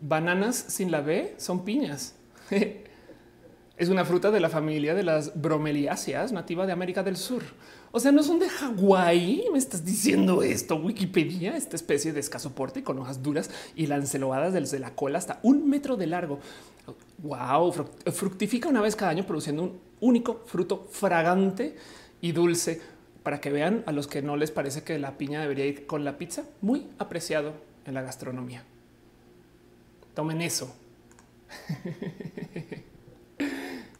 bananas sin la B son piñas. es una fruta de la familia de las bromeliáceas nativa de América del Sur. O sea, no son de Hawái. Me estás diciendo esto. Wikipedia, esta especie de escaso porte con hojas duras y lanceloadas desde la cola hasta un metro de largo. Wow, fructifica una vez cada año produciendo un único fruto fragante y dulce para que vean a los que no les parece que la piña debería ir con la pizza. Muy apreciado en la gastronomía. Tomen eso.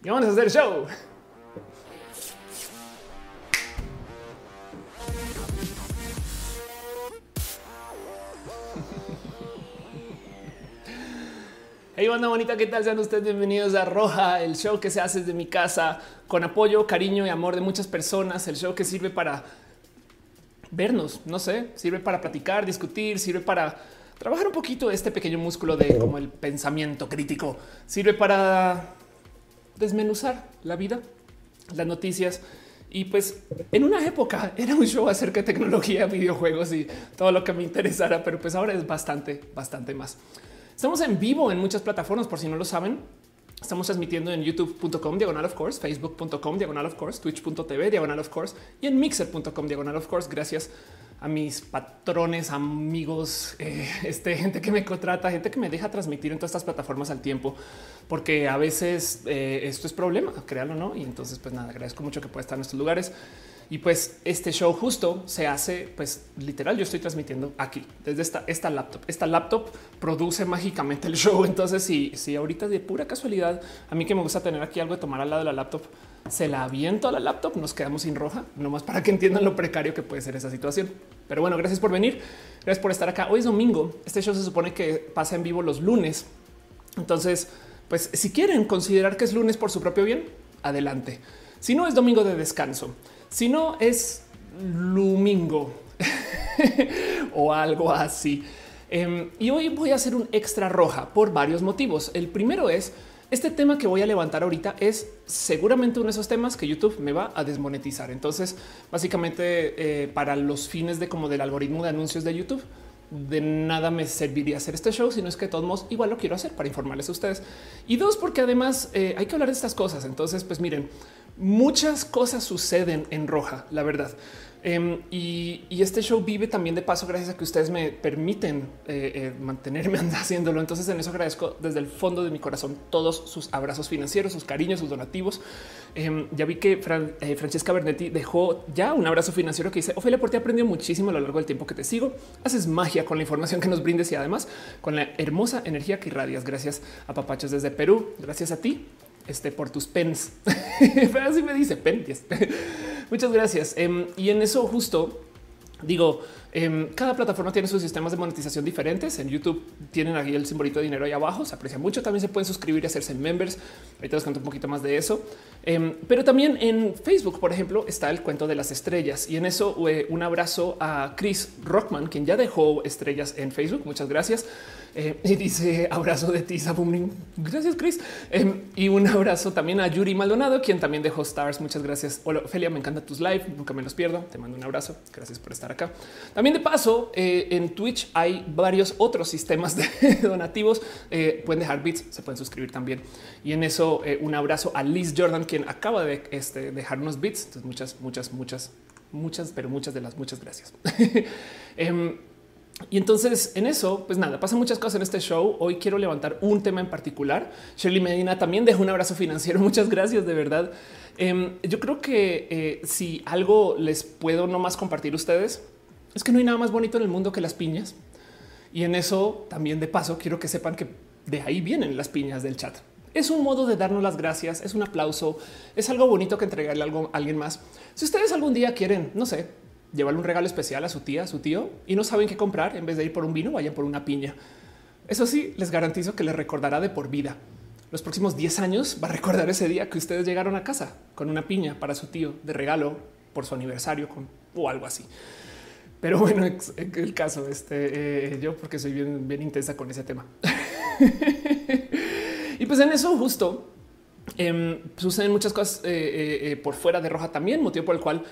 y vamos a hacer show. Hey, banda bonita, ¿qué tal? Sean ustedes bienvenidos a Roja, el show que se hace desde mi casa con apoyo, cariño y amor de muchas personas. El show que sirve para vernos, no sé, sirve para platicar, discutir, sirve para trabajar un poquito este pequeño músculo de como el pensamiento crítico, sirve para desmenuzar la vida, las noticias. Y pues en una época era un show acerca de tecnología, videojuegos y todo lo que me interesara, pero pues ahora es bastante, bastante más. Estamos en vivo en muchas plataformas, por si no lo saben. Estamos transmitiendo en youtube.com diagonal of course, facebook.com diagonal of course, twitch.tv diagonal of course y en mixer.com diagonal of course. Gracias a mis patrones, amigos, eh, este, gente que me contrata, gente que me deja transmitir en todas estas plataformas al tiempo, porque a veces eh, esto es problema, créanlo, no? Y entonces, pues nada, agradezco mucho que pueda estar en estos lugares. Y pues este show justo se hace, pues literal, yo estoy transmitiendo aquí desde esta, esta laptop. Esta laptop produce mágicamente el show. Entonces, si, si ahorita de pura casualidad, a mí que me gusta tener aquí algo de tomar al lado de la laptop, se la aviento a la laptop, nos quedamos sin roja, nomás para que entiendan lo precario que puede ser esa situación. Pero bueno, gracias por venir. Gracias por estar acá. Hoy es domingo. Este show se supone que pasa en vivo los lunes. Entonces, pues si quieren considerar que es lunes por su propio bien, adelante. Si no es domingo de descanso, si no es lumingo o algo así. Em, y hoy voy a hacer un extra roja por varios motivos. El primero es este tema que voy a levantar ahorita es seguramente uno de esos temas que YouTube me va a desmonetizar. Entonces, básicamente eh, para los fines de como del algoritmo de anuncios de YouTube, de nada me serviría hacer este show, sino es que de todos modos igual lo quiero hacer para informarles a ustedes. Y dos, porque además eh, hay que hablar de estas cosas. Entonces, pues miren, muchas cosas suceden en roja, la verdad. Em, y, este show vive también de paso gracias a que ustedes me permiten eh, eh, mantenerme haciéndolo. Entonces en eso agradezco desde el fondo de mi corazón todos sus abrazos financieros, sus cariños, sus donativos. Em, ya vi que eh, Francesca Bernetti dejó ya un abrazo financiero que dice Ophelia, por ti aprendido muchísimo a lo largo del tiempo que te sigo. Haces magia con la información que nos brindes y además con la hermosa energía que irradias. Gracias a Papachos desde Perú. Gracias a ti este, por tus pens. Así me dice. Muchas gracias. Em, y en eso justo digo, em, cada plataforma tiene sus sistemas de monetización diferentes. En YouTube tienen aquí el simbolito de dinero ahí abajo. Se aprecia mucho. También se pueden suscribir y hacerse members. Ahorita les cuento un poquito más de eso. Em, pero también en Facebook, por ejemplo, está el cuento de las estrellas. Y en eso eh, un abrazo a Chris Rockman, quien ya dejó estrellas en Facebook. Muchas gracias. Eh, y dice abrazo de ti, Booming. Gracias, Chris. Em, y un abrazo también a Yuri Maldonado, quien también dejó stars. Muchas gracias. Hola, Ophelia, me encanta tus live. Nunca me los pierdo. Te mando un abrazo. Gracias por estar acá. También de paso, eh, en Twitch hay varios otros sistemas de donativos. Eh, pueden dejar bits, se pueden suscribir también. Y en eso, un abrazo a Liz Jordan, quien acaba de este, dejar unos bits. Entonces, muchas, muchas, muchas, muchas, pero muchas de las muchas gracias. Em, y entonces en eso, pues nada, pasan muchas cosas en este show. Hoy quiero levantar un tema en particular. Shirley Medina también dejó un abrazo financiero. Muchas gracias de verdad. Em, yo creo que eh, si algo les puedo no más compartir ustedes es que no hay nada más bonito en el mundo que las piñas. Y en eso también de paso quiero que sepan que de ahí vienen las piñas del chat. Es un modo de darnos las gracias, es un aplauso, es algo bonito que entregarle algo a alguien más. Si ustedes algún día quieren, no sé, llevarle un regalo especial a su tía, a su tío y no saben qué comprar, en vez de ir por un vino, vayan por una piña. Eso sí, les garantizo que les recordará de por vida. Los próximos 10 años va a recordar ese día que ustedes llegaron a casa con una piña para su tío de regalo por su aniversario o algo así. Pero bueno, el caso, este, eh, yo porque soy bien, intensa con ese tema. y pues en eso justo em, suceden muchas cosas eh, eh, por fuera de roja también, motivo por el cual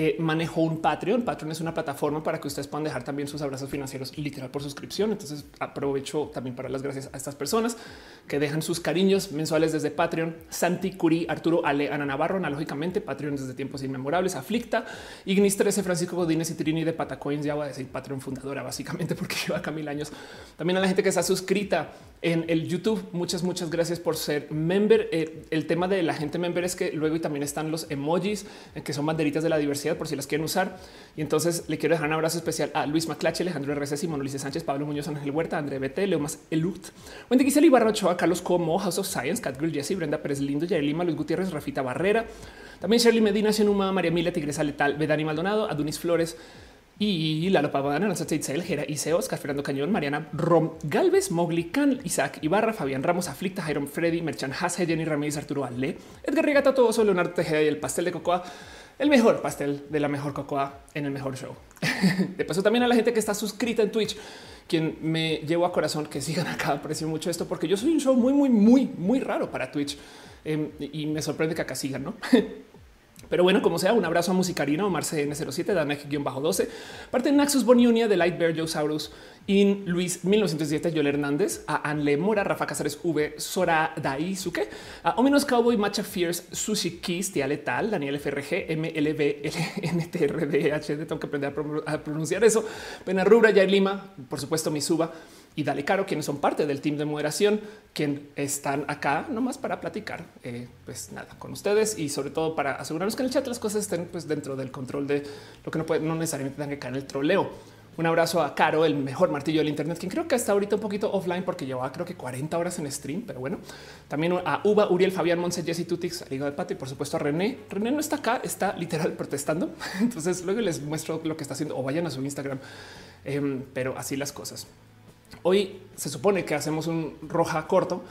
eh, manejo un Patreon. Patreon es una plataforma para que ustedes puedan dejar también sus abrazos financieros literal por suscripción. Entonces aprovecho también para las gracias a estas personas que dejan sus cariños mensuales desde Patreon. Santi Curí, Arturo Ale, Ana Navarro, analógicamente Patreon desde tiempos inmemorables, Aflicta, Ignis 13, Francisco Godínez y Trini de Patacoins. Ya voy a decir Patreon fundadora básicamente porque lleva acá mil años. También a la gente que está suscrita en el YouTube. Muchas, muchas gracias por ser member. Eh, el tema de la gente member es que luego y también están los emojis eh, que son banderitas de la diversidad por si las quieren usar. Y entonces le quiero dejar un abrazo especial a Luis Maclache, Alejandro RC, Simón Luis Sánchez, Pablo Muñoz, Ángel Huerta, André BT, Leomas Elut, Wendy Gisela Ibarra Ochoa, Carlos Como, House of Science, Catgirl Jesse, Brenda Pérez Lindo, Yair Lima, Luis Gutiérrez, Rafita Barrera, también Shirley Medina, Xenuma, María Mila, Tigresa Letal, Bedani Maldonado, Adunis Flores, y Lalo Pavana, Nancy Itzel, Jera Ise, Oscar Fernando Cañón, Mariana Rom Galvez, Mowgli Can, Isaac Ibarra, Fabián Ramos, Aflicta, Jairon Freddy, Merchan Haas, Jenny Ramírez, Arturo Ale, Edgar Regata, Todoso, Leonardo Tejeda y el pastel de cocoa el mejor pastel de la mejor cocoa en el mejor show. De paso, también a la gente que está suscrita en Twitch, quien me llevo a corazón que sigan acá. Aprecio mucho esto porque yo soy un show muy, muy, muy, muy raro para Twitch em, y me sorprende que acá sigan, no? Pero bueno, como sea, un abrazo a Musicarina, Omar CN07, Danek-12, parte de Naxus Boniunia, de Light Bear, Joe Saurus, In Luis 1917, Joel Hernández, a Anle Mora, Rafa Casares V, Sora Daisuke, a Ominos Cowboy, Macha Fierce, Sushi Kiss, Tia Letal, Daniel FRG, MLB, LNTRDH, tengo que aprender a pronunciar eso, Pena Rubra, Yair Lima, por supuesto, mi suba y Dale Caro, quienes son parte del team de moderación, quien están acá nomás para platicar, eh, pues nada, con ustedes y sobre todo para asegurarnos que en el chat las cosas estén pues dentro del control de lo que no puede, no necesariamente tengan que caer el troleo. Un abrazo a Caro, el mejor martillo del Internet, quien creo que está ahorita un poquito offline porque llevaba creo que 40 horas en stream, pero bueno. También a Uva, Uriel, Fabián, Monse, Jesse Tutix, Liga del Patio y por supuesto a René. René no está acá, está literal protestando. Entonces luego les muestro lo que está haciendo o vayan a su Instagram. Em, pero así las cosas. Hoy se supone que hacemos un roja corto,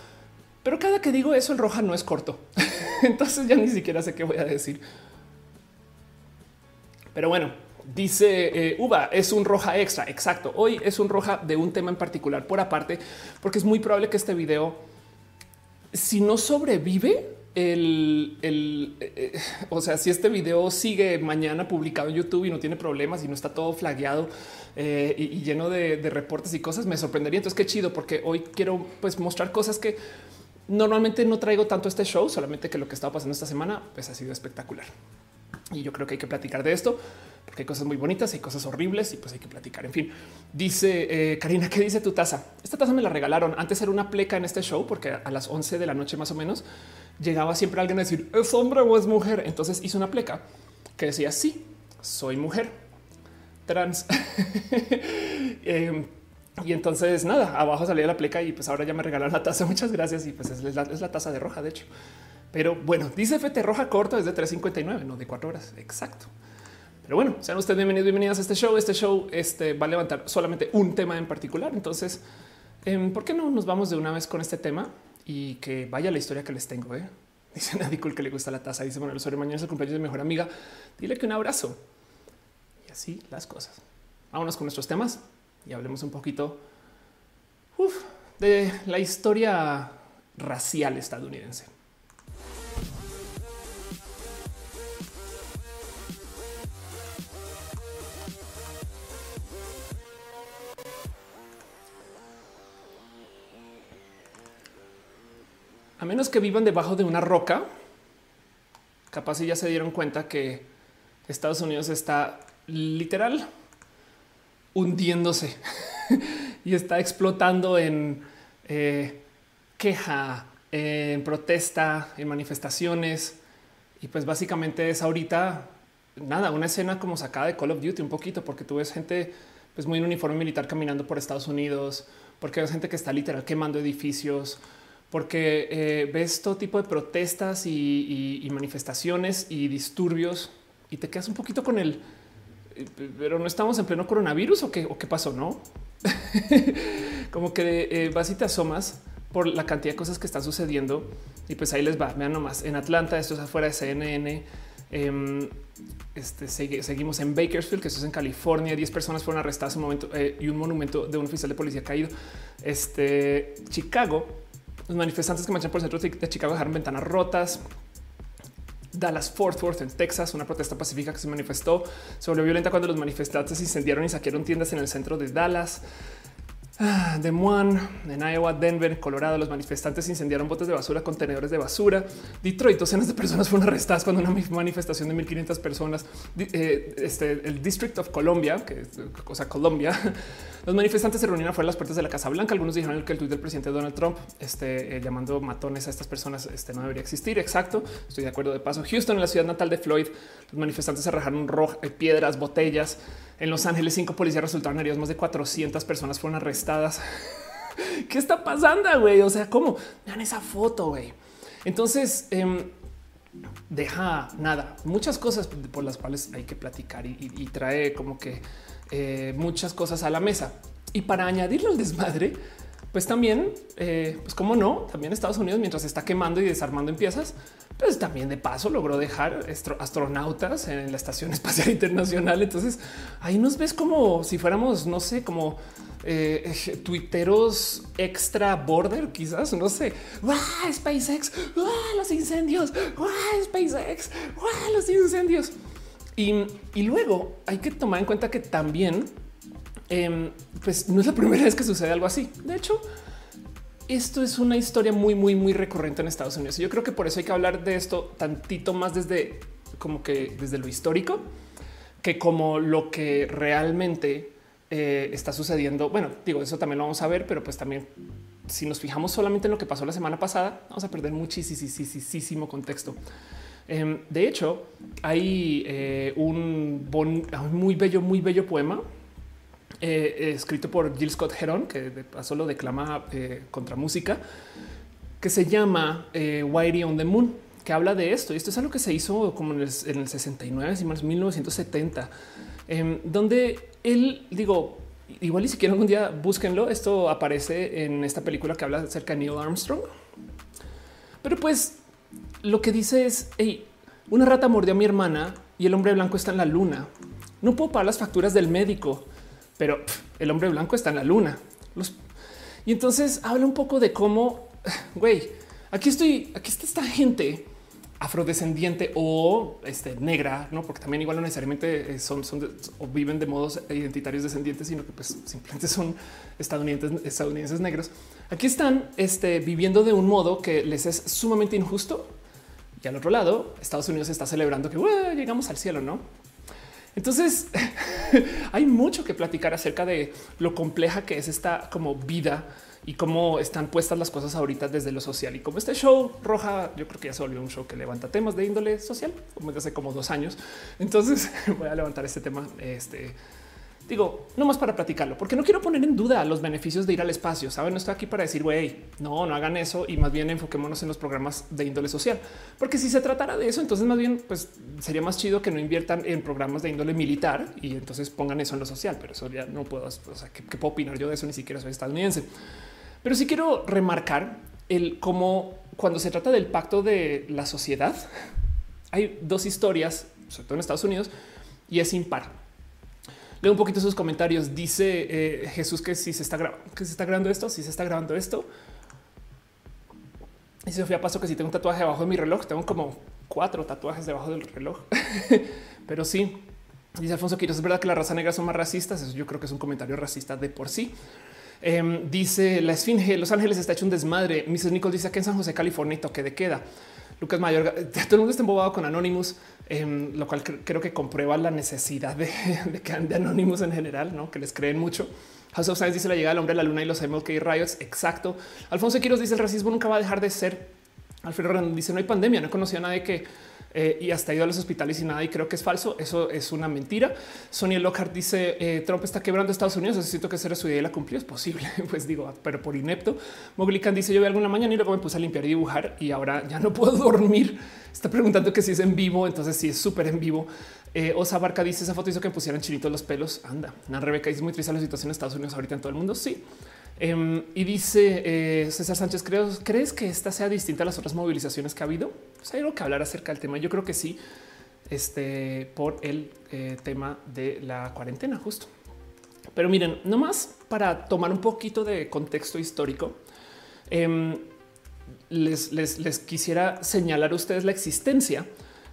pero cada que digo eso, el roja no es corto. Entonces ya ni siquiera sé qué voy a decir. Pero bueno, dice eh, Uva, es un roja extra. Exacto. Hoy es un roja de un tema en particular por aparte, porque es muy probable que este video, si no sobrevive, el, eh, o sea, si este video sigue mañana publicado en YouTube y no tiene problemas y no está todo flagueado eh, y, lleno de, reportes y cosas, me sorprendería. Entonces, qué chido, porque hoy quiero pues, mostrar cosas que normalmente no traigo tanto este show, solamente que lo que estaba pasando esta semana pues, ha sido espectacular. Y yo creo que hay que platicar de esto porque hay cosas muy bonitas, y cosas horribles y pues hay que platicar. En fin, dice eh, Karina, ¿qué dice tu taza? Esta taza me la regalaron. Antes era una pleca en este show porque a las 11 de la noche más o menos llegaba siempre alguien a decir es hombre o es mujer. Entonces hice una pleca que decía sí, soy mujer trans. Em, y entonces nada, abajo salía la pleca y pues ahora ya me regalaron la taza. Muchas gracias. Y pues es la, es la taza de roja, de hecho. Pero bueno, dice FT roja corto es de 3.59, no de cuatro horas. Exacto. Pero bueno, sean ustedes bienvenidos, bienvenidas a este show. Este show este, va a levantar solamente un tema en particular. Entonces, em, ¿por qué no nos vamos de una vez con este tema? y que vaya la historia que les tengo. ¿eh? Dice Nadicul que le gusta la taza. Dice Manuel Sobre mañana es el cumpleaños de mejor amiga. Dile que un abrazo y así las cosas. Vámonos con nuestros temas y hablemos un poquito de la historia racial estadounidense. A menos que vivan debajo de una roca, capaz si ya se dieron cuenta que Estados Unidos está literal hundiéndose y está explotando en eh, queja, en protesta, en manifestaciones. Y pues básicamente es ahorita nada, una escena como sacada de Call of Duty un poquito, porque tú ves gente pues muy en uniforme militar caminando por Estados Unidos, porque ves gente que está literal quemando edificios, porque eh, ves todo tipo de protestas y, manifestaciones y disturbios y te quedas un poquito con el, eh, pero no estamos en pleno coronavirus o qué, o qué pasó, no? Como que eh, vas y te asomas por la cantidad de cosas que están sucediendo y pues ahí les va. Vean nomás en Atlanta, esto es afuera de CNN. Em, este, seguimos en Bakersfield, que esto es en California. 10 personas fueron arrestadas un momento y un monumento de un oficial de policía caído. Este Chicago, los manifestantes que marchan por el centro de Chicago dejaron ventanas rotas. Dallas Fort Worth en Texas, una protesta pacífica que se manifestó, se volvió violenta cuando los manifestantes incendiaron y saquearon tiendas en el centro de Dallas. Ah, de Moines, en Iowa, Denver, Colorado, los manifestantes incendiaron botes de basura, contenedores de basura. Detroit, docenas de personas fueron arrestadas cuando una manifestación de 1500 personas. Eh, este, el District of Columbia, que es cosa Colombia, los manifestantes se reunieron afuera de las puertas de la Casa Blanca. Algunos dijeron que el tuit del presidente Donald Trump, este, eh, llamando matones a estas personas, este, no debería existir. Exacto. Estoy de acuerdo. De paso, Houston, en la ciudad natal de Floyd, los manifestantes se arrojaron eh, piedras, botellas. En Los Ángeles, cinco policías resultaron heridos, más de 400 personas fueron arrestadas. ¿Qué está pasando, güey? O sea, ¿cómo? Vean esa foto, güey. Entonces, em, deja nada, muchas cosas por las cuales hay que platicar y, trae como que eh, muchas cosas a la mesa. Y para añadirlo al desmadre, pues también, eh, pues como no, también Estados Unidos, mientras está quemando y desarmando en piezas, pues también de paso logró dejar astronautas en la Estación Espacial Internacional. Entonces ahí nos ves como si fuéramos, no sé, como eh, tuiteros extra border, quizás, no sé. SpaceX, los incendios, SpaceX, los incendios. Y, y, luego hay que tomar en cuenta que también, em, pues no es la primera vez que sucede algo así. De hecho, esto es una historia muy, muy, muy recurrente en Estados Unidos. Yo creo que por eso hay que hablar de esto tantito más desde como que desde lo histórico que como lo que realmente eh, está sucediendo. Bueno, digo, eso también lo vamos a ver, pero pues también si nos fijamos solamente en lo que pasó la semana pasada, vamos a perder muchísimo contexto. Em, de hecho, hay eh, un muy bello, muy bello poema eh, escrito por Jill Scott Heron, que de paso lo declama eh, contra música, que se llama eh, on the Moon, que habla de esto. Y esto es algo que se hizo como en el, en el 69, si más 1970, em, donde él, digo, igual y si quieren algún día búsquenlo. Esto aparece en esta película que habla acerca de Neil Armstrong. Pero pues lo que dice es, hey, una rata mordió a mi hermana y el hombre blanco está en la luna. No puedo pagar las facturas del médico pero el hombre blanco está en la luna. Y entonces habla un poco de cómo, güey, aquí estoy, aquí está esta gente afrodescendiente o este, negra, no porque también igual no necesariamente eh, son, son o viven de modos identitarios descendientes, sino que pues simplemente son estadounidenses, estadounidenses negros. Aquí están este, viviendo de un modo que les es sumamente injusto. Y al otro lado, Estados Unidos está celebrando que llegamos al cielo, no? Entonces hay mucho que platicar acerca de lo compleja que es esta como vida y cómo están puestas las cosas ahorita desde lo social. Y como este show roja, yo creo que ya se volvió un show que levanta temas de índole social, como desde hace como dos años. Entonces voy a levantar este tema este, digo, no más para platicarlo, porque no quiero poner en duda los beneficios de ir al espacio. Saben, no estoy aquí para decir, güey, no, no hagan eso y más bien enfoquémonos en los programas de índole social, porque si se tratara de eso, entonces más bien pues sería más chido que no inviertan en programas de índole militar y entonces pongan eso en lo social. Pero eso ya no puedo, o sea, ¿qué, puedo opinar yo de eso? Ni siquiera soy estadounidense, pero sí quiero remarcar el cómo cuando se trata del pacto de la sociedad, hay dos historias, sobre todo en Estados Unidos, y es impar Leo un poquito sus comentarios. Dice eh, Jesús que si se está grabando, que se está grabando esto, si se está grabando esto. Y Sofía Paso que si tengo un tatuaje debajo de mi reloj, tengo como cuatro tatuajes debajo del reloj. Pero sí, dice Alfonso Quiroz, es verdad que la raza negra son más racistas. Eso yo creo que es un comentario racista de por sí. Em, dice la Esfinge, Los Ángeles está hecho un desmadre. Mrs. Nichols dice que en San José, California, toque de queda. Lucas Mayor, todo el mundo está embobado con Anonymous, em, lo cual creo que comprueba la necesidad de, que de Anonymous en general, ¿no? que les creen mucho. House of Science dice la llegada del hombre a la luna y los MLK riots. Exacto. Alfonso Quiroz dice el racismo nunca va a dejar de ser. Alfredo Randall dice no hay pandemia. No he a nadie que eh, y hasta ido a los hospitales y nada. Y creo que es falso. Eso es una mentira. Sonia Lockhart dice eh, Trump está quebrando Estados Unidos. Necesito que sea su idea y la cumplió. Es posible. pues digo, pero por inepto. Moglican dice yo vi alguna mañana y luego me puse a limpiar y dibujar y ahora ya no puedo dormir. Está preguntando que si es en vivo. Entonces sí es súper en vivo. Eh, Osa Barca dice esa foto hizo que me pusieran chinitos los pelos. Anda. Ana Rebeca dice muy triste la situación en Estados Unidos ahorita en todo el mundo. Sí. Em, y dice eh, César Sánchez, ¿creo, ¿crees que esta sea distinta a las otras movilizaciones que ha habido? Pues hay algo que hablar acerca del tema. Yo creo que sí, este, por el eh, tema de la cuarentena justo. Pero miren, nomás para tomar un poquito de contexto histórico, em, les, quisiera señalar a ustedes la existencia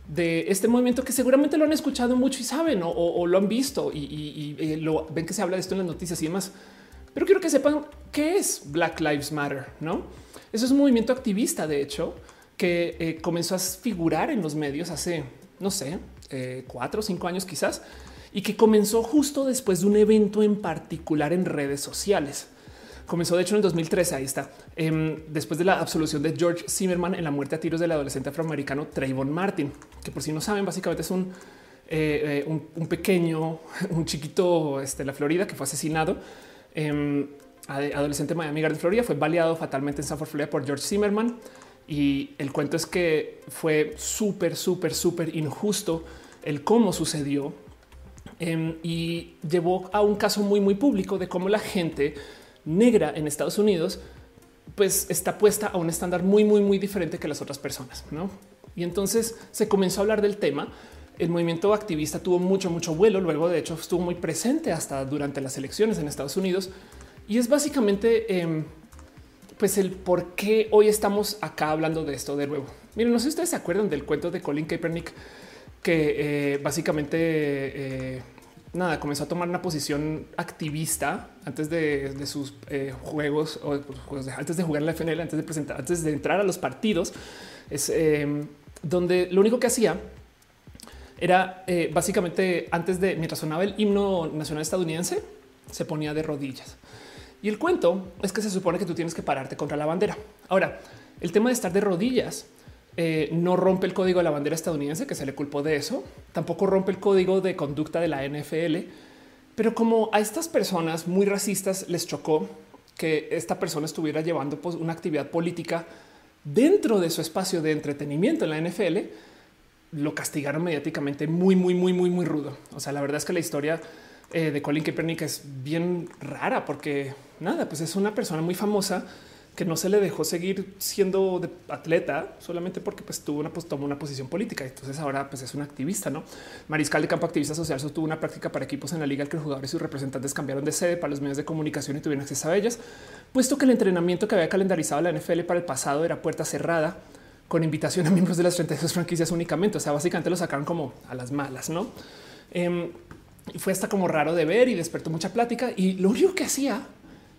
de este movimiento que seguramente lo han escuchado mucho y saben o, lo han visto y, eh, lo ven que se habla de esto en las noticias y demás. Pero quiero que sepan qué es Black Lives Matter, ¿no? Eso es un movimiento activista, de hecho, que eh, comenzó a figurar en los medios hace, no sé, eh, cuatro o cinco años quizás, y que comenzó justo después de un evento en particular en redes sociales. Comenzó de hecho en el 2013, ahí está, em, después de la absolución de George Zimmerman en la muerte a tiros del adolescente afroamericano Trayvon Martin, que por si no saben, básicamente es un, eh, un, pequeño, un chiquito este, de la Florida que fue asesinado. Em, adolescente Miami Garden, Florida, fue baleado fatalmente en Sanford, Florida por George Zimmerman. Y el cuento es que fue súper, súper, súper injusto el cómo sucedió em, y llevó a un caso muy, muy público de cómo la gente negra en Estados Unidos pues está puesta a un estándar muy, muy, muy diferente que las otras personas. ¿no? Y entonces se comenzó a hablar del tema. El movimiento activista tuvo mucho, mucho vuelo. Luego, de hecho, estuvo muy presente hasta durante las elecciones en Estados Unidos. Y es básicamente em, pues el por qué hoy estamos acá hablando de esto de nuevo. Miren, no sé si ustedes se acuerdan del cuento de Colin Kaepernick, que eh, básicamente eh, nada, comenzó a tomar una posición activista antes de, sus eh, juegos o pues, antes de jugar en la FNL, antes de presentar, antes de entrar a los partidos, es em, donde lo único que hacía era básicamente antes de mientras sonaba el himno nacional estadounidense, se ponía de rodillas. Y el cuento es que se supone que tú tienes que pararte contra la bandera. Ahora, el tema de estar de rodillas eh, no rompe el código de la bandera estadounidense, que se le culpó de eso. Tampoco rompe el código de conducta de la NFL. Pero como a estas personas muy racistas les chocó que esta persona estuviera llevando pues, una actividad política dentro de su espacio de entretenimiento en la NFL, lo castigaron mediáticamente muy, muy, muy, muy, muy rudo. O sea, la verdad es que la historia eh, de Colin Kaepernick es bien rara porque nada, pues es una persona muy famosa que no se le dejó seguir siendo atleta solamente porque pues, tuvo una, pues, tomó una posición política. Entonces ahora pues es un activista, ¿no? Mariscal de campo activista social sostuvo una práctica para equipos en la liga al que los jugadores y sus representantes cambiaron de sede para los medios de comunicación y tuvieron acceso a ellas, puesto que el entrenamiento que había calendarizado la NFL para el pasado era puerta cerrada con invitación a miembros de las 32 franquicias únicamente. O sea, básicamente lo sacaron como a las malas, ¿no? Em, y fue hasta como raro de ver y despertó mucha plática y lo único que hacía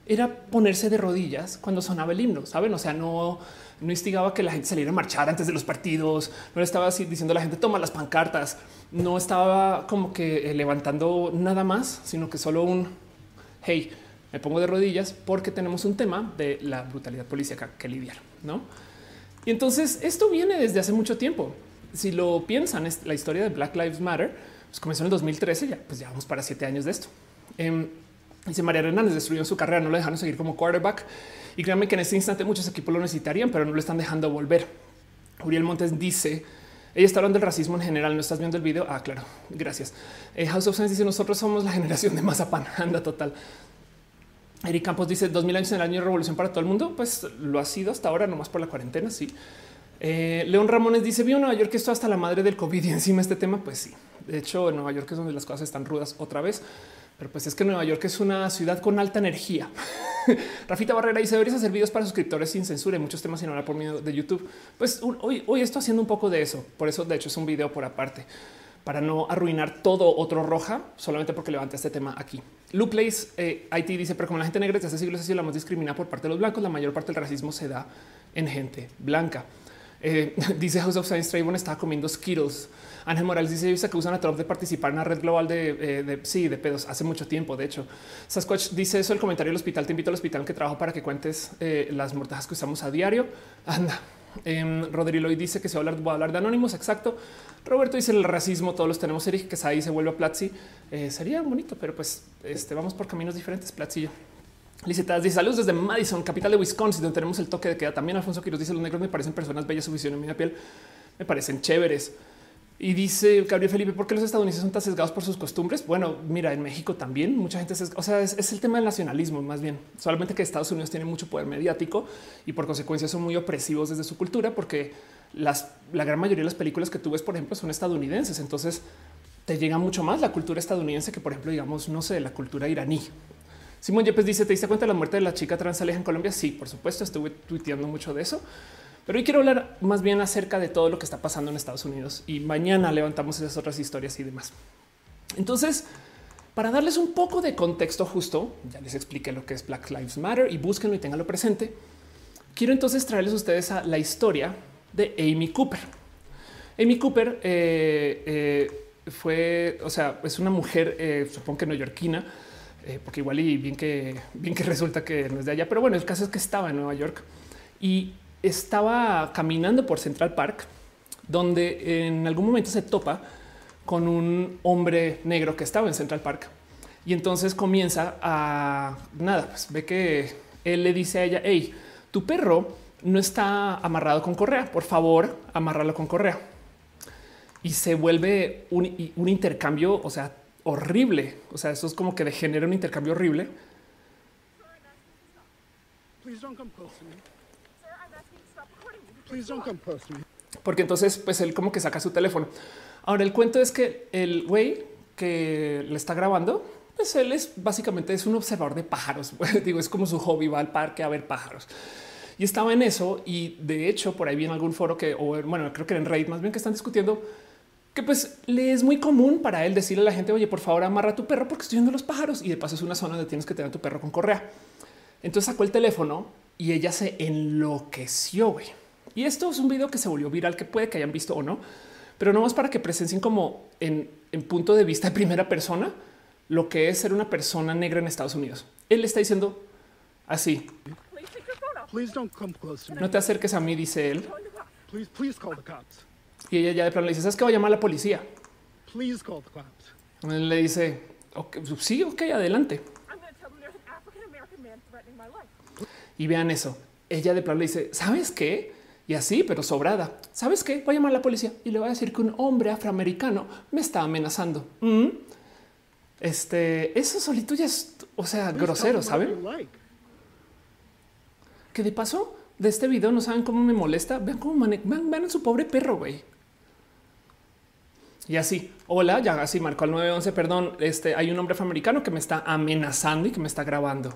era ponerse de rodillas cuando sonaba el himno, saben? O sea, no, no instigaba que la gente saliera a marchar antes de los partidos, no estaba así diciendo a la gente toma las pancartas, no estaba como que eh, levantando nada más, sino que solo un hey, me pongo de rodillas porque tenemos un tema de la brutalidad policíaca que lidiar, no? Y entonces esto viene desde hace mucho tiempo. Si lo piensan, es la historia de Black Lives Matter pues comenzó en el 2013, ya pues llevamos para siete años de esto. Eh, dice María Hernández destruyó su carrera, no le dejaron seguir como quarterback y créanme que en este instante muchos equipos lo necesitarían, pero no lo están dejando volver. Uriel Montes dice ella está hablando del racismo en general. No estás viendo el video. Ah, claro. Gracias. Eh, House of Science dice nosotros somos la generación de mazapán. Anda total. Eric Campos dice 2000 años en el año de revolución para todo el mundo. Pues lo ha sido hasta ahora, nomás por la cuarentena. Sí. Eh, León Ramones dice vio Nueva York esto hasta la madre del COVID y encima este tema. Pues sí, de hecho, en Nueva York es donde las cosas están rudas otra vez. Pero pues es que Nueva York es una ciudad con alta energía. Rafita Barrera dice deberías hacer videos para suscriptores sin censura y muchos temas sin hablar por medio de YouTube. Pues hoy, hoy estoy haciendo un poco de eso. Por eso, de hecho, es un video por aparte para no arruinar todo otro roja solamente porque levante este tema aquí. Lu Place eh, IT dice, pero como la gente negra desde hace siglos ha sido la más discriminada por parte de los blancos, la mayor parte del racismo se da en gente blanca. Eh, dice House of Science Trayvon estaba comiendo Skittles. Ángel Morales dice que usan a Trump de participar en una red global de, eh, de, sí, de pedos hace mucho tiempo. De hecho, Sasquatch dice eso el comentario del hospital. Te invito al hospital que trabajo para que cuentes eh, las mortajas que usamos a diario. Anda. Eh, Rodrigo dice que se va a hablar, de anónimos. Exacto. Roberto dice el racismo, todos los tenemos. Eric que ahí se vuelve a Platzi. Eh, sería bonito, pero pues este, vamos por caminos diferentes. Platzillo. Licitadas dice saludos desde Madison, capital de Wisconsin, donde tenemos el toque de queda. También Alfonso Quiroz dice los negros me parecen personas bellas, su visión en mi piel me parecen chéveres. Y dice Gabriel Felipe, ¿por qué los estadounidenses son tan sesgados por sus costumbres? Bueno, mira, en México también mucha gente, o sea, es, el tema del nacionalismo más bien, solamente que Estados Unidos tiene mucho poder mediático y por consecuencia son muy opresivos desde su cultura porque la gran mayoría de las películas que tú ves, por ejemplo, son estadounidenses. Entonces te llega mucho más la cultura estadounidense que, por ejemplo, digamos, no sé, la cultura iraní. Simón Yepes dice: ¿Te diste cuenta de la muerte de la chica trans en Colombia? Sí, por supuesto, estuve tuiteando mucho de eso. Pero hoy quiero hablar más bien acerca de todo lo que está pasando en Estados Unidos y mañana levantamos esas otras historias y demás. Entonces, para darles un poco de contexto justo, ya les expliqué lo que es Black Lives Matter y búsquenlo y tenganlo presente. Quiero entonces traerles a ustedes a la historia de Amy Cooper. Amy Cooper eh, eh, fue, o sea, es una mujer, eh, supongo que neoyorquina, porque igual y bien que bien que resulta que no es de allá, pero bueno, el caso es que estaba en Nueva York y estaba caminando por Central Park, donde en algún momento se topa con un hombre negro que estaba en Central Park y entonces comienza a nada, pues ve que él le dice a ella, hey, tu perro no está amarrado con correa, por favor, amárralo con correa y se vuelve un, intercambio, o sea, horrible. O sea, eso es como que degenera un intercambio horrible. Porque entonces, pues él como que saca su teléfono. Ahora, el cuento es que el güey que le está grabando, pues él es básicamente es un observador de pájaros. Digo, es como su hobby, va al parque a ver pájaros. Y estaba en eso. Y de hecho, por ahí viene algún foro que, o bueno, creo que en Reddit más bien que están discutiendo que pues le es muy común para él decirle a la gente, oye, por favor, amarra tu perro porque estoy viendo los pájaros y de paso es una zona donde tienes que tener tu perro con correa. Entonces sacó el teléfono y ella se enloqueció. Güey. Y esto es un video que se volvió viral, que puede que hayan visto o no, pero no más para que presencien como en, en punto de vista de primera persona lo que es ser una persona negra en Estados Unidos. Él está diciendo así. No te acerques a mí, dice él. Y ella ya de plano le dice, ¿sabes que va a llamar a la policía? Él le dice, sí, ok, adelante. Y vean eso. Ella de plano le dice, ¿sabes qué? Y así, pero sobrada. ¿Sabes qué? Voy a llamar a la policía y le voy a decir que un hombre afroamericano me está amenazando. Mm. Este, eso solito ya es, o sea, grosero, ¿saben? Que de paso de este video no saben cómo me molesta. Vean cómo vean, vean a su pobre perro, güey. Y así, hola, ya así marcó al 911, perdón, este, hay un hombre afroamericano que me está amenazando y que me está grabando.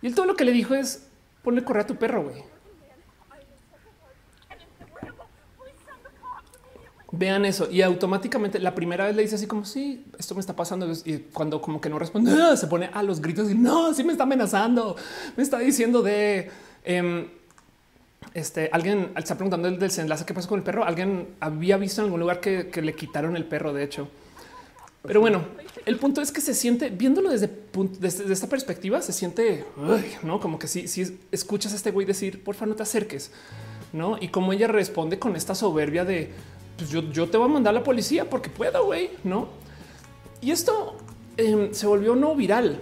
Y él todo lo que le dijo es, ponle correr a tu perro, güey. Vean eso y automáticamente la primera vez le dice así como sí, esto me está pasando y cuando como que no responde se pone a los gritos y no, sí me está amenazando, me está diciendo de em, este, alguien está preguntando el desenlace qué pasó con el perro. Alguien había visto en algún lugar que, le quitaron el perro, de hecho. Pero bueno, el punto es que se siente viéndolo desde, desde, esta perspectiva, se siente no como que si, si escuchas a este güey decir por favor no te acerques, no? Y como ella responde con esta soberbia de pues yo, yo te voy a mandar a la policía porque puedo, güey, no? Y esto em, se volvió no viral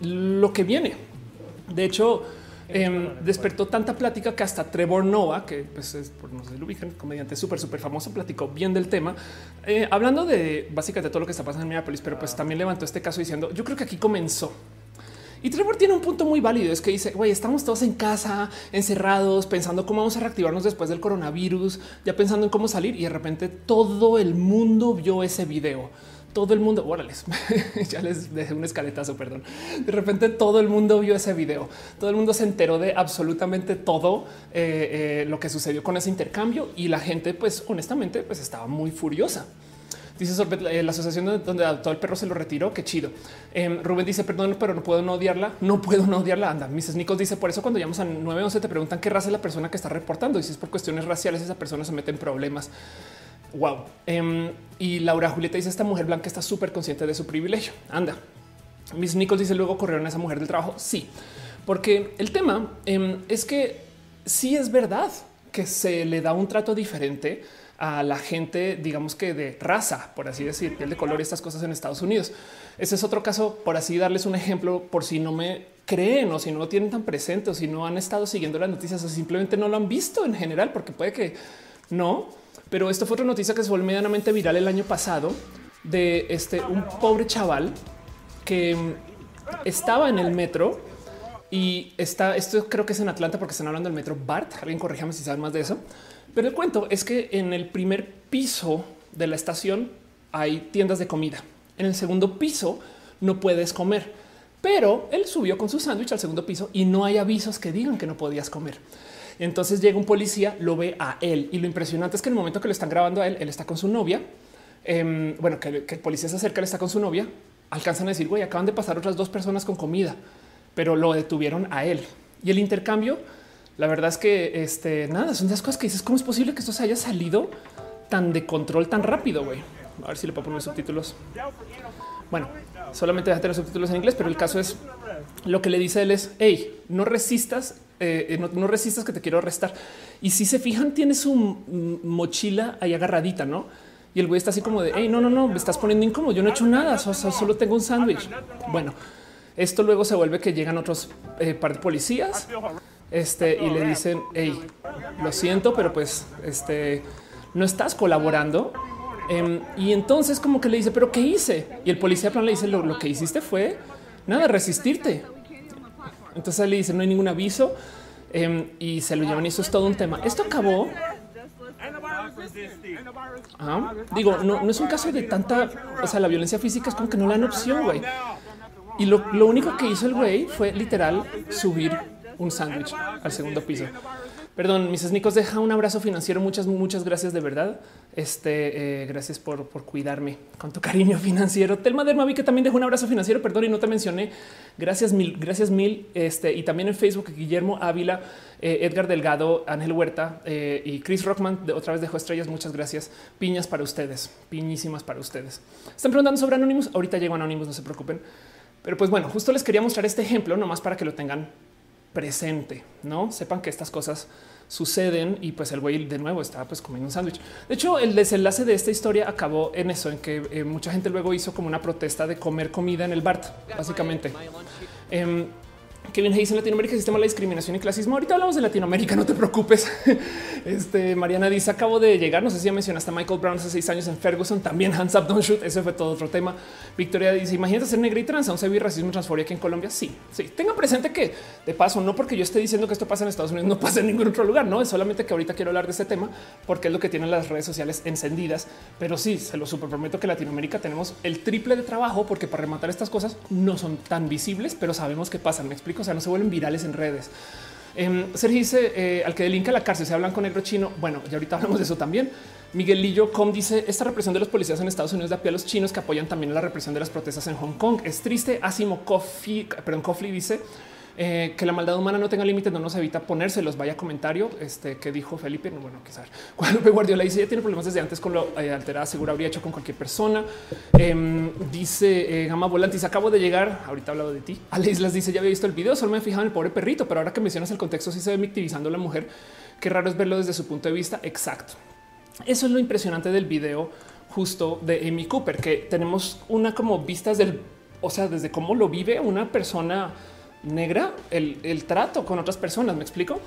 lo que viene. De hecho, Em, despertó tanta plática que hasta Trevor Noah, que pues es por no sé, lo ubican, comediante súper, súper famoso, platicó bien del tema, eh, hablando de básicamente todo lo que está pasando en Minneapolis, pero pues también levantó este caso diciendo yo creo que aquí comenzó. Y Trevor tiene un punto muy válido, es que dice, güey, estamos todos en casa, encerrados, pensando cómo vamos a reactivarnos después del coronavirus, ya pensando en cómo salir y de repente todo el mundo vio ese video todo el mundo, órales, ya les dejé un escaletazo, perdón. De repente todo el mundo vio ese video, todo el mundo se enteró de absolutamente todo eh, eh, lo que sucedió con ese intercambio y la gente, pues honestamente, pues estaba muy furiosa. Dice eh, la asociación donde adoptó el perro se lo retiró. Qué chido. Em, Rubén dice, perdón, pero no puedo no odiarla. No puedo no odiarla. Anda, Mrs. Nichols dice, por eso cuando llamas a 911 te preguntan qué raza es la persona que está reportando. Y si es por cuestiones raciales, esa persona se mete en problemas. Wow. Em, y Laura Julieta dice esta mujer blanca está súper consciente de su privilegio. Anda. Miss Nichols dice luego corrieron a esa mujer del trabajo. Sí, porque el tema em, es que sí es verdad que se le da un trato diferente a la gente, digamos que de raza, por así decir, piel de color y estas cosas en Estados Unidos. Ese es otro caso, por así darles un ejemplo, por si no me creen o si no lo tienen tan presente o si no han estado siguiendo las noticias o simplemente no lo han visto en general, porque puede que no pero esto fue otra noticia que se volvió medianamente viral el año pasado de este un pobre chaval que mm, estaba en el metro y está. Esto creo que es en Atlanta porque están hablando del metro BART. Alguien corríjame si saben más de eso. Pero el cuento es que en el primer piso de la estación hay tiendas de comida. En el segundo piso no puedes comer Pero él subió con su sándwich al segundo piso y no hay avisos que digan que no podías comer. Entonces llega un policía, lo ve a él y lo impresionante es que en el momento que lo están grabando a él, él está con su novia. Em, bueno, que, el policía se acerca, él está con su novia. Alcanzan a decir, güey, acaban de pasar otras dos personas con comida, pero lo detuvieron a él. Y el intercambio, la verdad es que este nada, son esas cosas que dices, ¿cómo es posible que esto se haya salido tan de control tan rápido? Güey, a ver si le puedo poner subtítulos. Bueno, solamente deja tener subtítulos en inglés, pero el caso es lo que le dice él es, hey, no resistas eh, no, resistas que te quiero arrestar. Y si se fijan, tiene su mochila ahí agarradita, ¿no? Y el güey está así como de, hey, no, no, no, me estás poniendo incómodo, yo no he hecho nada, solo tengo un sándwich. Bueno, esto luego se vuelve que llegan otros eh, par de policías este, y le dicen, hey, lo siento, pero pues este, no estás colaborando. Em, y entonces como que le dice, pero ¿qué hice? Y el policía plan le dice, lo, lo que hiciste fue nada, resistirte. Entonces le dice no hay ningún aviso em, y se lo llevan y eso es todo un tema. Esto acabó. Digo, no, es un caso de tanta, o sea, la violencia física es como que no le dan opción, güey. Y lo, lo único que hizo el güey fue literal subir un sándwich al segundo piso. Perdón, mis Nicos deja un abrazo financiero. Muchas, muchas gracias de verdad. Este, eh, gracias por, cuidarme con tu cariño financiero. Telma Dermavi, que también dejó un abrazo financiero. Perdón, y no te mencioné. Gracias mil, gracias mil. Este, y también en Facebook, Guillermo Ávila, eh, Edgar Delgado, Ángel Huerta eh, y Chris Rockman. Otra vez dejó estrellas. Muchas gracias. Piñas para ustedes, piñísimas para ustedes. Están preguntando sobre Anonymous. Ahorita llego a Anonymous, no se preocupen. Pero pues bueno, justo les quería mostrar este ejemplo, nomás para que lo tengan presente, no sepan que estas cosas suceden y pues el güey de nuevo estaba pues comiendo un sándwich. De hecho, el desenlace de esta historia acabó en eso, en que eh, mucha gente luego hizo como una protesta de comer comida en el BART, básicamente. Em, Kevin Hayes en Latinoamérica, sistema de discriminación y clasismo. Ahorita hablamos de Latinoamérica, no te preocupes. Este Mariana dice: Acabo de llegar. No sé si ya mencionaste a Michael Brown hace seis años en Ferguson. También hands up, don't shoot. Ese fue todo otro tema. Victoria dice: Imagínate ser negra y trans. Aún se ve racismo y transfobia aquí en Colombia. Sí, sí. Tengan presente que de paso, no porque yo esté diciendo que esto pasa en Estados Unidos, no pasa en ningún otro lugar. No es solamente que ahorita quiero hablar de este tema porque es lo que tienen las redes sociales encendidas. Pero sí, se lo super prometo que Latinoamérica tenemos el triple de trabajo porque para rematar estas cosas no son tan visibles, pero sabemos que pasan. Me explico. O sea, no se vuelven virales en redes. Eh, Sergio dice eh, al que delinca la cárcel se hablan con negro chino. Bueno, ya ahorita hablamos de eso también. Miguel Lillo Com dice esta represión de los policías en Estados Unidos da pie a los chinos que apoyan también la represión de las protestas en Hong Kong. Es triste. Asimo Coffee, perdón, Coffee dice eh, que la maldad humana no tenga límites, no nos evita ponérselos. Vaya comentario este que dijo Felipe. No, bueno, quizás cuando Guardiola dice ya tiene problemas desde antes con lo eh, seguro habría hecho con cualquier persona. Em, dice eh, Gama Volantis, acabo de llegar. Ahorita hablado de ti. A Islas dice ya había visto el video, solo me he en el pobre perrito, pero ahora que mencionas el contexto, sí se ve victimizando a la mujer. Qué raro es verlo desde su punto de vista. Exacto. Eso es lo impresionante del video justo de Amy Cooper, que tenemos una como vistas del, o sea, desde cómo lo vive una persona negra el, trato con otras personas. Me explico.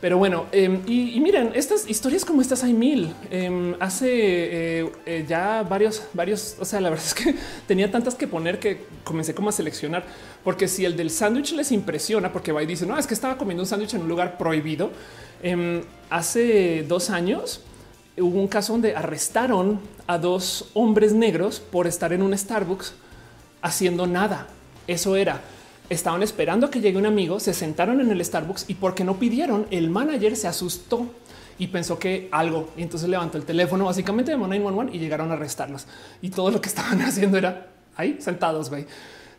Pero bueno, em, y, miren, estas historias como estas hay mil. Em, hace eh, eh, ya varios, varios, o sea, la verdad es que tenía tantas que poner que comencé como a seleccionar, porque si el del sándwich les impresiona, porque va y dice, no, es que estaba comiendo un sándwich en un lugar prohibido. Em, hace dos años hubo un caso donde arrestaron a dos hombres negros por estar en un Starbucks haciendo nada. Eso era estaban esperando a que llegue un amigo, se sentaron en el Starbucks y porque no pidieron, el manager se asustó y pensó que algo. Y entonces levantó el teléfono, básicamente de 911 y llegaron a arrestarlos. Y todo lo que estaban haciendo era ahí sentados. Güey.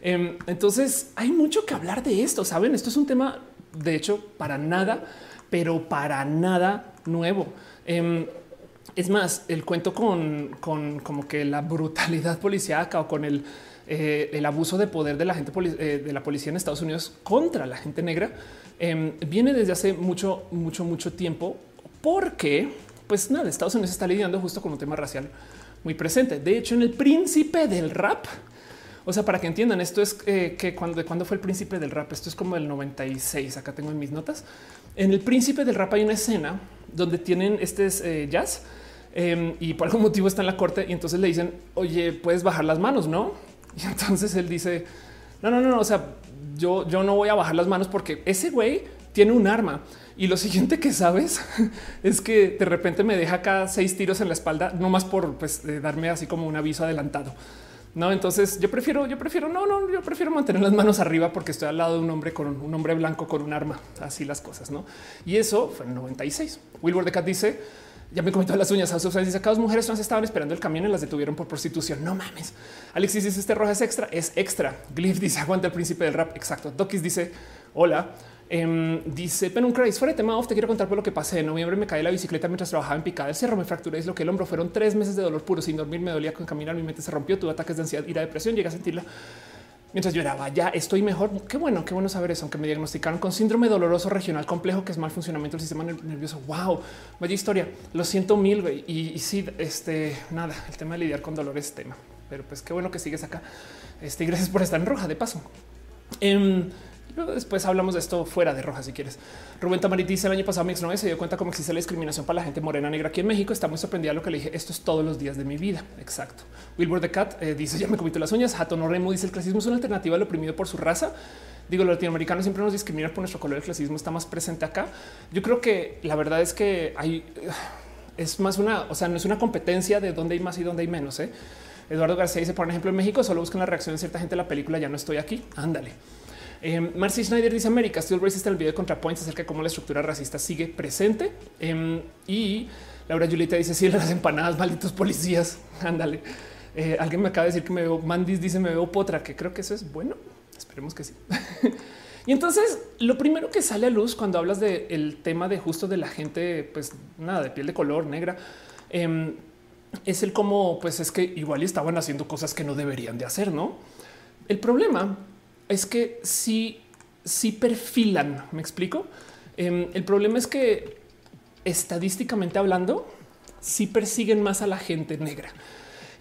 Em, entonces hay mucho que hablar de esto. Saben, esto es un tema de hecho para nada, pero para nada nuevo. Em, es más, el cuento con, con como que la brutalidad policíaca o con el eh, el abuso de poder de la gente eh, de la policía en Estados Unidos contra la gente negra em, viene desde hace mucho, mucho, mucho tiempo, porque pues nada, Estados Unidos está lidiando justo con un tema racial muy presente. De hecho, en el príncipe del rap, o sea, para que entiendan, esto es eh, que cuando, cuando fue el príncipe del rap, esto es como el 96. Acá tengo en mis notas. En el príncipe del rap hay una escena donde tienen este jazz em, y por algún motivo está en la corte y entonces le dicen, oye, puedes bajar las manos, no? Y entonces él dice, no, no, no, no, o sea, yo, yo no voy a bajar las manos porque ese güey tiene un arma. Y lo siguiente que sabes es que de repente me deja acá seis tiros en la espalda, no más por pues, darme así como un aviso adelantado. No, entonces yo prefiero, yo prefiero, no, no, yo prefiero mantener las manos arriba porque estoy al lado de un hombre con un, hombre blanco con un arma. Así las cosas, no? Y eso fue en 96. Wilbur de Cat dice: Ya me comentó las uñas. House dice: Cada dos mujeres trans estaban esperando el camión y las detuvieron por prostitución. No mames. Alexis dice: Este roja es extra, es extra. Glyph dice: Aguanta el príncipe del rap. Exacto. Dokis dice: Hola. Um, dice Penun Craze, fuera de tema off, te quiero contar por lo que pasé. En noviembre me caí la bicicleta mientras trabajaba en picada del cerro, me fracturé, es lo que el hombro. Fueron tres meses de dolor puro, sin dormir, me dolía con caminar, mi mente se rompió, tuve ataques de ansiedad, ira, depresión, llegué a sentirla mientras lloraba. Ya estoy mejor. Qué bueno, qué bueno saber eso, aunque me diagnosticaron con síndrome doloroso regional complejo, que es mal funcionamiento del sistema nervioso. Wow, vaya historia. Lo siento mil. Y, y, sí, este nada, el tema de lidiar con dolor es tema, pero pues qué bueno que sigues acá. Este, y gracias por estar en roja de paso. Eh, después hablamos de esto fuera de roja si quieres. Rubén Tamarit dice el año pasado mi exnovia se dio cuenta cómo existe la discriminación para la gente morena negra aquí en México. Está muy sorprendida lo que le dije. Esto es todos los días de mi vida. Exacto. Wilbur de Cat eh, dice ya me comito las uñas. Hato Remo dice el clasismo es una alternativa al oprimido por su raza. Digo, los latinoamericanos siempre nos discriminan por nuestro color. El clasismo está más presente acá. Yo creo que la verdad es que hay es más una, o sea, no es una competencia de dónde hay más y dónde hay menos. ¿eh? Eduardo García dice, por ejemplo, en México solo buscan la reacción de cierta gente la película. Ya no estoy aquí. Ándale. Eh, Marcy Schneider dice América Still Racist en el video de ContraPoints acerca de cómo la estructura racista sigue presente. Em, y Laura Julita dice sí, las empanadas, malditos policías. Ándale. Eh, alguien me acaba de decir que me veo Mandis dice me veo potra, que creo que eso es bueno. Esperemos que sí. y entonces lo primero que sale a luz cuando hablas del tema de justo de la gente, pues nada de piel de color negra, em, es el cómo pues es que igual estaban haciendo cosas que no deberían de hacer, no? El problema es que si, si perfilan, me explico. Em, el problema es que estadísticamente hablando, si persiguen más a la gente negra.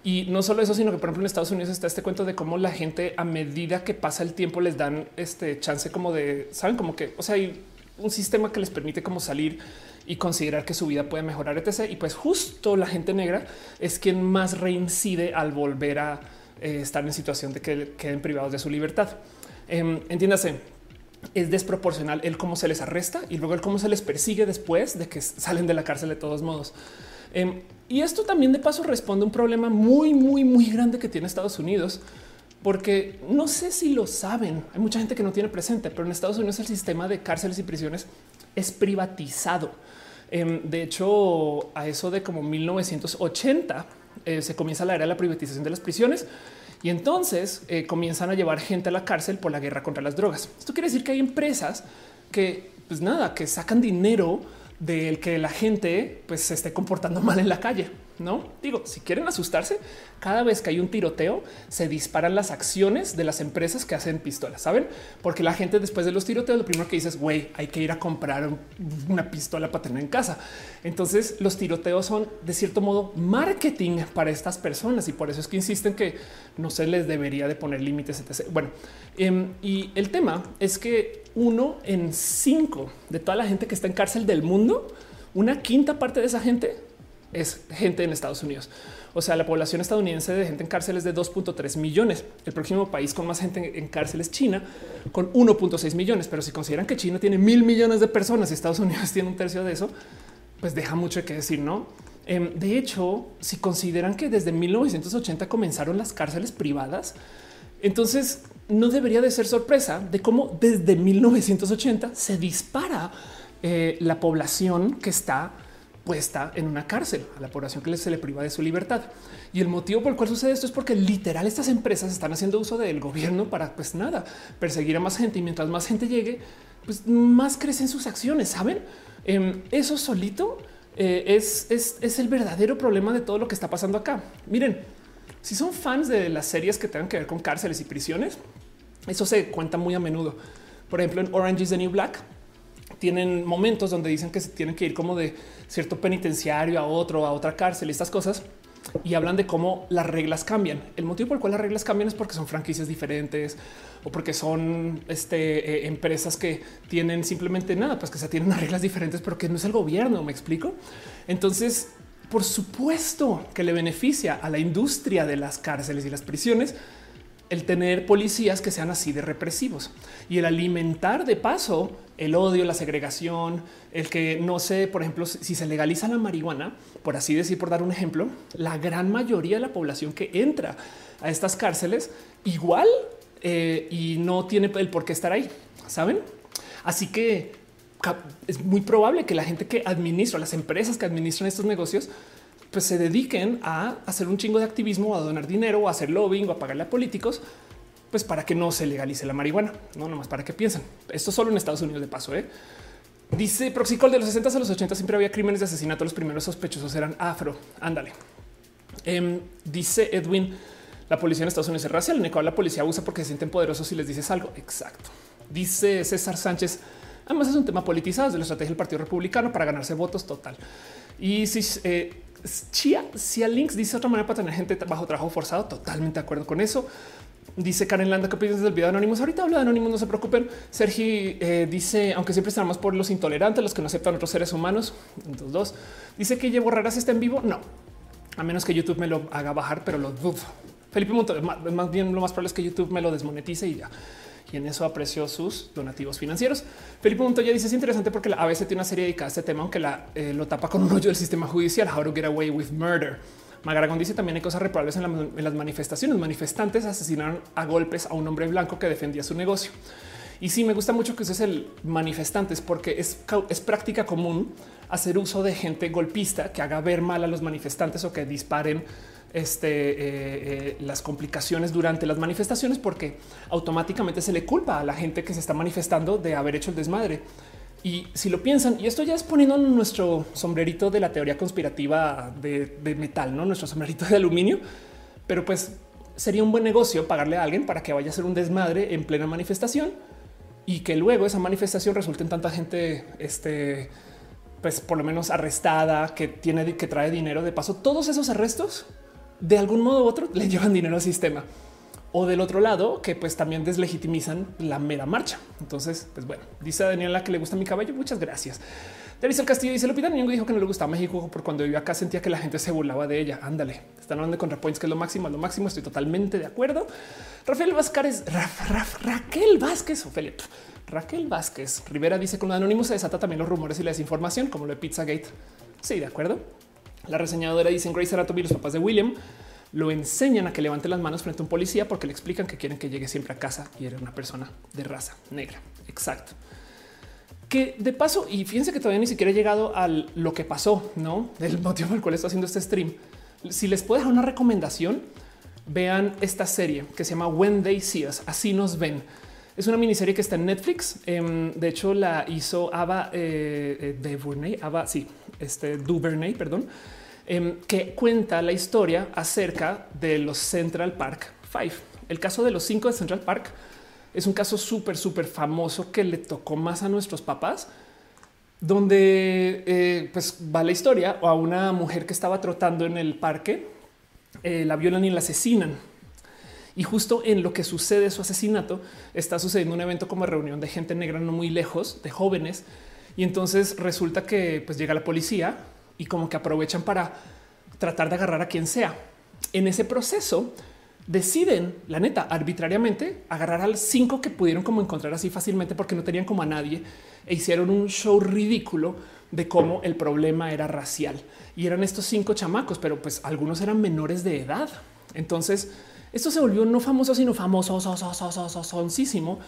Y no solo eso, sino que por ejemplo en Estados Unidos está este cuento de cómo la gente a medida que pasa el tiempo les dan este chance como de, saben, como que, o sea, hay un sistema que les permite como salir y considerar que su vida puede mejorar, etc. Y pues justo la gente negra es quien más reincide al volver a eh, estar en situación de que queden privados de su libertad. Eh, entiéndase, es desproporcional el cómo se les arresta y luego el cómo se les persigue después de que salen de la cárcel de todos modos. Em, y esto también de paso responde a un problema muy, muy, muy grande que tiene Estados Unidos, porque no sé si lo saben. Hay mucha gente que no tiene presente, pero en Estados Unidos el sistema de cárceles y prisiones es privatizado. Em, de hecho, a eso de como 1980 eh, se comienza la era de la privatización de las prisiones y entonces eh, comienzan a llevar gente a la cárcel por la guerra contra las drogas. Esto quiere decir que hay empresas que, pues nada, que sacan dinero del que la gente pues se esté comportando mal en la calle. No digo, si quieren asustarse, cada vez que hay un tiroteo se disparan las acciones de las empresas que hacen pistolas, saben? Porque la gente después de los tiroteos, lo primero que dice es güey, hay que ir a comprar una pistola para tener en casa. Entonces, los tiroteos son de cierto modo marketing para estas personas y por eso es que insisten que no se les debería de poner límites. Etc. Bueno, em, y el tema es que uno en cinco de toda la gente que está en cárcel del mundo, una quinta parte de esa gente es gente en Estados Unidos. O sea, la población estadounidense de gente en cárceles de 2.3 millones. El próximo país con más gente en cárcel es China, con 1.6 millones. Pero si consideran que China tiene mil millones de personas y Estados Unidos tiene un tercio de eso, pues deja mucho que decir, ¿no? Em, de hecho, si consideran que desde 1980 comenzaron las cárceles privadas, entonces no debería de ser sorpresa de cómo desde 1980 se dispara eh, la población que está puesta en una cárcel a la población que se le priva de su libertad. Y el motivo por el cual sucede esto es porque literal estas empresas están haciendo uso del gobierno para pues nada, perseguir a más gente y mientras más gente llegue, pues más crecen sus acciones, ¿saben? Em, eso solito eh, es, es, es el verdadero problema de todo lo que está pasando acá. Miren, si son fans de las series que tengan que ver con cárceles y prisiones, eso se cuenta muy a menudo. Por ejemplo, en Orange is the New Black, tienen momentos donde dicen que se tienen que ir como de cierto penitenciario a otro, a otra cárcel, estas cosas y hablan de cómo las reglas cambian. El motivo por el cual las reglas cambian es porque son franquicias diferentes o porque son este, eh, empresas que tienen simplemente nada, pues que se tienen reglas diferentes, pero que no es el gobierno. Me explico. Entonces, por supuesto que le beneficia a la industria de las cárceles y las prisiones el tener policías que sean así de represivos y el alimentar de paso el odio, la segregación, el que no sé, por ejemplo, si se legaliza la marihuana, por así decir, por dar un ejemplo, la gran mayoría de la población que entra a estas cárceles igual eh, y no tiene el por qué estar ahí, ¿saben? Así que es muy probable que la gente que administra, las empresas que administran estos negocios, pues se dediquen a hacer un chingo de activismo, a donar dinero, a hacer lobbying o a pagarle a políticos, pues para que no se legalice la marihuana, no nomás para que piensen. Esto solo en Estados Unidos de paso. ¿eh? Dice Proxicol de los 60 a los 80 siempre había crímenes de asesinato. Los primeros sospechosos eran afro. Ándale. Em, dice Edwin, la policía en Estados Unidos es racial, en la policía usa porque se sienten poderosos y les dices algo. Exacto. Dice César Sánchez, además es un tema politizado de la estrategia del Partido Republicano para ganarse votos total. Y si eh, Chia, si a Links dice otra manera para tener gente bajo trabajo forzado, totalmente de acuerdo con eso. Dice Karen Landa, ¿qué opinas del video de Anónimos? Ahorita habla de Anónimos, no se preocupen. Sergi eh, dice, aunque siempre estamos por los intolerantes, los que no aceptan otros seres humanos. Entonces, dos. Dice que llevo raras está en vivo. No, a menos que YouTube me lo haga bajar, pero lo dudo. Felipe Monto, más bien lo más probable es que YouTube me lo desmonetice y ya. Y en eso aprecio sus donativos financieros. Felipe Montoya dice es interesante porque la ABC tiene una serie dedicada a este tema, aunque la, eh, lo tapa con un hoyo del sistema judicial. How to get away with murder. Magaragón dice también hay cosas reprobables en, las manifestaciones. Manifestantes asesinaron a golpes a un hombre blanco que defendía su negocio. Y sí, me gusta mucho que uses el manifestantes porque es, es práctica común hacer uso de gente golpista que haga ver mal a los manifestantes o que disparen este, eh, eh, las complicaciones durante las manifestaciones porque automáticamente se le culpa a la gente que se está manifestando de haber hecho el desmadre. Y si lo piensan, y esto ya es poniendo nuestro sombrerito de la teoría conspirativa de, metal, no nuestro sombrerito de aluminio, pero pues sería un buen negocio pagarle a alguien para que vaya a hacer un desmadre en plena manifestación y que luego esa manifestación resulte en tanta gente, este, pues por lo menos arrestada, que tiene que trae dinero. De paso, todos esos arrestos de algún modo u otro le llevan dinero al sistema o del otro lado que pues también deslegitimizan la mera marcha. Entonces, pues bueno, dice Daniela que le gusta mi cabello. Muchas gracias. Teresa Castillo dice Lupita Nyong'o dijo que no le gustaba México porque cuando vivía acá sentía que la gente se burlaba de ella. Ándale, están hablando de ContraPoints que es lo máximo, lo máximo. Estoy totalmente de acuerdo. Rafael Vázquez, Raquel Vázquez, Ophelia, Raquel Vázquez Rivera dice con lo anónimo se desata también los rumores y la desinformación como lo de Pizzagate. Sí, de acuerdo. La reseñadora dice Grace Aratobi, los papás de William lo enseñan a que levante las manos frente a un policía porque le explican que quieren que llegue siempre a casa y era una persona de raza negra. Exacto. Que de paso, y fíjense que todavía ni siquiera he llegado a lo que pasó, no del motivo por el cual estoy haciendo este stream. Si les puedo dejar una recomendación, vean esta serie que se llama When They See Us. Así nos ven. Es una miniserie que está en Netflix. Em, de hecho, la hizo Ava eh, eh, DuVernay, Ava, sí, este Duvernay, perdón Em, que cuenta la historia acerca de los Central Park Five. El caso de los cinco de Central Park es un caso súper, súper famoso que le tocó más a nuestros papás, donde eh, pues va la historia a una mujer que estaba trotando en el parque, eh, la violan y la asesinan. Y justo en lo que sucede su asesinato está sucediendo un evento como reunión de gente negra no muy lejos, de jóvenes. Y entonces resulta que pues llega la policía, y como que aprovechan para tratar de agarrar a quien sea. En ese proceso deciden, la neta, arbitrariamente agarrar al cinco que pudieron como encontrar así fácilmente porque no tenían como a nadie e hicieron un show ridículo de cómo el problema era racial. Y eran estos cinco chamacos, pero pues algunos eran menores de edad. Entonces, esto se volvió no famoso, sino famoso, soncísimo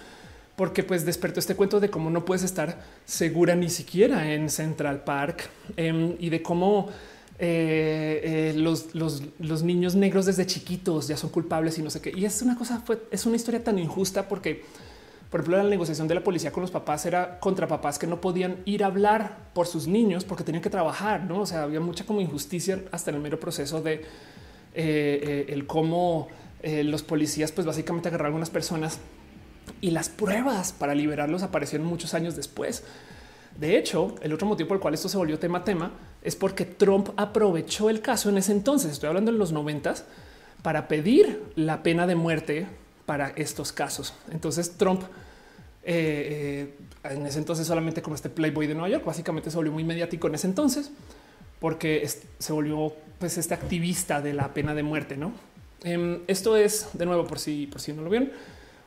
porque pues despertó este cuento de cómo no puedes estar segura ni siquiera en Central Park em, y de cómo eh, eh, los, niños negros desde chiquitos ya son culpables y no sé qué. Y es una cosa, fue, es una historia tan injusta porque, por ejemplo, la negociación de la policía con los papás era contra papás que no podían ir a hablar por sus niños porque tenían que trabajar, ¿no? O sea, había mucha como injusticia hasta en el mero proceso de eh, el cómo los policías pues básicamente agarraron a algunas personas y las pruebas para liberarlos aparecieron muchos años después. De hecho, el otro motivo por el cual esto se volvió tema tema es porque Trump aprovechó el caso en ese entonces, estoy hablando en los noventas, para pedir la pena de muerte para estos casos. Entonces Trump eh, eh, en ese entonces solamente como este Playboy de Nueva York, básicamente se volvió muy mediático en ese entonces porque se volvió pues este activista de la pena de muerte. No, em, esto es de nuevo por si por si no lo vieron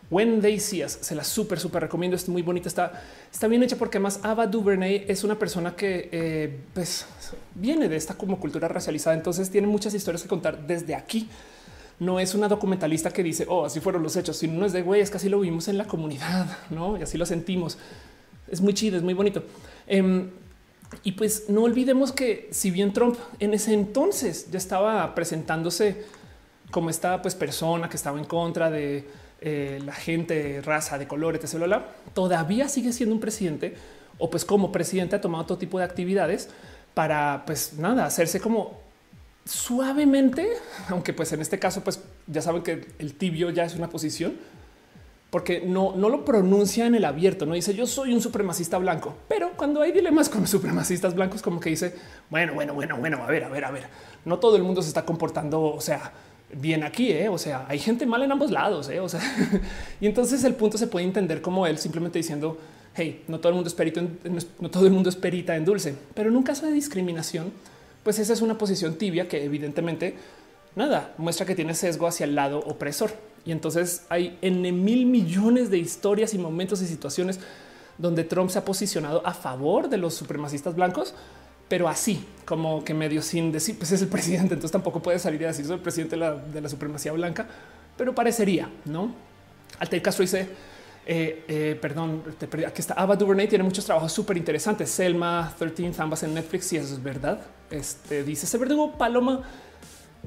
When They See Us. Se la súper, súper recomiendo. Es muy bonita. Está, está bien hecha porque además Ava DuVernay es una persona que eh, pues, viene de esta como cultura racializada. Entonces tiene muchas historias que contar desde aquí. no es una documentalista que dice, oh, así fueron los hechos, sino no es de güey, es que lo vimos en la comunidad, ¿no? Y así lo sentimos. Es muy chido, es muy bonito. Em, y pues no olvidemos que si bien Trump en ese entonces ya estaba presentándose como esta pues, persona que estaba en contra de eh, la gente, raza, de color, etc., todavía sigue siendo un presidente o pues como presidente ha tomado todo tipo de actividades para pues nada, hacerse como suavemente, aunque pues en este caso pues ya saben que el tibio ya es una posición, porque no, no lo pronuncia en el abierto, no dice yo soy un supremacista blanco, pero cuando hay dilemas con supremacistas blancos como que dice, bueno, bueno, bueno, bueno, a ver, a ver, a ver, no todo el mundo se está comportando, o sea, bien aquí, ¿eh? o sea, hay gente mal en ambos lados, ¿eh? o sea, y entonces el punto se puede entender como él simplemente diciendo, hey, no todo el mundo es perito, no todo el mundo es perita en dulce, pero en un caso de discriminación, pues esa es una posición tibia que evidentemente nada muestra que tiene sesgo hacia el lado opresor. Y entonces hay en mil millones de historias y momentos y situaciones donde Trump se ha posicionado a favor de los supremacistas blancos, pero así como que medio sin decir, pues es el presidente, entonces tampoco puede salir a decir soy el presidente de la, supremacía blanca, pero parecería, ¿no? Altair Castro dice, eh, eh, perdón, te perdí. Aquí está Ava DuVernay, tiene muchos trabajos súper interesantes. Selma 13, ambas en Netflix, y eso es verdad. Este dice ese verdugo Paloma.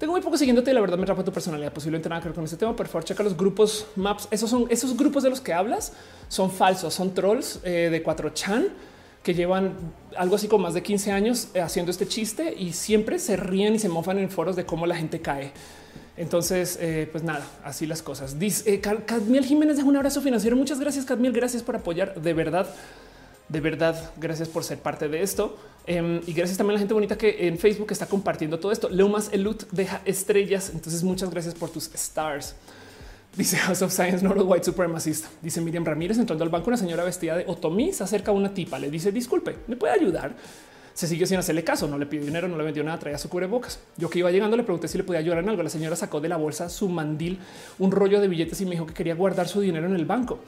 Tengo muy poco siguiéndote y la verdad me rapa tu personalidad. Posiblemente nada que ver con este tema. Por favor, checa los grupos maps. Esos son esos grupos de los que hablas son falsos, son trolls eh, de 4chan que llevan algo así como más de 15 años haciendo este chiste y siempre se ríen y se mofan en foros de cómo la gente cae. Entonces, eh, pues nada, así las cosas. Dice eh, Cadmiel Jiménez de un abrazo financiero. Muchas gracias, Cadmiel. Gracias por apoyar. De verdad, de verdad, gracias por ser parte de esto. Em, y gracias también a la gente bonita que en Facebook está compartiendo todo esto. Leumas Elut deja estrellas. Entonces, muchas gracias por tus stars. Dice House of Science, no white supremacist. Dice Miriam Ramírez entrando al banco, una señora vestida de otomí se acerca a una tipa, le dice disculpe, ¿me puede ayudar? se siguió sin hacerle caso, no le pidió dinero, no le vendió nada, traía su cubrebocas. Yo que iba llegando le pregunté si le podía ayudar en algo. La señora sacó de la bolsa su mandil, un rollo de billetes y me dijo que quería guardar su dinero en el banco.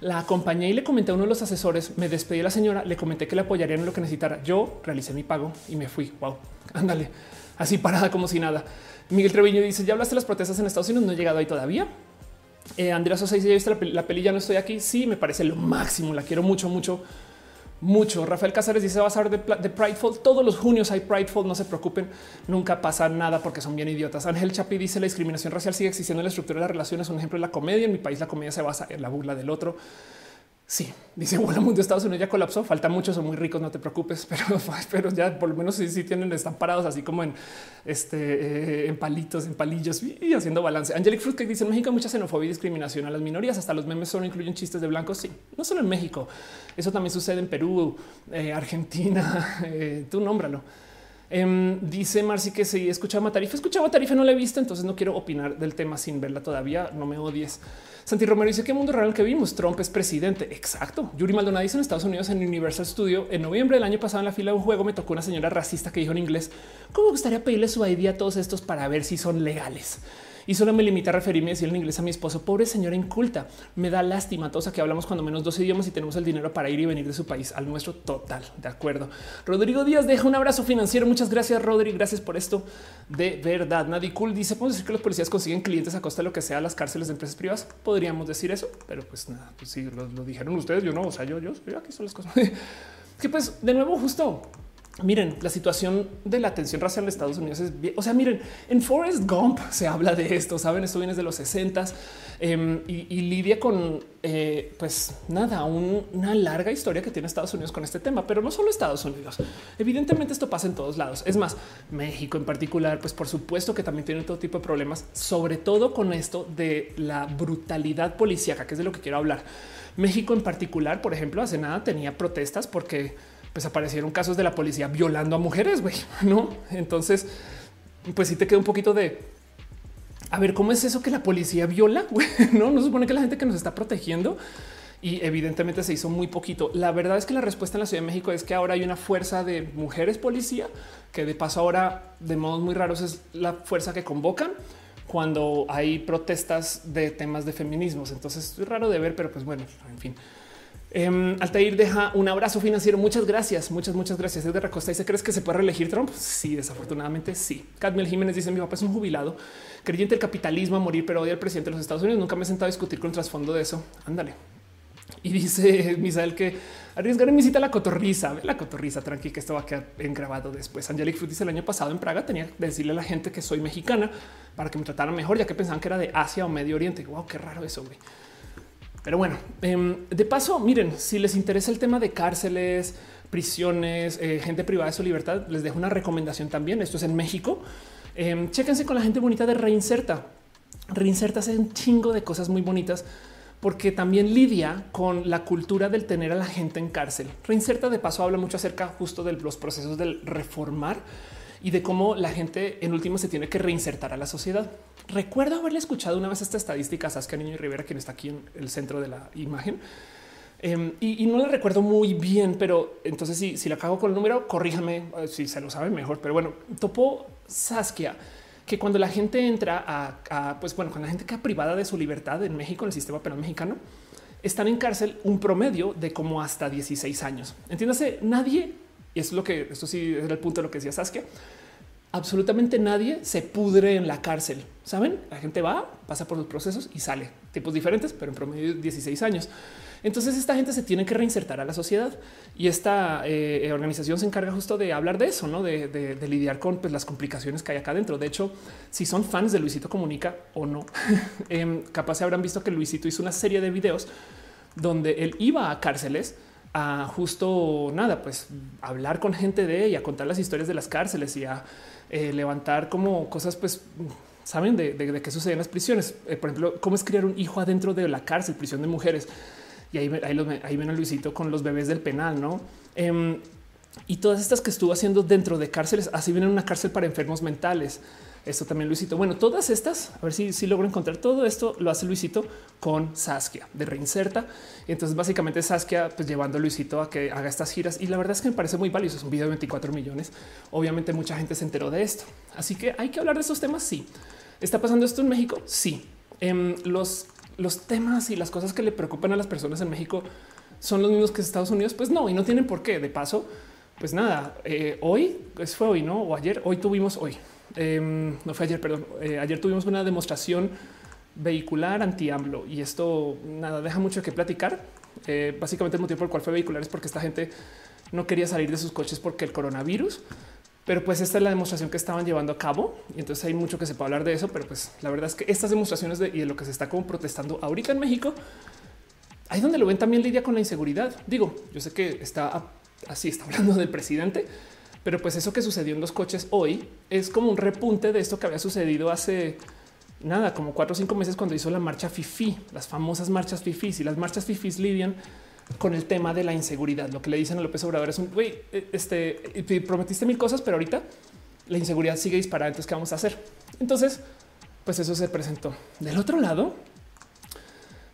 La acompañé y le comenté a uno de los asesores, me despedí a la señora, le comenté que le apoyaría en lo que necesitara. Yo realicé mi pago y me fui. Wow, ándale, así parada como si nada. Miguel Treviño dice: Ya hablaste de las protestas en Estados Unidos, no he llegado ahí todavía. Eh, Andrea Sosa dice: Ya viste la, peli, ya no estoy aquí. Sí, me parece lo máximo, la quiero mucho, mucho mucho. Rafael Cáceres dice va a ser de, de Prideful. Todos los junios hay Prideful. No se preocupen, nunca pasa nada porque son bien idiotas. Ángel Chapi dice la discriminación racial sigue existiendo en la estructura de las relaciones. Un ejemplo de la comedia. En mi país la comedia se basa en la burla del otro. Sí, dice bueno, mundo Estados Unidos ya colapsó. Falta mucho, son muy ricos, no te preocupes, pero, pero ya por lo menos sí, sí tienen, están parados así como en este eh, en palitos, en palillos y haciendo balance. Angelic Fruit que dice en México hay mucha xenofobia y discriminación a las minorías. Hasta los memes solo incluyen chistes de blancos. Sí, no solo en México, eso también sucede en Perú, eh, Argentina. Eh, tú nómbralo. Em, dice Marci que si escuchaba Tarifa, escuchaba Tarifa, no la he visto, entonces no quiero opinar del tema sin verla todavía. No me odies. Santi Romero dice qué mundo real que vimos. Trump es presidente. Exacto. Yuri Maldonado dice en Estados Unidos en Universal Studio en noviembre del año pasado en la fila de un juego me tocó una señora racista que dijo en inglés cómo gustaría pedirle su ID a todos estos para ver si son legales y solo me limita a referirme decir en inglés a mi esposo, pobre señora inculta, me da lástima, todos que hablamos cuando menos dos idiomas y tenemos el dinero para ir y venir de su país al nuestro total. De acuerdo. Rodrigo Díaz deja un abrazo financiero. Muchas gracias, Rodrigo. Gracias por esto. De verdad. Nadie cool dice: Podemos decir que los policías consiguen clientes a costa de lo que sea las cárceles de empresas privadas. Podríamos decir eso, pero pues nada, pues sí, lo, dijeron ustedes. Yo no, o sea, yo, yo, yo aquí son las cosas que, pues, de nuevo, justo Miren, la situación de la tensión racial en Estados Unidos es bien. O sea, miren, en Forrest Gump se habla de esto, saben, esto viene de los 60 em, y, lidia con, eh, pues nada, una larga historia que tiene Estados Unidos con este tema, pero no solo Estados Unidos. Evidentemente, esto pasa en todos lados. Es más, México en particular, pues por supuesto que también tiene todo tipo de problemas, sobre todo con esto de la brutalidad policíaca, que es de lo que quiero hablar. México en particular, por ejemplo, hace nada tenía protestas porque pues aparecieron casos de la policía violando a mujeres, güey, ¿no? Entonces, pues sí te queda un poquito de, a ver, ¿cómo es eso que la policía viola? no, no supone que la gente que nos está protegiendo y evidentemente se hizo muy poquito. La verdad es que la respuesta en la Ciudad de México es que ahora hay una fuerza de mujeres policía que de paso ahora de modos muy raros es la fuerza que convocan cuando hay protestas de temas de feminismos. Entonces es raro de ver, pero pues bueno, en fin. Eh, Altair deja un abrazo financiero. Muchas gracias, muchas, muchas gracias. Es de Recosta. ¿Y se crees que se puede reelegir Trump? Sí, desafortunadamente sí. Cadmiel Jiménez dice: Mi papá es un jubilado, creyente del capitalismo a morir, pero odia al presidente de los Estados Unidos. Nunca me he sentado a discutir con el trasfondo de eso. Ándale. Y dice Misael que arriesgar en visita a la cotorriza. Ve la cotorriza, tranqui, que esto va a quedar en grabado después. Angelic Fruit dice el año pasado en Praga tenía que decirle a la gente que soy mexicana para que me trataran mejor, ya que pensaban que era de Asia o Medio Oriente. Wow, qué raro eso, güey. Pero bueno, em, de paso, miren, si les interesa el tema de cárceles, prisiones, eh, gente privada de su libertad, les dejo una recomendación también. Esto es en México. Eh, chéquense con la gente bonita de Reinserta. Reinserta hace un chingo de cosas muy bonitas porque también lidia con la cultura del tener a la gente en cárcel. Reinserta de paso habla mucho acerca justo de los procesos del reformar y de cómo la gente en último se tiene que reinsertar a la sociedad. Recuerdo haberle escuchado una vez esta estadística Saskia Niño y Rivera, quien está aquí en el centro de la imagen. Um, y, no la recuerdo muy bien, pero entonces si, la cago con el número, corríjame eh, si se lo sabe mejor. Pero bueno, topó Saskia que cuando la gente entra a, a, pues bueno, cuando la gente queda privada de su libertad en México, en el sistema penal mexicano, están en cárcel un promedio de como hasta 16 años. Entiéndase, nadie, y es lo que esto sí era el punto de lo que decía Saskia, absolutamente nadie se pudre en la cárcel. Saben, la gente va, pasa por los procesos y sale tipos diferentes, pero en promedio 16 años. Entonces esta gente se tiene que reinsertar a la sociedad y esta eh, organización se encarga justo de hablar de eso, ¿no? de, lidiar con pues, las complicaciones que hay acá dentro. De hecho, si son fans de Luisito Comunica o no, eh, capaz se habrán visto que Luisito hizo una serie de videos donde él iba a cárceles a justo nada, pues hablar con gente de ella, contar las historias de las cárceles y a eh, levantar como cosas, pues saben de, qué sucede en las prisiones. Eh, por ejemplo, cómo es criar un hijo adentro de la cárcel, prisión de mujeres y ahí, ahí, los, Luisito con los bebés del penal, ¿no? Eh, y todas estas que estuvo haciendo dentro de cárceles, así vienen una cárcel para enfermos mentales. Esto también Luisito. Bueno, todas estas, a ver si, si logro encontrar todo esto, lo hace Luisito con Saskia de Reinserta. Y entonces básicamente Saskia pues llevando a Luisito a que haga estas giras. Y la verdad es que me parece muy valioso. Es un video de 24 millones. Obviamente mucha gente se enteró de esto. Así que hay que hablar de estos temas. Sí. ¿Está pasando esto en México? Sí. Eh, los los temas y las cosas que le preocupan a las personas en México son los mismos que Estados Unidos. Pues no, y no tienen por qué. De paso, pues nada, eh, hoy pues fue hoy, no? O ayer, hoy tuvimos hoy, eh, no fue ayer, perdón. Eh, ayer tuvimos una demostración vehicular anti AMLO y esto nada deja mucho que platicar. Eh, básicamente el motivo por el cual fue vehicular es porque esta gente no quería salir de sus coches porque el coronavirus. Pero pues esta es la demostración que estaban llevando a cabo y entonces hay mucho que se puede hablar de eso, pero pues la verdad es que estas demostraciones de, y de lo que se está como protestando ahorita en México, ahí donde lo ven también lidia con la inseguridad. Digo, yo sé que está así, está hablando del presidente, pero pues eso que sucedió en los coches hoy es como un repunte de esto que había sucedido hace nada, como cuatro o cinco meses cuando hizo la marcha FIFI, las famosas marchas FIFI y las marchas FIFI lidian con el tema de la inseguridad. Lo que le dicen a López Obrador es un güey, este prometiste mil cosas, pero ahorita la inseguridad sigue disparada. Entonces, ¿qué vamos a hacer? Entonces, pues eso se presentó. Del otro lado,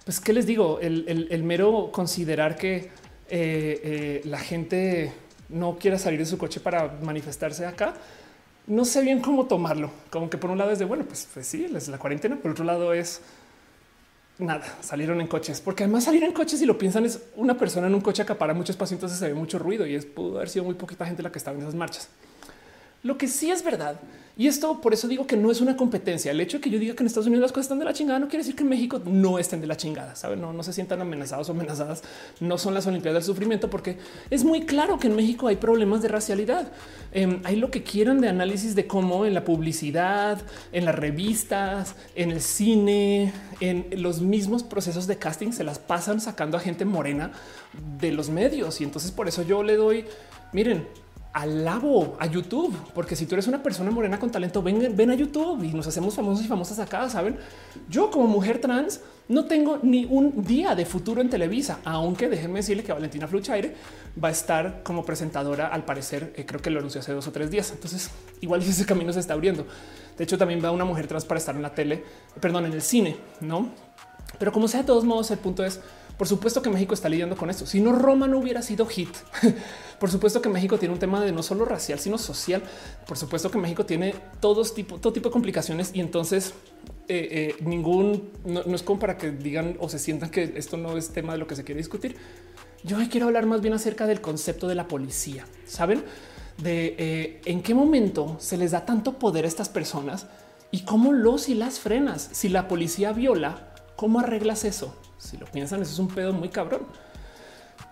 pues, ¿qué les digo? El mero considerar que eh, eh, la gente no quiera salir de su coche para manifestarse acá, no sé bien cómo tomarlo. Como que por un lado es de bueno, pues, pues sí, es la cuarentena, por otro lado es nada, salieron en coches, porque además salir en coches, si lo piensan, es una persona en un coche acapara mucho espacio, entonces se ve mucho ruido y es pudo haber sido muy poquita gente la que estaba en esas marchas. Lo que sí es verdad, y esto por eso digo que no es una competencia. El hecho de que yo diga que en Estados Unidos las cosas están de la chingada no quiere decir que en México no estén de la chingada. Saben, no, no se sientan amenazados o amenazadas. No son las Olimpiadas del sufrimiento, porque es muy claro que en México hay problemas de racialidad. Eh, hay lo que quieran de análisis de cómo en la publicidad, en las revistas, en el cine, en los mismos procesos de casting se las pasan sacando a gente morena de los medios. Y entonces por eso yo le doy, miren, alabo a YouTube, porque si tú eres una persona morena con talento, ven, ven a YouTube y nos hacemos famosos y famosas acá. Saben, yo como mujer trans no tengo ni un día de futuro en Televisa, aunque déjenme decirle que Valentina Fluchaire va a estar como presentadora. Al parecer, eh, creo que lo anunció hace dos o tres días. Entonces, igual ese camino se está abriendo. De hecho, también va una mujer trans para estar en la tele, perdón, en el cine, no? Pero como sea, de todos modos, el punto es Por supuesto que México está lidiando con esto. Si no, Roma no hubiera sido hit. Por supuesto que México tiene un tema de no solo racial, sino social. Por supuesto que México tiene todos tipo, todo tipo de complicaciones y entonces eh, eh, ningún no, es como para que digan o se sientan que esto no es tema de lo que se quiere discutir. Yo quiero hablar más bien acerca del concepto de la policía. Saben de eh, en qué momento se les da tanto poder a estas personas y cómo los y las frenas. Si la policía viola, ¿cómo arreglas eso? Si lo piensan, eso es un pedo muy cabrón.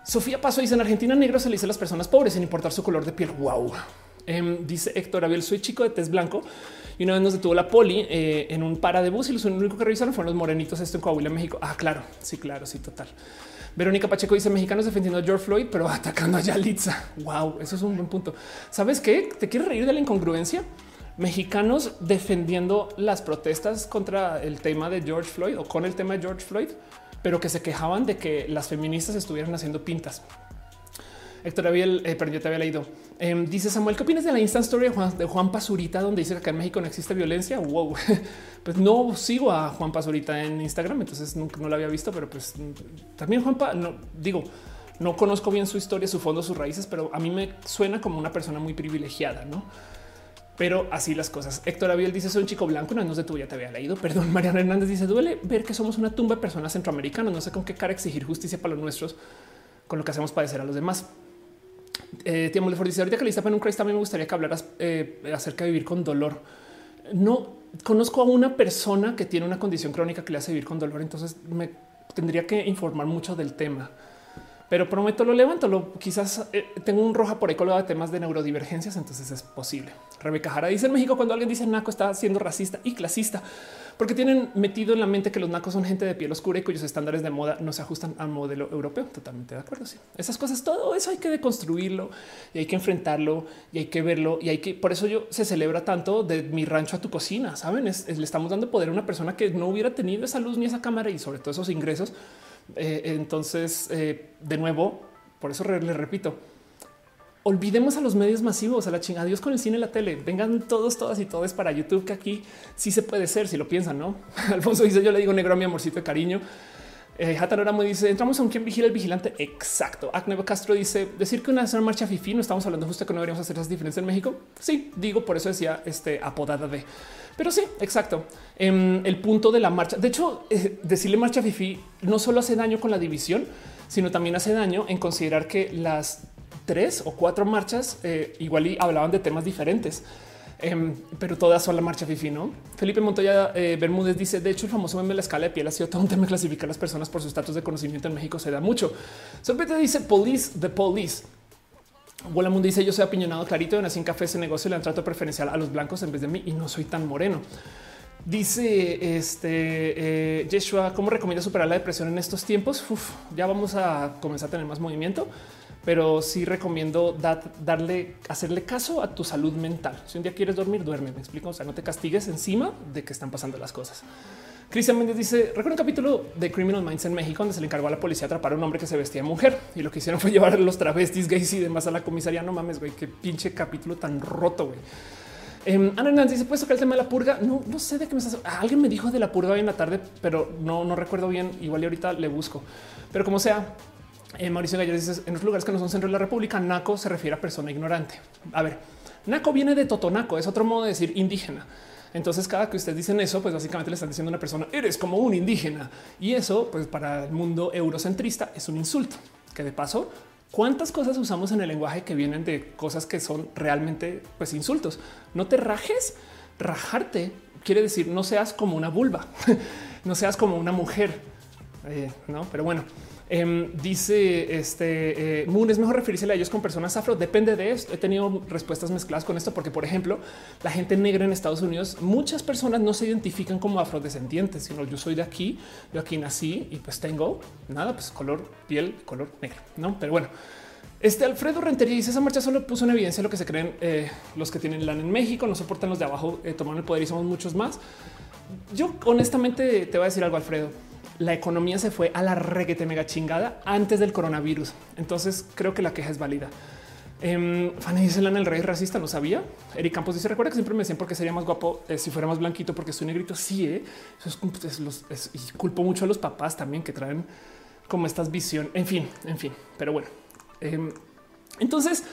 Sofía Paso dice en Argentina negro se le dice a las personas pobres sin importar su color de piel. Wow. Em, dice Héctor Abiel, soy chico de tez blanco y una vez nos detuvo la poli eh, en un para de bus y los únicos que revisaron fueron los morenitos esto en Coahuila, México. Ah, claro, sí, claro, sí, total. Verónica Pacheco dice mexicanos defendiendo a George Floyd, pero atacando a Yalitza. Wow, eso es un buen punto. ¿Sabes qué? ¿Te quieres reír de la incongruencia? Mexicanos defendiendo las protestas contra el tema de George Floyd o con el tema de George Floyd pero que se quejaban de que las feministas estuvieran haciendo pintas. Héctor Abiel, eh, te había leído. Em, dice Samuel, ¿qué opinas de la instant story de Juan, Juan Pazurita, donde dice que acá en México no existe violencia? Wow, pues no sigo a Juan Pazurita en Instagram, entonces nunca no lo había visto, pero pues también Juanpa, no digo, no conozco bien su historia, su fondo, sus raíces, pero a mí me suena como una persona muy privilegiada, no? Pero así las cosas. Héctor Abiel dice soy un chico blanco, no, no sé tú ya te había leído. Perdón, Mariana Hernández dice duele ver que somos una tumba de personas centroamericanas. No sé con qué cara exigir justicia para los nuestros con lo que hacemos padecer a los demás. Eh, Tiamo Lefort dice ahorita que lista en un Christ también me gustaría que hablaras eh, acerca de vivir con dolor. No conozco a una persona que tiene una condición crónica que le hace vivir con dolor, entonces me tendría que informar mucho del tema pero prometo lo levanto. Lo quizás eh, tengo un roja por ahí de temas de neurodivergencias, entonces es posible. Rebeca Jara dice en México cuando alguien dice naco está siendo racista y clasista porque tienen metido en la mente que los nacos son gente de piel oscura y cuyos estándares de moda no se ajustan al modelo europeo. Totalmente de acuerdo. Sí. Esas cosas, todo eso hay que deconstruirlo y hay que enfrentarlo y hay que verlo y hay que por eso yo se celebra tanto de mi rancho a tu cocina. Saben, le estamos dando poder a una persona que no hubiera tenido esa luz ni esa cámara y sobre todo esos ingresos eh, entonces, eh, de nuevo, por eso le repito, olvidemos a los medios masivos, a la chingada, adiós con el cine y la tele, vengan todos, todas y todos para YouTube, que aquí sí se puede ser, si lo piensan, ¿no? Alfonso dice, yo le digo negro a mi amorcito de cariño. Eh, me dice, entramos a un quien vigila el vigilante. Exacto. Acnevo Castro dice, decir que una, una marcha fifi, no estamos hablando justo que no deberíamos hacer esas diferencias en México. Sí, digo, por eso decía este apodada de pero sí, exacto. Em, el punto de la marcha. De hecho, eh, decirle marcha Fifi no solo hace daño con la división, sino también hace daño en considerar que las tres o cuatro marchas eh, igual y hablaban de temas diferentes. Em, pero todas son la marcha Fifi, ¿no? Felipe Montoya eh, Bermúdez dice, de hecho, el famoso meme de la escala de piel ha sido todo un tema clasificar a las personas por su estatus de conocimiento en México se da mucho. Sorprende dice police the police. Mundo dice yo soy apiñonado clarito nací en café ese negocio le dan trato preferencial a los blancos en vez de mí y no soy tan moreno. Dice este eh, ¿cómo recomienda superar la depresión en estos tiempos? ya vamos a comenzar a tener más movimiento, pero sí recomiendo darle, hacerle caso a tu salud mental. Si un día quieres dormir, duerme. Me explico. O sea, no te castigues encima de que están pasando las cosas. Cristian Méndez dice: Recuerdo un capítulo de Criminal Minds en México donde se le encargó a la policía atrapar a un hombre que se vestía de mujer y lo que hicieron fue llevar los travestis, gays y demás a la comisaría. No mames, güey, qué pinche capítulo tan roto, güey. Eh, Ana Hernández dice: Puedes tocar el tema de la purga? No, no sé de qué me estás. alguien me dijo de la purga hoy en la tarde, pero no, no recuerdo bien. Igual y ahorita le busco, pero como sea. Eh, Mauricio Gallo dice en los lugares que no son centro de la República, Naco se refiere a persona ignorante. A ver, Naco viene de Totonaco, es otro modo de decir indígena. Entonces, cada que ustedes dicen eso, pues básicamente le están diciendo a una persona, eres como un indígena. Y eso, pues para el mundo eurocentrista, es un insulto. Que de paso, ¿cuántas cosas usamos en el lenguaje que vienen de cosas que son realmente pues insultos? No te rajes, rajarte quiere decir no seas como una vulva, no seas como una mujer. Eh, no, pero bueno, Em, dice este eh, Moon es mejor referirse a ellos con personas afro. Depende de esto. He tenido respuestas mezcladas con esto, porque, por ejemplo, la gente negra en Estados Unidos, muchas personas no se identifican como afrodescendientes, sino yo soy de aquí, yo aquí nací y pues tengo nada, pues color piel, color negro, no? Pero bueno, este Alfredo Rentería dice esa marcha solo puso en evidencia lo que se creen eh, los que tienen LAN en México, no soportan los de abajo, eh, toman el poder y somos muchos más. Yo honestamente te voy a decir algo, Alfredo la economía se fue a la reguete mega chingada antes del coronavirus. Entonces creo que la queja es válida. Eh, Fanny dice el rey racista, no sabía. Eric Campos dice: Recuerda que siempre me decían porque sería más guapo eh, si fuera más blanquito, porque soy negrito. Sí, eh? eso es, y culpo mucho a los papás también que traen como estas visiones, en fin, en fin, pero bueno. Em, entonces,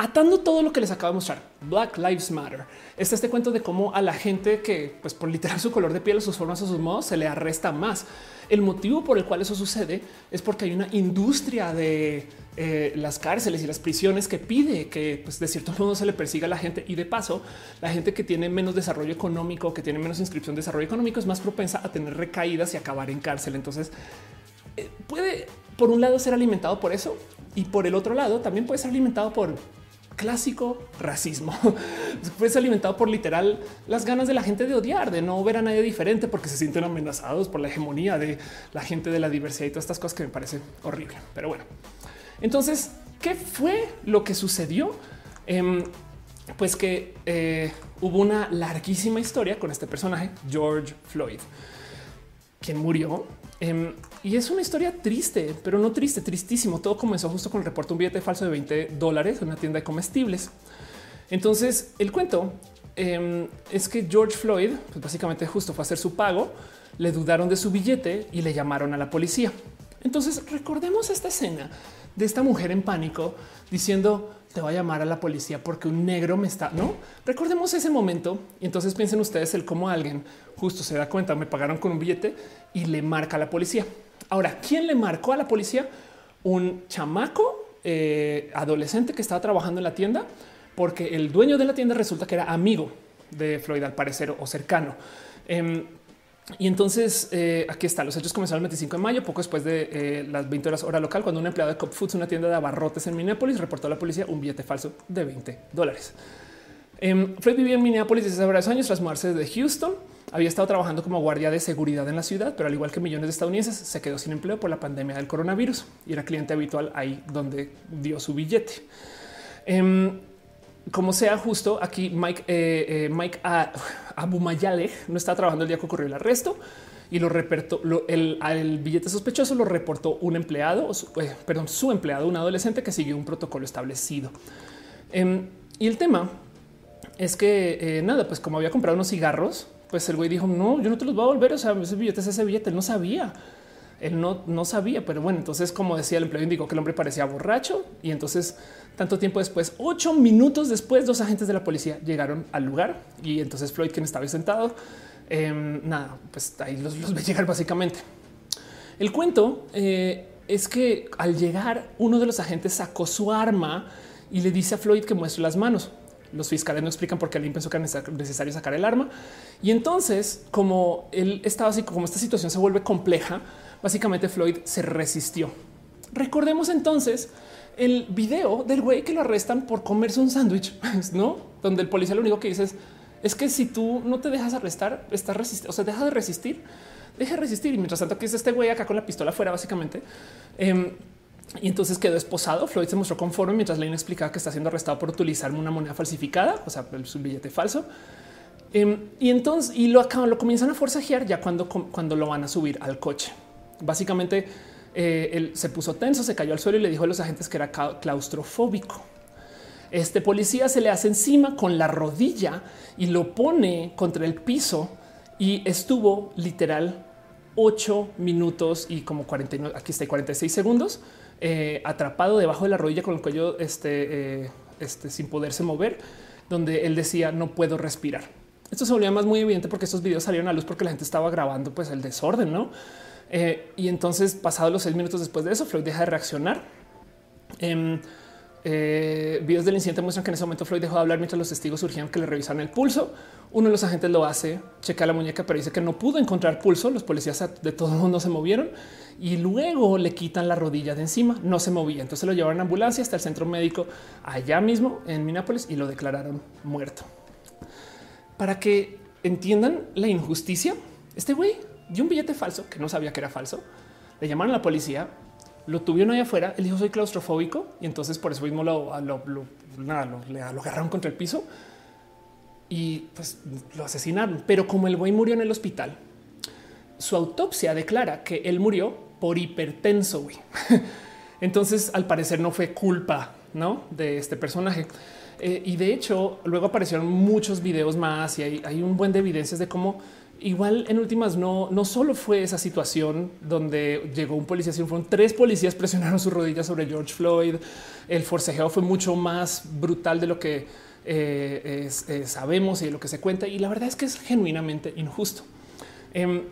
atando todo lo que les acabo de mostrar, Black Lives Matter, está este cuento de cómo a la gente que, pues por literal su color de piel, sus formas o sus modos, se le arresta más. El motivo por el cual eso sucede es porque hay una industria de eh, las cárceles y las prisiones que pide que pues, de cierto modo se le persiga a la gente y de paso la gente que tiene menos desarrollo económico, que tiene menos inscripción de desarrollo económico es más propensa a tener recaídas y acabar en cárcel. Entonces eh, puede por un lado ser alimentado por eso y por el otro lado también puede ser alimentado por clásico racismo. Fue alimentado por literal las ganas de la gente de odiar, de no ver a nadie diferente porque se sienten amenazados por la hegemonía de la gente de la diversidad y todas estas cosas que me parece horrible. Pero bueno, entonces, ¿qué fue lo que sucedió? Em, pues que eh, hubo una larguísima historia con este personaje, George Floyd, quien murió Em, y es una historia triste, pero no triste, tristísimo. Todo comenzó justo con el reporte un billete falso de 20 dólares en una tienda de comestibles. Entonces, el cuento em, es que George Floyd, pues básicamente justo fue a hacer su pago, le dudaron de su billete y le llamaron a la policía. Entonces, recordemos esta escena de esta mujer en pánico diciendo, te voy a llamar a la policía porque un negro me está, ¿no? Recordemos ese momento y entonces piensen ustedes el cómo alguien justo se da cuenta, me pagaron con un billete y le marca a la policía. Ahora, ¿quién le marcó a la policía? Un chamaco eh, adolescente que estaba trabajando en la tienda porque el dueño de la tienda resulta que era amigo de Floyd al parecer o cercano. Em, y entonces eh, aquí está. Los hechos comenzaron el 25 de mayo, poco después de eh, las 20 horas hora local, cuando un empleado de Cop Foods, una tienda de abarrotes en Minneapolis, reportó a la policía un billete falso de 20 dólares. Eh, Fred vivía en Minneapolis desde varios años tras mudarse de Houston. Había estado trabajando como guardia de seguridad en la ciudad, pero al igual que millones de estadounidenses, se quedó sin empleo por la pandemia del coronavirus y era cliente habitual ahí donde dio su billete. Em, como sea justo aquí, Mike, eh, eh, Mike Abumayale no está trabajando el día que ocurrió el arresto y lo reportó el, billete sospechoso lo reportó un empleado, eh, perdón, su empleado, un adolescente que siguió un protocolo establecido. Em, y el tema es que nada, pues como había comprado unos cigarros, pues el güey dijo no, yo no te los voy a volver. O sea, ese billete es ese billete. Él no sabía, él no, no sabía, pero bueno, entonces, como decía el empleado, indicó que el hombre parecía borracho y entonces tanto tiempo después, ocho minutos después, dos agentes de la policía llegaron al lugar y entonces Floyd, quien estaba sentado, em, nada, pues ahí los, los ve llegar básicamente. El cuento eh, es que al llegar, uno de los agentes sacó su arma y le dice a Floyd que muestre las manos. Los fiscales no explican por qué alguien pensó que era necesario sacar el arma. Y entonces, como él estaba así, como esta situación se vuelve compleja, básicamente Floyd se resistió. Recordemos entonces el video del güey que lo arrestan por comerse un sándwich, no? Donde el policía lo único que dice es, que si tú no te dejas arrestar, estás resistiendo, o sea, deja de resistir, deja de resistir. Y mientras tanto, que es este güey acá con la pistola afuera, básicamente. Em, y entonces quedó esposado. Floyd se mostró conforme mientras Lane explicaba que está siendo arrestado por utilizar una moneda falsificada, o sea, un billete falso. Em, y entonces, y lo acaban, lo comienzan a forcejear ya cuando, cuando lo van a subir al coche. Básicamente, eh, él se puso tenso, se cayó al suelo y le dijo a los agentes que era claustrofóbico. Este policía se le hace encima con la rodilla y lo pone contra el piso y estuvo literal ocho minutos y como 49, aquí está 46 segundos eh, atrapado debajo de la rodilla con el cuello este, eh, este, sin poderse mover, donde él decía no puedo respirar. Esto se volvía más muy evidente porque estos videos salieron a luz porque la gente estaba grabando pues el desorden, no? Eh, y entonces, pasados los seis minutos después de eso, Floyd deja de reaccionar. Eh, eh, videos del incidente muestran que en ese momento Floyd dejó de hablar mientras los testigos surgían que le revisaron el pulso. Uno de los agentes lo hace, checa la muñeca, pero dice que no pudo encontrar pulso. Los policías de todo el mundo se movieron y luego le quitan la rodilla de encima. No se movía. Entonces lo llevaron a ambulancia hasta el centro médico allá mismo en Minneapolis y lo declararon muerto. Para que entiendan la injusticia, este güey dio un billete falso que no sabía que era falso. Le llamaron a la policía, lo tuvieron ahí afuera. Él dijo soy claustrofóbico y entonces por eso mismo lo, lo, lo, lo agarraron contra el piso y pues lo asesinaron. Pero como el güey murió en el hospital, su autopsia declara que él murió por hipertenso. Güey. Entonces, al parecer, no fue culpa ¿no? de este personaje. Eh, y de hecho, luego aparecieron muchos videos más y hay, un buen de evidencias de cómo igual en últimas no, no solo fue esa situación donde llegó un policía, sino fueron tres policías presionaron sus rodillas sobre George Floyd. El forcejeo fue mucho más brutal de lo que eh, eh, sabemos y de lo que se cuenta. Y la verdad es que es genuinamente injusto. Em,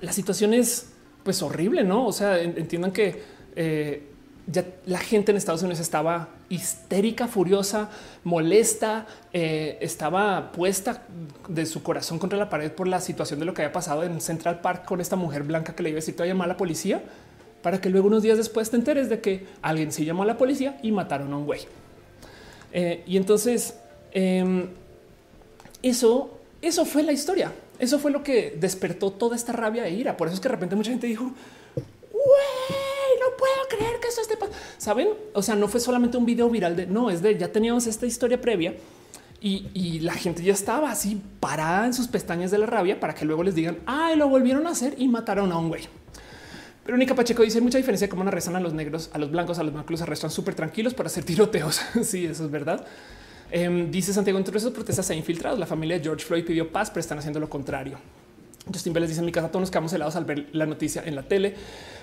la situación es pues horrible, no? O sea, entiendan que eh, ya la gente en Estados Unidos estaba histérica, furiosa, molesta, eh, estaba puesta de su corazón contra la pared por la situación de lo que había pasado en Central Park con esta mujer blanca que le iba a decir voy a llamar a la policía para que luego unos días después te enteres de que alguien se llamó a la policía y mataron a un güey. Eh, y entonces em, eso, eso fue la historia. Eso fue lo que despertó toda esta rabia e ira. Por eso es que de repente mucha gente dijo, no puedo creer que eso esté pasando. Saben? O sea, no fue solamente un video viral de no, es de ya teníamos esta historia previa y, la gente ya estaba así parada en sus pestañas de la rabia para que luego les digan, ay, lo volvieron a hacer y mataron a un güey. Pero Nica Pacheco dice mucha diferencia de cómo arrestan a los negros, a los blancos, a los blancos los arrestan súper tranquilos para hacer tiroteos. sí, eso es verdad. Em, dice Santiago, entre esas protestas se ha infiltrado. La familia de George Floyd pidió paz, pero están haciendo lo contrario. Justin Vélez dice en mi casa todos nos quedamos helados al ver la noticia en la tele.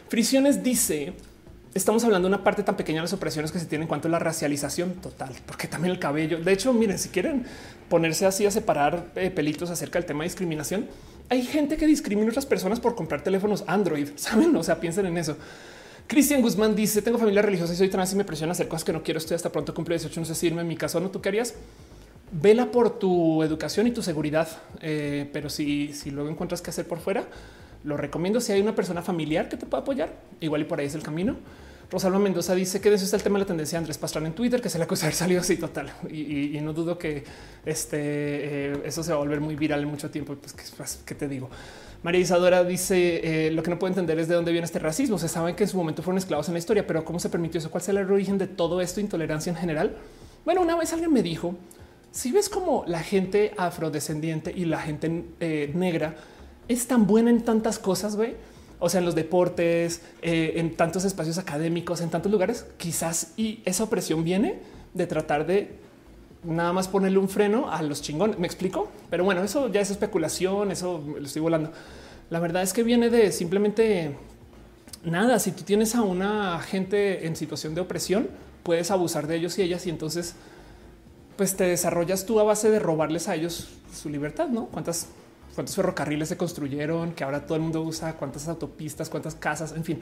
Frisiones dice estamos hablando de una parte tan pequeña de las opresiones que se tiene en cuanto a la racialización total, porque también el cabello. De hecho, miren, si quieren ponerse así a separar eh, pelitos acerca del tema de discriminación, hay gente que discrimina a otras personas por comprar teléfonos Android. Saben? O sea, piensen en eso. Cristian Guzmán dice: Tengo familia religiosa y soy trans y me presiona hacer cosas que no quiero. Estoy hasta pronto cumple 18. No sé si irme en mi caso no. Tú querías vela por tu educación y tu seguridad. Eh, pero si, si luego encuentras que hacer por fuera, lo recomiendo. Si hay una persona familiar que te pueda apoyar, igual y por ahí es el camino. Rosalba Mendoza dice que de eso está el tema de la tendencia de Andrés Pastrana en Twitter, que se le acusa de haber salido así total. Y, no dudo que este, eh, eso se va a volver muy viral en mucho tiempo. Pues ¿qué, te digo? María Isadora dice eh, lo que no puedo entender es de dónde viene este racismo. Se sabe que en su momento fueron esclavos en la historia, pero cómo se permitió eso? ¿Cuál es el origen de todo esto? Intolerancia en general. Bueno, una vez alguien me dijo si ves como la gente afrodescendiente y la gente eh, negra es tan buena en tantas cosas. O sea, en los deportes, eh, en tantos espacios académicos, en tantos lugares, quizás y esa opresión viene de tratar de nada más ponerle un freno a los chingones. Me explico, pero bueno, eso ya es especulación. Eso lo estoy volando. La verdad es que viene de simplemente nada. Si tú tienes a una gente en situación de opresión, puedes abusar de ellos y ellas, y entonces pues te desarrollas tú a base de robarles a ellos su libertad, ¿no? ¿Cuántas, cuántos ferrocarriles se construyeron, que ahora todo el mundo usa, cuántas autopistas, cuántas casas, en fin.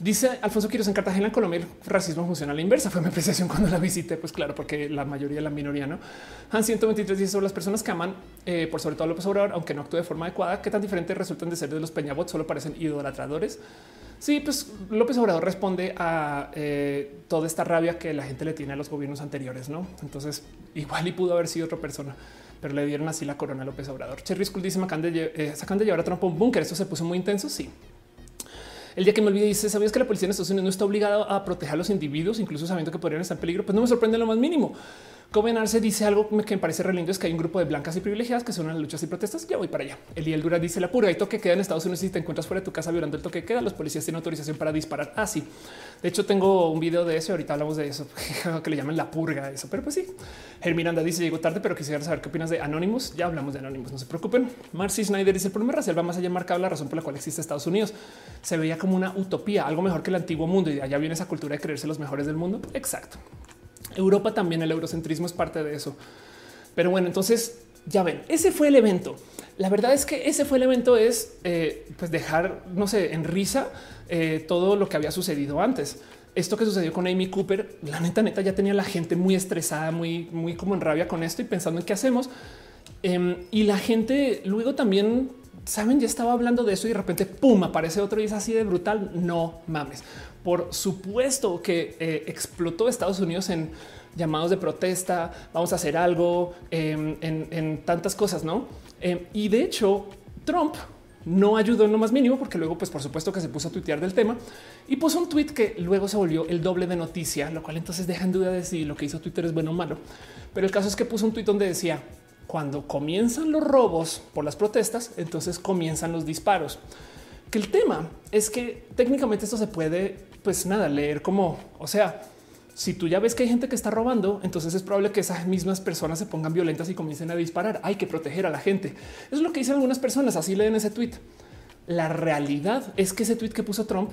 Dice Alfonso Quiroz en Cartagena, en Colombia, el racismo funciona a la inversa. Fue mi apreciación cuando la visité. Pues claro, porque la mayoría de la minoría no. Han 123 dice sobre las personas que aman eh, por sobre todo López Obrador, aunque no actúe de forma adecuada. Qué tan diferentes resultan de ser de los Peñabot, solo parecen idolatradores. Sí, pues López Obrador responde a eh, toda esta rabia que la gente le tiene a los gobiernos anteriores, ¿no? Entonces, igual y pudo haber sido otra persona, pero le dieron así la corona a López Obrador. Cherry School dice, sacan de, eh, sacan de llevar a Trump a un búnker. Esto se puso muy intenso, sí. El día que me olvidé dice, ¿sabías que la policía en Estados Unidos no está obligada a proteger a los individuos, incluso sabiendo que podrían estar en peligro? Pues no me sorprende lo más mínimo. Coben Arce dice algo que me parece re lindo, es que hay un grupo de blancas y privilegiadas que son las luchas y protestas. Ya voy para allá. Eliel Dura dice la pura y toque queda en Estados Unidos. Si te encuentras fuera de tu casa violando el toque queda, los policías tienen autorización para disparar. Así. Ah, de hecho, tengo un video de eso. Ahorita hablamos de eso, que le llaman la purga. Eso, pero pues sí. El Miranda dice llegó tarde, pero quisiera saber qué opinas de Anonymous. Ya hablamos de Anonymous. No se preocupen. Marcy Snyder dice el problema racial va más allá marcado la razón por la cual existe Estados Unidos. Se veía como una utopía, algo mejor que el antiguo mundo y allá viene esa cultura de creerse los mejores del mundo. Exacto. Europa también el eurocentrismo es parte de eso. Pero bueno, entonces ya ven, ese fue el evento. La verdad es que ese fue el evento es eh, pues dejar, no sé, en risa eh, todo lo que había sucedido antes. Esto que sucedió con Amy Cooper, la neta, neta, ya tenía la gente muy estresada, muy, muy como en rabia con esto y pensando en qué hacemos. Em, y la gente luego también, saben, ya estaba hablando de eso y de repente, pum, aparece otro y es así de brutal. No mames por supuesto que eh, explotó Estados Unidos en llamados de protesta, vamos a hacer algo em, en, tantas cosas, ¿no? Em, y de hecho, Trump no ayudó en lo más mínimo porque luego, pues por supuesto que se puso a tuitear del tema y puso un tweet que luego se volvió el doble de noticia, lo cual entonces deja en duda de si lo que hizo Twitter es bueno o malo. Pero el caso es que puso un tweet donde decía, cuando comienzan los robos por las protestas, entonces comienzan los disparos. Que el tema es que técnicamente esto se puede pues nada, leer como, o sea, si tú ya ves que hay gente que está robando, entonces es probable que esas mismas personas se pongan violentas y comiencen a disparar. Hay que proteger a la gente. Es lo que dicen algunas personas. Así leen ese tweet. La realidad es que ese tweet que puso Trump,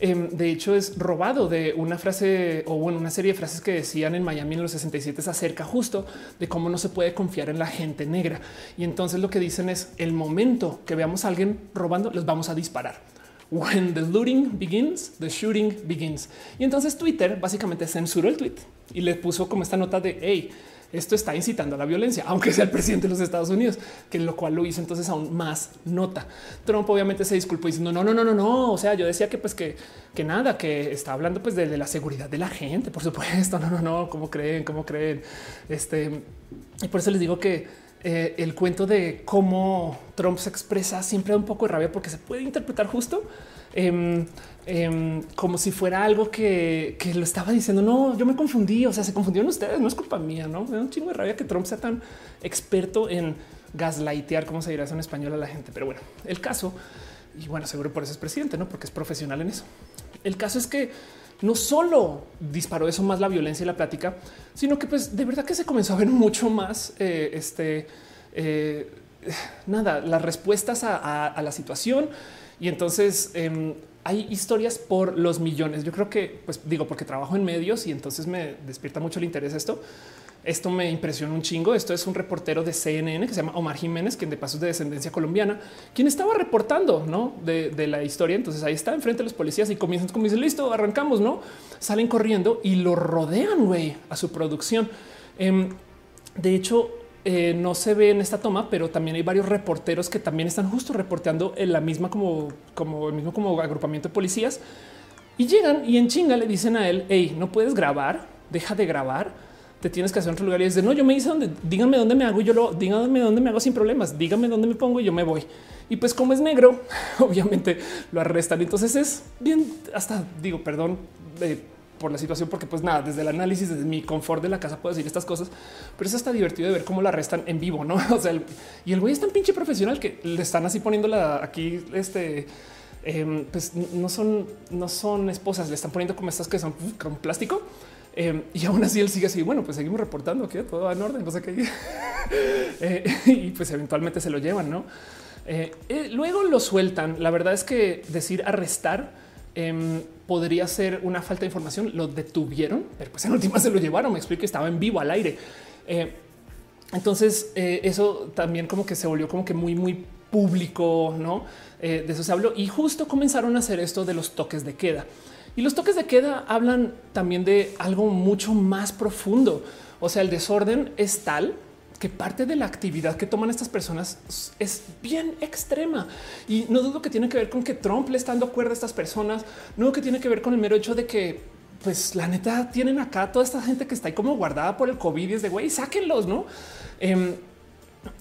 em, de hecho, es robado de una frase o bueno, una serie de frases que decían en Miami en los 67 acerca justo de cómo no se puede confiar en la gente negra. Y entonces lo que dicen es el momento que veamos a alguien robando, les vamos a disparar. When the looting begins, the shooting begins. Y entonces Twitter básicamente censuró el tweet y le puso como esta nota de hey, esto está incitando a la violencia, aunque sea el presidente de los Estados Unidos, que lo cual lo hizo entonces aún más nota. Trump obviamente se disculpó diciendo no, no, no, no, no. O sea, yo decía que pues que, que nada, que está hablando pues de, la seguridad de la gente, por supuesto. No, no, no, cómo creen, cómo creen. Este y por eso les digo que eh, el cuento de cómo Trump se expresa siempre da un poco de rabia porque se puede interpretar justo em, em, como si fuera algo que, lo estaba diciendo. No, yo me confundí. O sea, se confundieron ustedes. No es culpa mía. No me da un chingo de rabia que Trump sea tan experto en gaslightear, como se dirá eso en español a la gente. Pero bueno, el caso, y bueno, seguro por eso es presidente, no porque es profesional en eso. El caso es que no solo disparó eso más la violencia y la plática, sino que pues de verdad que se comenzó a ver mucho más eh, este eh, nada, las respuestas a, la situación. Y entonces em, hay historias por los millones. Yo creo que, pues digo, porque trabajo en medios y entonces me despierta mucho el interés esto. Esto me impresionó un chingo. Esto es un reportero de CNN que se llama Omar Jiménez, quien de paso es de descendencia colombiana, quien estaba reportando ¿no? de, la historia. Entonces ahí está enfrente de los policías y comienzan como dicen listo, arrancamos, no salen corriendo y lo rodean güey, a su producción. Em, de hecho, eh, no se ve en esta toma, pero también hay varios reporteros que también están justo reporteando en la misma como, como el mismo como agrupamiento de policías y llegan y en chinga le dicen a él, hey, no puedes grabar, deja de grabar te tienes que hacer otro lugar y dice no, yo me hice donde díganme dónde me hago y yo lo díganme dónde me hago sin problemas, díganme dónde me pongo y yo me voy. Y pues como es negro, obviamente lo arrestan. Entonces es bien, hasta digo, perdón eh, por la situación, porque pues nada, desde el análisis, desde mi confort de la casa puedo decir estas cosas, pero es hasta divertido de ver cómo la arrestan en vivo, ¿no? O sea, y el güey es tan pinche profesional que le están así poniéndola aquí, este... Em, pues no son, no son esposas, le están poniendo como estas que son con plástico Em, y aún así él sigue así. Bueno, pues seguimos reportando que todo va en orden, no sé qué. Eh, y pues eventualmente se lo llevan, no? Eh, eh, luego lo sueltan. La verdad es que decir arrestar em, podría ser una falta de información. Lo detuvieron, pero pues en última se lo llevaron. Me explico estaba en vivo al aire. entonces eso también como que se volvió como que muy, muy público, no? de eso se habló y justo comenzaron a hacer esto de los toques de queda. Y los toques de queda hablan también de algo mucho más profundo. O sea, el desorden es tal que parte de la actividad que toman estas personas es bien extrema y no dudo que tiene que ver con que Trump le está dando cuerda a estas personas, no que tiene que ver con el mero hecho de que pues la neta tienen acá toda esta gente que está ahí como guardada por el COVID y es de güey, sáquenlos, no? Em,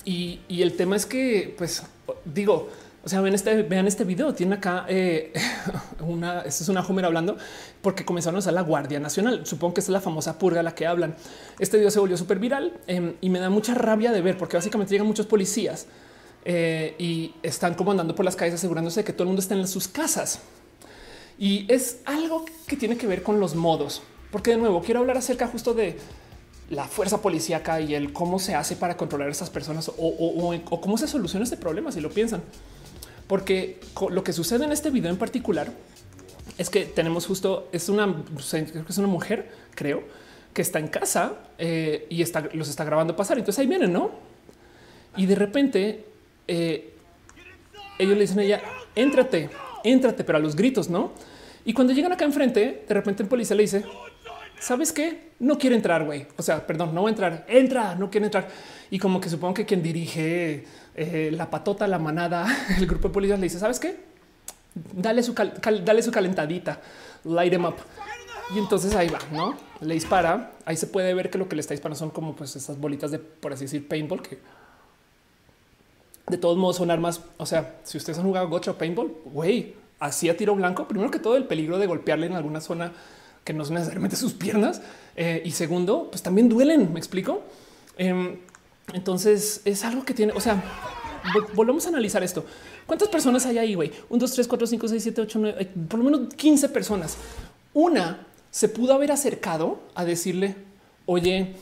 y, y el tema es que, pues digo, o sea, ven este, vean este video. Tiene acá eh, una, esta es una Homer hablando porque comenzaron a usar la Guardia Nacional. Supongo que es la famosa purga a la que hablan. Este video se volvió súper viral em, y me da mucha rabia de ver porque básicamente llegan muchos policías eh, y están como andando por las calles asegurándose de que todo el mundo está en sus casas. Y es algo que tiene que ver con los modos, porque de nuevo quiero hablar acerca justo de la fuerza policíaca y el cómo se hace para controlar a estas personas o cómo se soluciona este problema si lo piensan porque lo que sucede en este video en particular es que tenemos justo es una, creo que es una mujer, creo, que está en casa eh, y está, los está grabando pasar. Entonces ahí vienen, no? Y de repente eh, ellos le dicen a ella, éntrate, éntrate, pero a los gritos, no? Y cuando llegan acá enfrente, de repente el policía le dice, ¿sabes qué? No quiere entrar, güey. O sea, perdón, no va a entrar, entra, no quiere entrar. Y como que supongo que quien dirige eh, la patota, la manada, el grupo de policías le dice, ¿sabes qué? Dale su, dale su calentadita, light em up. Y entonces ahí va, ¿no? Le dispara. Ahí se puede ver que lo que le está disparando son como pues esas bolitas de, por así decir, paintball, que de todos modos son armas. O sea, si ustedes han jugado gocha o paintball, güey, así a tiro blanco, primero que todo el peligro de golpearle en alguna zona que no son necesariamente sus piernas. Eh, y segundo, pues también duelen, me explico. Em, entonces es algo que tiene, o sea, volvemos a analizar esto. ¿Cuántas personas hay ahí, güey? Un, dos, tres, cuatro, cinco, seis, siete, ocho, nueve, por lo menos 15 personas. Una se pudo haber acercado a decirle, oye,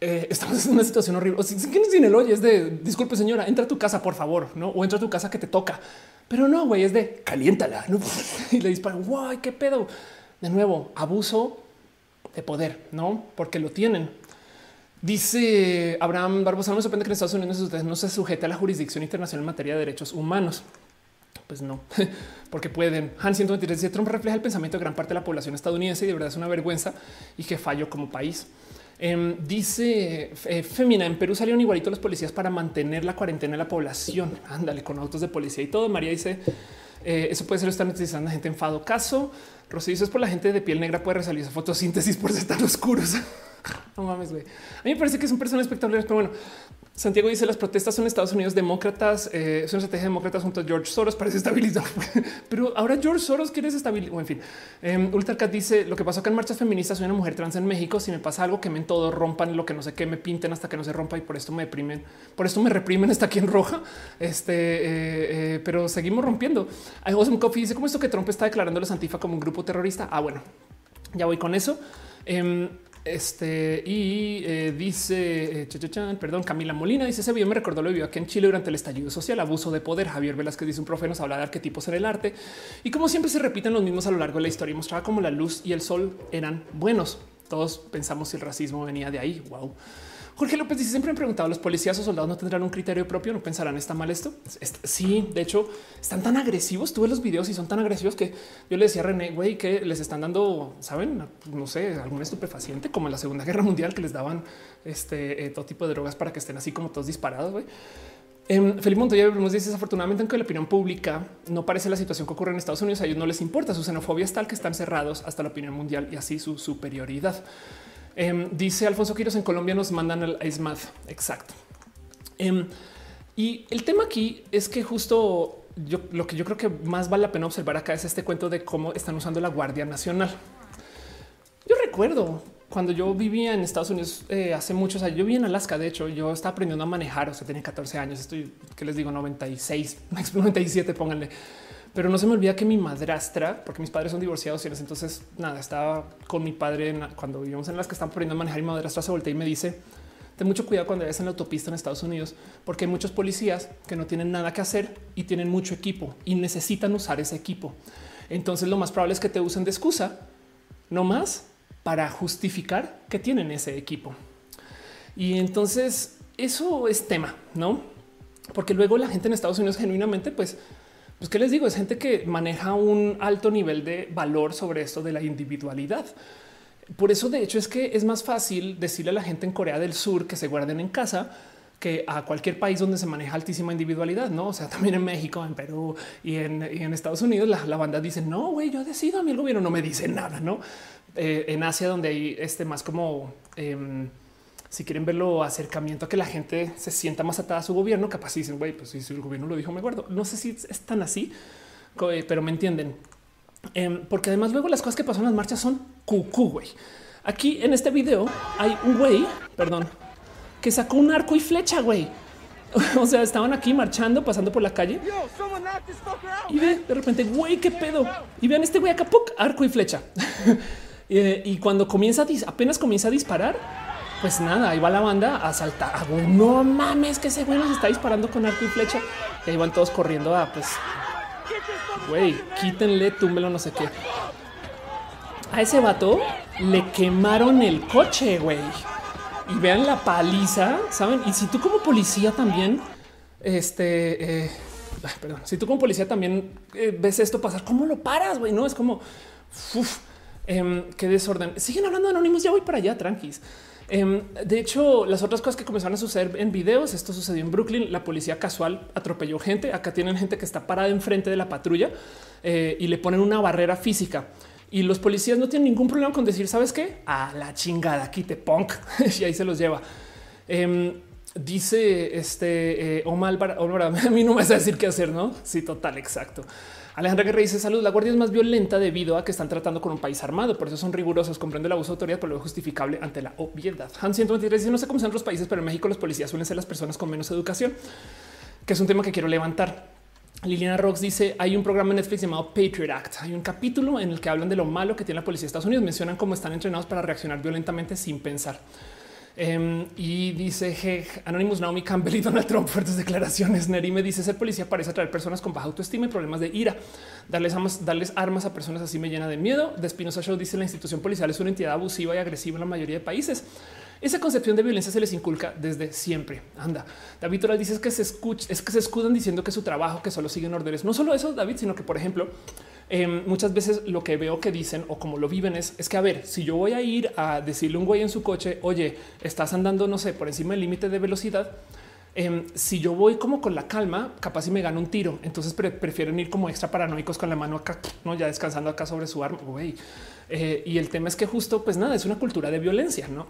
eh, estamos en una situación horrible. O sea, ¿Quién es el oye? Es de disculpe, señora, entra a tu casa, por favor, no? O entra a tu casa que te toca. Pero no, güey, es de caliéntala y le disparan. Guay, qué pedo. De nuevo, abuso de poder, no? Porque lo tienen. Dice Abraham Barbosa, no me sorprende que en Estados Unidos no se sujete a la jurisdicción internacional en materia de derechos humanos. Pues no, porque pueden. Han 123 dice Trump refleja el pensamiento de gran parte de la población estadounidense y de verdad es una vergüenza y que fallo como país. Em, dice eh, Femina, en Perú salieron igualito los policías para mantener la cuarentena de la población. Ándale, con autos de policía y todo. María dice, eh, eso puede ser, están utilizando a gente en fado caso. Rosy es por la gente de piel negra puede realizar fotosíntesis por ser tan oscuros. no mames, güey. A mí me parece que es un personaje espectacular, pero bueno, Santiago dice las protestas son Estados Unidos demócratas, eh, son estrategia demócratas junto a George Soros para estabilizar. Pero ahora George Soros quiere desestabilizar. en fin, eh, Ultracat dice lo que pasó acá en marchas feministas. Soy una mujer trans en México. Si me pasa algo, quemen todo, rompan lo que no sé qué, me pinten hasta que no se rompa y por esto me deprimen. Por esto me reprimen. Está aquí en roja. Este, eh, eh, pero seguimos rompiendo. Awesome Coffee dice cómo esto que Trump está declarando a los antifa como un grupo terrorista. Ah, bueno, ya voy con eso. Este y eh, dice, eh, perdón, Camila Molina dice: Ese video me recordó lo vivió aquí en Chile durante el estallido social, abuso de poder. Javier Velázquez dice: Un profe nos habla de arquetipos en el arte y como siempre se repiten los mismos a lo largo de la historia. Mostraba como la luz y el sol eran buenos. Todos pensamos si el racismo venía de ahí. Wow. Jorge López dice siempre me preguntado los policías o soldados no tendrán un criterio propio, no pensarán está mal esto. Sí, de hecho están tan agresivos. Tuve los videos y son tan agresivos que yo le decía a René, güey, que les están dando, saben, no sé, algún estupefaciente como en la Segunda Guerra Mundial que les daban este eh, todo tipo de drogas para que estén así como todos disparados. Güey. Eh, Felipe Montoya nos dice desafortunadamente que la opinión pública no parece la situación que ocurre en Estados Unidos. A ellos no les importa su xenofobia es tal que están cerrados hasta la opinión mundial y así su superioridad. Em, dice Alfonso Quiros en Colombia nos mandan al ESMAD. Exacto. Em, y el tema aquí es que justo yo lo que yo creo que más vale la pena observar acá es este cuento de cómo están usando la Guardia Nacional. Yo recuerdo cuando yo vivía en Estados Unidos eh, hace muchos años, yo vivía en Alaska. De hecho, yo estaba aprendiendo a manejar. O sea, tenía 14 años. Estoy que les digo 96, 97. Pónganle pero no se me olvida que mi madrastra, porque mis padres son divorciados y entonces nada, estaba con mi padre cuando vivíamos en las que están poniendo a manejar mi madrastra se voltea y me dice ten mucho cuidado cuando vayas en la autopista en Estados Unidos, porque hay muchos policías que no tienen nada que hacer y tienen mucho equipo y necesitan usar ese equipo. Entonces lo más probable es que te usen de excusa, no más para justificar que tienen ese equipo. Y entonces eso es tema, no? Porque luego la gente en Estados Unidos genuinamente, pues pues qué les digo, es gente que maneja un alto nivel de valor sobre esto de la individualidad. Por eso, de hecho, es que es más fácil decirle a la gente en Corea del Sur que se guarden en casa que a cualquier país donde se maneja altísima individualidad, no? O sea, también en México, en Perú y en, Estados Unidos, la, banda dice no, güey, yo decido. A mí el gobierno no me dice nada, no? Eh, en Asia, donde hay este más como em, si quieren verlo acercamiento a que la gente se sienta más atada a su gobierno, capaz dicen, güey, pues si el gobierno lo dijo, me guardo. No sé si es tan así, eh, pero me entienden. Em, porque además luego las cosas que pasan en las marchas son cucú, güey. Aquí en este video hay un güey, perdón, que sacó un arco y flecha, güey. o sea, estaban aquí marchando, pasando por la calle. Y ve de repente, güey, qué pedo. Y vean este güey acá, arco y flecha. Eh, y cuando comienza, apenas comienza a disparar, pues nada, ahí va la banda a saltar. Ah, no mames, que ese güey nos está disparando con arco y flecha. Y ahí van todos corriendo a pues, güey, quítenle, túmbelo, no sé qué. A ese vato le quemaron el coche, güey. Y vean la paliza, saben? Y si tú como policía también, este, eh, perdón, si tú como policía también eh, ves esto pasar, ¿cómo lo paras, güey? No es como, uf, em, qué desorden. Siguen hablando de anónimos, ya voy para allá, tranquis. Em, de hecho, las otras cosas que comenzaron a suceder en videos, esto sucedió en Brooklyn, la policía casual atropelló gente, acá tienen gente que está parada enfrente de la patrulla eh, y le ponen una barrera física. Y los policías no tienen ningún problema con decir, ¿sabes qué? A la chingada, aquí te punk. y ahí se los lleva. Em, dice este eh, Omar, Omar, a mí no me vas a decir qué hacer, ¿no? Sí, total, exacto. Alejandra Guerrero dice salud. La guardia es más violenta debido a que están tratando con un país armado. Por eso son rigurosos. Comprende el abuso de autoridad, pero lo justificable ante la obviedad. Han 123 dice no sé cómo son otros países, pero en México los policías suelen ser las personas con menos educación, que es un tema que quiero levantar. Liliana Rocks dice hay un programa en Netflix llamado Patriot Act. Hay un capítulo en el que hablan de lo malo que tiene la policía de Estados Unidos. Mencionan cómo están entrenados para reaccionar violentamente sin pensar. Em, y dice hey, Anonymous Naomi Campbell y Donald Trump fuertes declaraciones. Neri me dice ser policía parece atraer personas con baja autoestima y problemas de ira. Darles darles armas a personas así me llena de miedo. De Espinosa Show dice la institución policial es una entidad abusiva y agresiva en la mayoría de países. Esa concepción de violencia se les inculca desde siempre. Anda, David Toral dice que se escucha, es que se escudan diciendo que su trabajo, que solo siguen órdenes. No solo eso, David, sino que, por ejemplo, em, muchas veces lo que veo que dicen o como lo viven es, es que, a ver, si yo voy a ir a decirle a un güey en su coche, oye, estás andando, no sé, por encima del límite de velocidad, em, si yo voy como con la calma, capaz si me gano un tiro. Entonces prefieren ir como extra paranoicos con la mano acá, no ya descansando acá sobre su arma. Güey. Eh, y el tema es que justo, pues nada, es una cultura de violencia, no?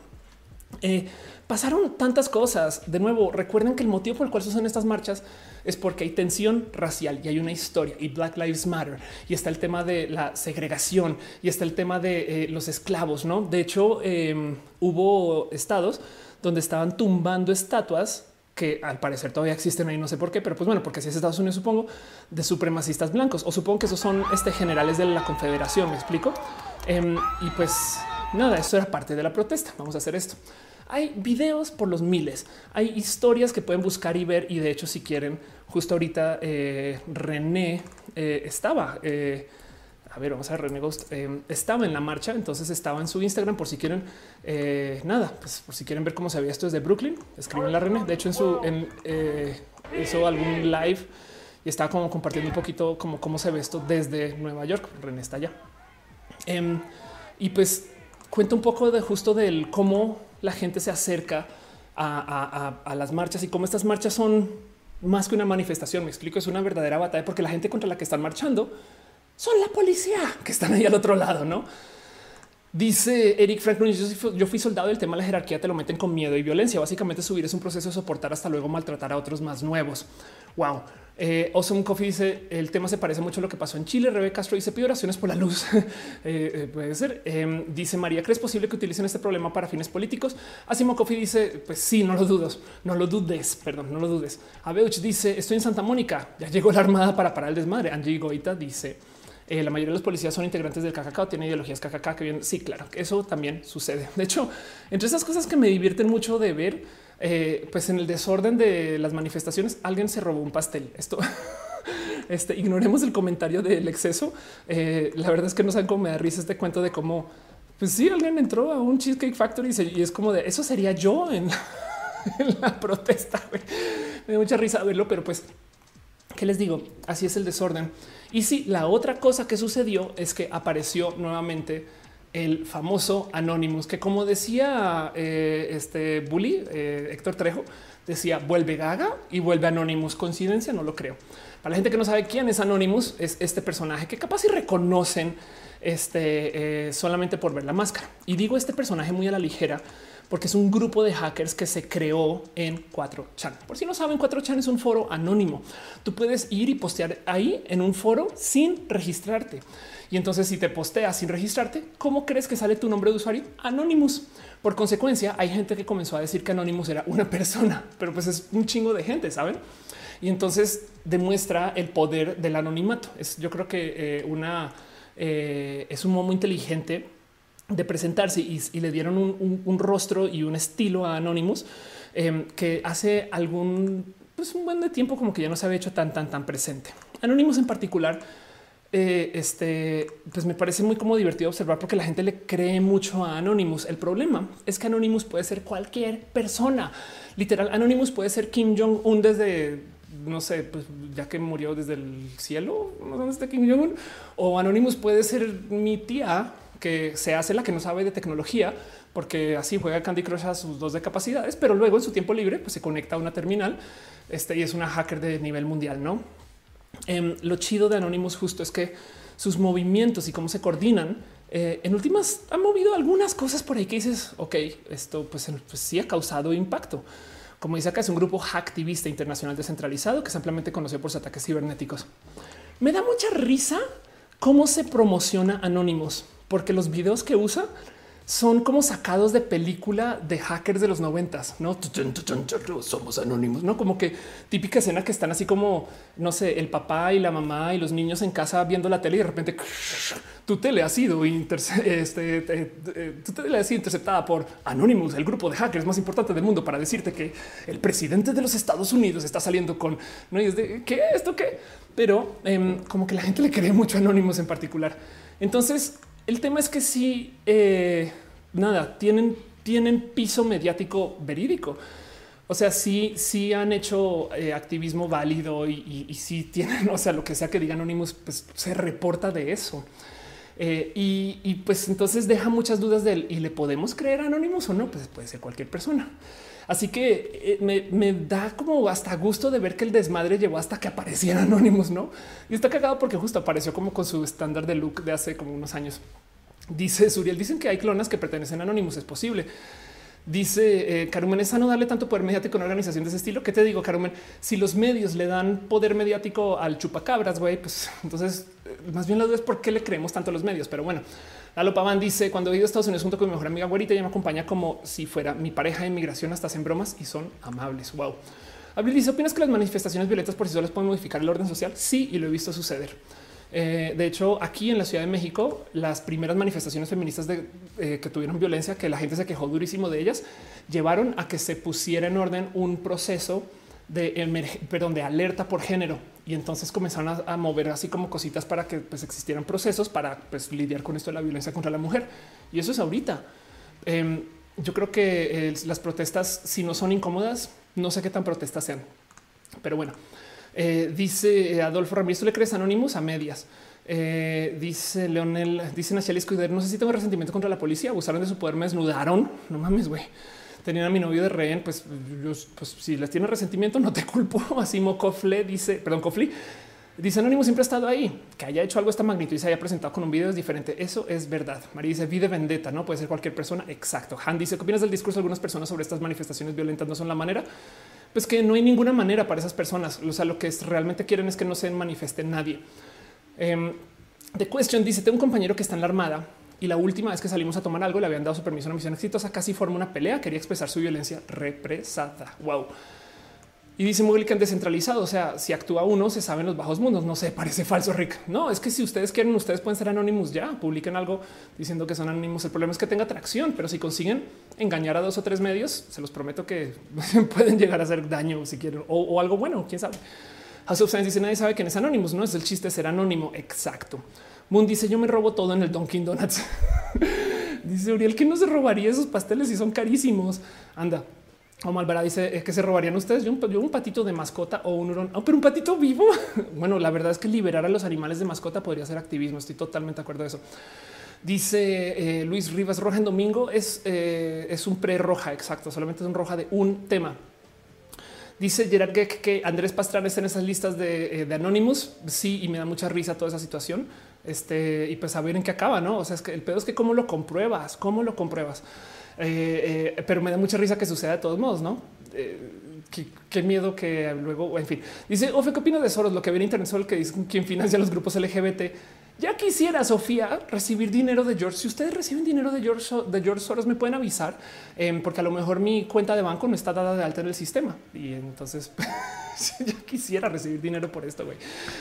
Eh, pasaron tantas cosas. De nuevo, recuerden que el motivo por el cual usan estas marchas es porque hay tensión racial y hay una historia y Black Lives Matter y está el tema de la segregación y está el tema de eh, los esclavos. No, de hecho, em, hubo estados donde estaban tumbando estatuas que al parecer todavía existen ahí, no sé por qué, pero pues bueno, porque si es Estados Unidos, supongo, de supremacistas blancos, o supongo que esos son este, generales de la Confederación, me explico. Em, y pues nada, eso era parte de la protesta. Vamos a hacer esto. Hay videos por los miles, hay historias que pueden buscar y ver. Y de hecho, si quieren, justo ahorita eh, René eh, estaba. Eh, a ver, vamos a ver, René Ghost estaba en la marcha, entonces estaba en su Instagram por si quieren nada, pues por si quieren ver cómo se veía esto desde Brooklyn, escriben la René. De hecho, en su hizo algún live y estaba como compartiendo un poquito como cómo se ve esto desde Nueva York. René está allá. Em, y pues cuenta un poco de justo del cómo la gente se acerca a, las marchas y cómo estas marchas son más que una manifestación. Me explico, es una verdadera batalla porque la gente contra la que están marchando son la policía que están ahí al otro lado, no? Dice Eric Frank yo fui soldado del tema de la jerarquía te lo meten con miedo y violencia. Básicamente subir es un proceso de soportar hasta luego maltratar a otros más nuevos. Wow. Eh, awesome Coffee dice el tema se parece mucho a lo que pasó en Chile. Rebe Castro dice pide oraciones por la luz. Eh, eh, puede ser. Em, dice María, ¿crees posible que utilicen este problema para fines políticos? Asimo Coffee dice pues sí, no lo dudes, no lo dudes, perdón, no lo dudes. Abeuch dice estoy en Santa Mónica, ya llegó la armada para parar el desmadre. Angie Goita dice la mayoría de los policías son integrantes del KKK o tienen ideologías KKK que bien. Sí, claro, eso también sucede. De hecho, entre esas cosas que me divierten mucho de ver, eh, pues en el desorden de las manifestaciones, alguien se robó un pastel. Esto este, ignoremos el comentario del exceso. Eh, la verdad es que no saben cómo me da risa este cuento de cómo, pues sí, alguien entró a un Cheesecake Factory y, es como de eso sería yo en, la protesta. Me da mucha risa verlo, pero pues, ¿qué les digo? Así es el desorden. Y sí, la otra cosa que sucedió es que apareció nuevamente el famoso Anonymous, que como decía eh, este bully eh, Héctor Trejo, decía vuelve Gaga y vuelve Anonymous. Coincidencia, no lo creo. Para la gente que no sabe quién es Anonymous, es este personaje que capaz si reconocen este eh, solamente por ver la máscara. Y digo este personaje muy a la ligera porque es un grupo de hackers que se creó en 4chan. Por si no saben, 4chan es un foro anónimo. Tú puedes ir y postear ahí en un foro sin registrarte. Y entonces si te posteas sin registrarte, ¿cómo crees que sale tu nombre de usuario? Anonymous. Por consecuencia, hay gente que comenzó a decir que Anonymous era una persona, pero pues es un chingo de gente, ¿saben? Y entonces demuestra el poder del anonimato. Es, yo creo que eh, una eh, es un modo inteligente de presentarse y, le dieron un, rostro y un estilo a Anonymous em, que hace algún pues un buen de tiempo como que ya no se había hecho tan tan tan presente. Anonymous en particular eh, este, pues me parece muy como divertido observar porque la gente le cree mucho a Anonymous. El problema es que Anonymous puede ser cualquier persona. Literal, Anonymous puede ser Kim Jong Un desde no sé, pues ya que murió desde el cielo, ¿dónde está Kim Jong Un? O Anonymous puede ser mi tía que se hace la que no sabe de tecnología porque así juega Candy Crush a sus dos de capacidades, pero luego en su tiempo libre pues se conecta a una terminal este, y es una hacker de nivel mundial, ¿no? Em, lo chido de Anonymous justo es que sus movimientos y cómo se coordinan eh, en últimas han movido algunas cosas por ahí que dices, ok, esto pues, pues, sí ha causado impacto. Como dice acá, es un grupo hacktivista internacional descentralizado que es ampliamente conocido por sus ataques cibernéticos. Me da mucha risa cómo se promociona Anonymous, porque los videos que usa son como sacados de película de hackers de los noventas, no somos anónimos, no como que típica escena que están así como no sé, el papá y la mamá y los niños en casa viendo la tele y de repente tu tele ha sido este, tele ha sido interceptada por Anonymous, el grupo de hackers más importante del mundo, para decirte que el presidente de los Estados Unidos está saliendo con no y es de qué esto qué, pero em, como que la gente le cree mucho a Anonymous en particular. Entonces, el tema es que sí, eh, nada, tienen, tienen piso mediático verídico. O sea, sí, sí han hecho eh, activismo válido y, y, sí tienen, o sea, lo que sea que diga Anonymous, pues se reporta de eso. Eh, y, pues entonces deja muchas dudas de él y le podemos creer a Anonymous o no, pues puede ser cualquier persona. Así que me, me, da como hasta gusto de ver que el desmadre llevó hasta que apareciera Anonymous, no? Y está cagado porque justo apareció como con su estándar de look de hace como unos años. Dice Suriel, dicen que hay clonas que pertenecen a Anonymous, es posible. Dice eh, Carumen, es sano darle tanto poder mediático a una organización de ese estilo. ¿Qué te digo, Carumen? Si los medios le dan poder mediático al chupacabras, güey, pues entonces eh, más bien la duda es por qué le creemos tanto a los medios. Pero bueno, Lalo Paván dice cuando he ido a Estados Unidos junto con mi mejor amiga güerita, ella me acompaña como si fuera mi pareja de inmigración, hasta hacen bromas y son amables. Wow. Abril dice, ¿opinas que las manifestaciones violentas por sí solas pueden modificar el orden social? Sí, y lo he visto suceder. Eh, de hecho, aquí en la Ciudad de México, las primeras manifestaciones feministas eh, que tuvieron violencia, que la gente se quejó durísimo de ellas, llevaron a que se pusiera en orden un proceso de, perdón, de alerta por género. Y entonces comenzaron a, mover así como cositas para que pues, existieran procesos para pues, lidiar con esto de la violencia contra la mujer. Y eso es ahorita. Em, yo creo que eh, las protestas, si no son incómodas, no sé qué tan protestas sean. Pero bueno, eh, dice Adolfo Ramírez, ¿tú le crees anónimos a medias? Eh, dice Leonel, dice Nachel Escuder, no sé si tengo resentimiento contra la policía, abusaron de su poder, me desnudaron. No mames, güey. Tenían a mi novio de rehén, pues, pues si les tiene resentimiento, no te culpo. Así Mocofle dice, perdón, Cofli Dice Anónimo siempre ha estado ahí, que haya hecho algo esta magnitud y se haya presentado con un video es diferente. Eso es verdad. María dice vi de vendetta, no puede ser cualquier persona. Exacto. Han dice qué opinas del discurso de algunas personas sobre estas manifestaciones violentas no son la manera. Pues que no hay ninguna manera para esas personas. O sea, lo que realmente quieren es que no se manifieste nadie. Eh, The Question dice: Tengo un compañero que está en la armada y la última vez que salimos a tomar algo le habían dado su permiso a una misión exitosa. Casi forma una pelea. Quería expresar su violencia represada. Wow. Y dice han descentralizado. O sea, si actúa uno, se sabe en los bajos mundos. No sé, parece falso, Rick. No, es que si ustedes quieren, ustedes pueden ser anónimos ya. Publiquen algo diciendo que son anónimos. El problema es que tenga atracción, pero si consiguen engañar a dos o tres medios, se los prometo que pueden llegar a hacer daño si quieren o, algo bueno. Quién sabe. House of Science dice nadie sabe quién es anónimos. No es el chiste ser anónimo. Exacto. Moon dice yo me robo todo en el Dunkin Donuts. dice Uriel que no se robaría esos pasteles si son carísimos. Anda, o Malvara dice que se robarían ustedes. Yo un, patito de mascota o un hurón, oh, pero un patito vivo. bueno, la verdad es que liberar a los animales de mascota podría ser activismo. Estoy totalmente de acuerdo de eso. Dice eh, Luis Rivas Roja en domingo es, eh, es un pre roja. Exacto. Solamente es un roja de un tema. Dice Gerard Geck que Andrés Pastrana está en esas listas de, eh, de Anonymous. Sí, y me da mucha risa toda esa situación. Este y pues a ver en qué acaba, no? O sea, es que el pedo es que cómo lo compruebas, cómo lo compruebas. Eh, eh, pero me da mucha risa que suceda de todos modos, no? Eh, qué, miedo que luego, en fin, dice Ofe, ¿qué opinas de Soros? Lo que viene Internet Sol que dice quién financia los grupos LGBT. Ya quisiera Sofía recibir dinero de George. Si ustedes reciben dinero de George, Soros, me pueden avisar em, porque a lo mejor mi cuenta de banco no está dada de alta en el sistema y entonces ya quisiera recibir dinero por esto. Güey,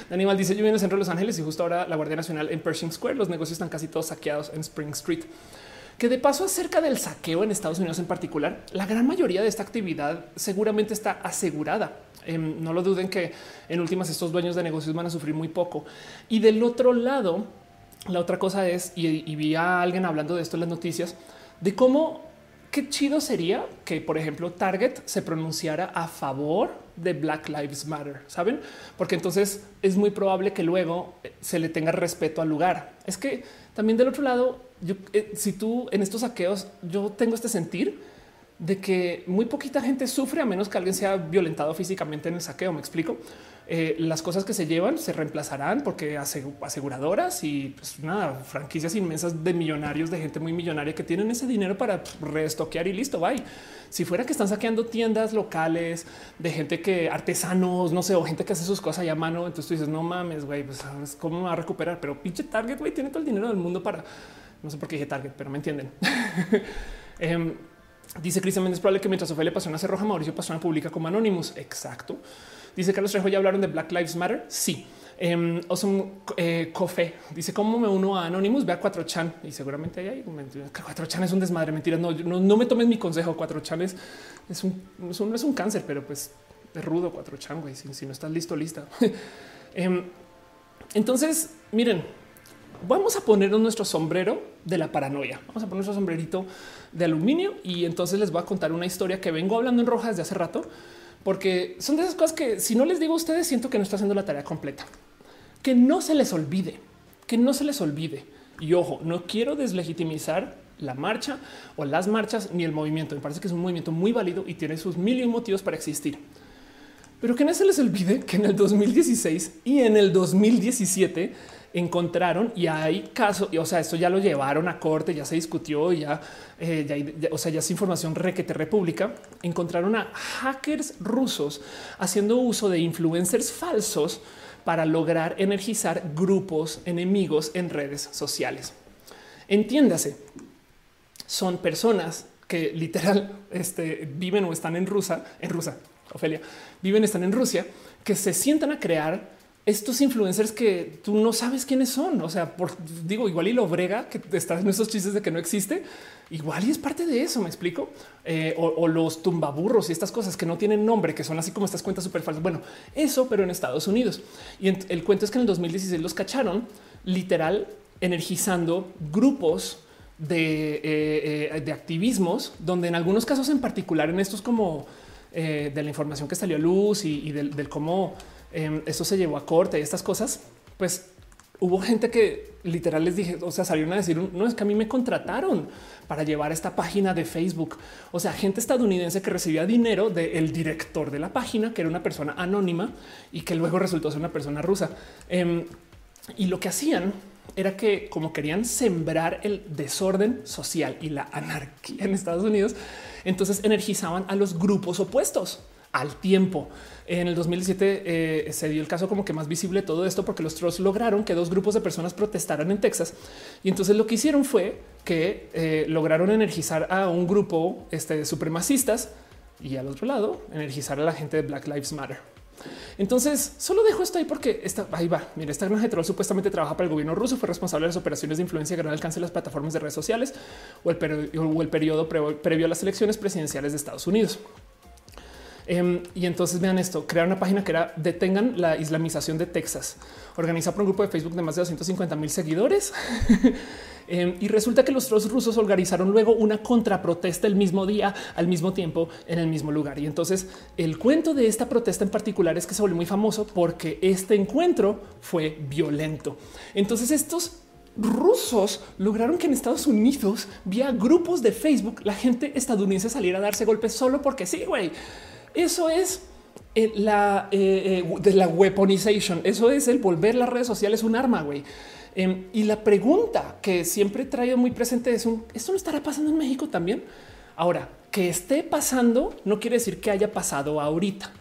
Daniel dice: Yo vivo en el centro de Los Ángeles y justo ahora la Guardia Nacional en Pershing Square. Los negocios están casi todos saqueados en Spring Street que de paso acerca del saqueo en Estados Unidos en particular, la gran mayoría de esta actividad seguramente está asegurada. Em, no lo duden que en últimas estos dueños de negocios van a sufrir muy poco. Y del otro lado, la otra cosa es, y, vi a alguien hablando de esto en las noticias, de cómo qué chido sería que, por ejemplo, Target se pronunciara a favor de Black Lives Matter, saben? Porque entonces es muy probable que luego eh, se le tenga respeto al lugar. Es que también del otro lado, yo, eh, si tú en estos saqueos, yo tengo este sentir de que muy poquita gente sufre a menos que alguien sea violentado físicamente en el saqueo. Me explico. Eh, las cosas que se llevan se reemplazarán porque aseguradoras y pues nada, franquicias inmensas de millonarios, de gente muy millonaria que tienen ese dinero para reestoquear y listo, bye. Si fuera que están saqueando tiendas locales de gente que artesanos, no sé, o gente que hace sus cosas a mano, entonces tú dices, no mames, güey, pues cómo va a recuperar. Pero pinche Target, güey, tiene todo el dinero del mundo para No sé por qué dije Target, pero me entienden. Em, dice Cristian Méndez, probable que mientras Ofelia Pastrana se roja, Mauricio Pastrana publica como Anonymous. Exacto. Dice Carlos Trejo, ¿ya hablaron de Black Lives Matter? Sí. Eh, Awesome eh, dice cómo me uno a Anonymous, ve a 4chan y seguramente hay 4chan es un desmadre, mentira. No, no, me tomes mi consejo. 4chan es, es, un, no es un cáncer, pero pues es rudo 4chan. Güey, si, no estás listo, lista. eh, entonces, miren, vamos a ponernos nuestro sombrero de la paranoia. Vamos a poner nuestro sombrerito de aluminio y entonces les voy a contar una historia que vengo hablando en roja desde hace rato, porque son de esas cosas que si no les digo a ustedes, siento que no está haciendo la tarea completa. Que no se les olvide, que no se les olvide. Y ojo, no quiero deslegitimizar la marcha o las marchas ni el movimiento. Me parece que es un movimiento muy válido y tiene sus mil y motivos para existir. Pero que no se les olvide que en el 2016 y en el 2017 encontraron y hay casos, o sea, esto ya lo llevaron a corte, ya se discutió, ya, eh, o sea, ya es información requete república. Encontraron a hackers rusos haciendo uso de influencers falsos para lograr energizar grupos enemigos en redes sociales. Entiéndase, son personas que literal este, viven o están en Rusia, en Rusia, Ofelia, viven, están en Rusia, que se sientan a crear estos influencers que tú no sabes quiénes son. O sea, digo, igual y lo brega que está en esos chistes de que no existe. Igual y es parte de eso. Me explico. Eh, o, los tumbaburros y estas cosas que no tienen nombre, que son así como estas cuentas súper falsas. Bueno, eso, pero en Estados Unidos. Y el cuento es que en el 2016 los cacharon literal energizando grupos de, eh, eh, de activismos, donde en algunos casos en particular, en estos como de la información que salió a luz y, del cómo Em, eso se llevó a corte y estas cosas, pues hubo gente que literal les dije, o sea, salieron a decir, no es que a mí me contrataron para llevar esta página de Facebook. O sea, gente estadounidense que recibía dinero del director de la página, que era una persona anónima y que luego resultó ser una persona rusa. Em, y lo que hacían era que como querían sembrar el desorden social y la anarquía en Estados Unidos, entonces energizaban a los grupos opuestos al tiempo. En el 2017 eh, se dio el caso como que más visible todo esto porque los trolls lograron que dos grupos de personas protestaran en Texas y entonces lo que hicieron fue que eh, lograron energizar a un grupo este, de supremacistas y al otro lado energizar a la gente de Black Lives Matter. Entonces solo dejo esto ahí porque está ahí va. Mira, esta granja de troll supuestamente trabaja para el gobierno ruso, fue responsable de las operaciones de influencia gran alcance de las plataformas de redes sociales o el, o el periodo previo a las elecciones presidenciales de Estados Unidos. Em, y entonces vean esto, crear una página que era detengan la islamización de Texas, organizada por un grupo de Facebook de más de 250 mil seguidores. Em, y resulta que los rusos organizaron luego una contraprotesta el mismo día, al mismo tiempo, en el mismo lugar. Y entonces el cuento de esta protesta en particular es que se volvió muy famoso porque este encuentro fue violento. Entonces estos rusos lograron que en Estados Unidos, vía grupos de Facebook, la gente estadounidense saliera a darse golpes solo porque sí, güey. Eso es eh, la eh, eh, de la weaponization. Eso es el volver las redes sociales un arma, güey. Em, y la pregunta que siempre he traído muy presente es esto no estará pasando en México también. Ahora que esté pasando no quiere decir que haya pasado ahorita.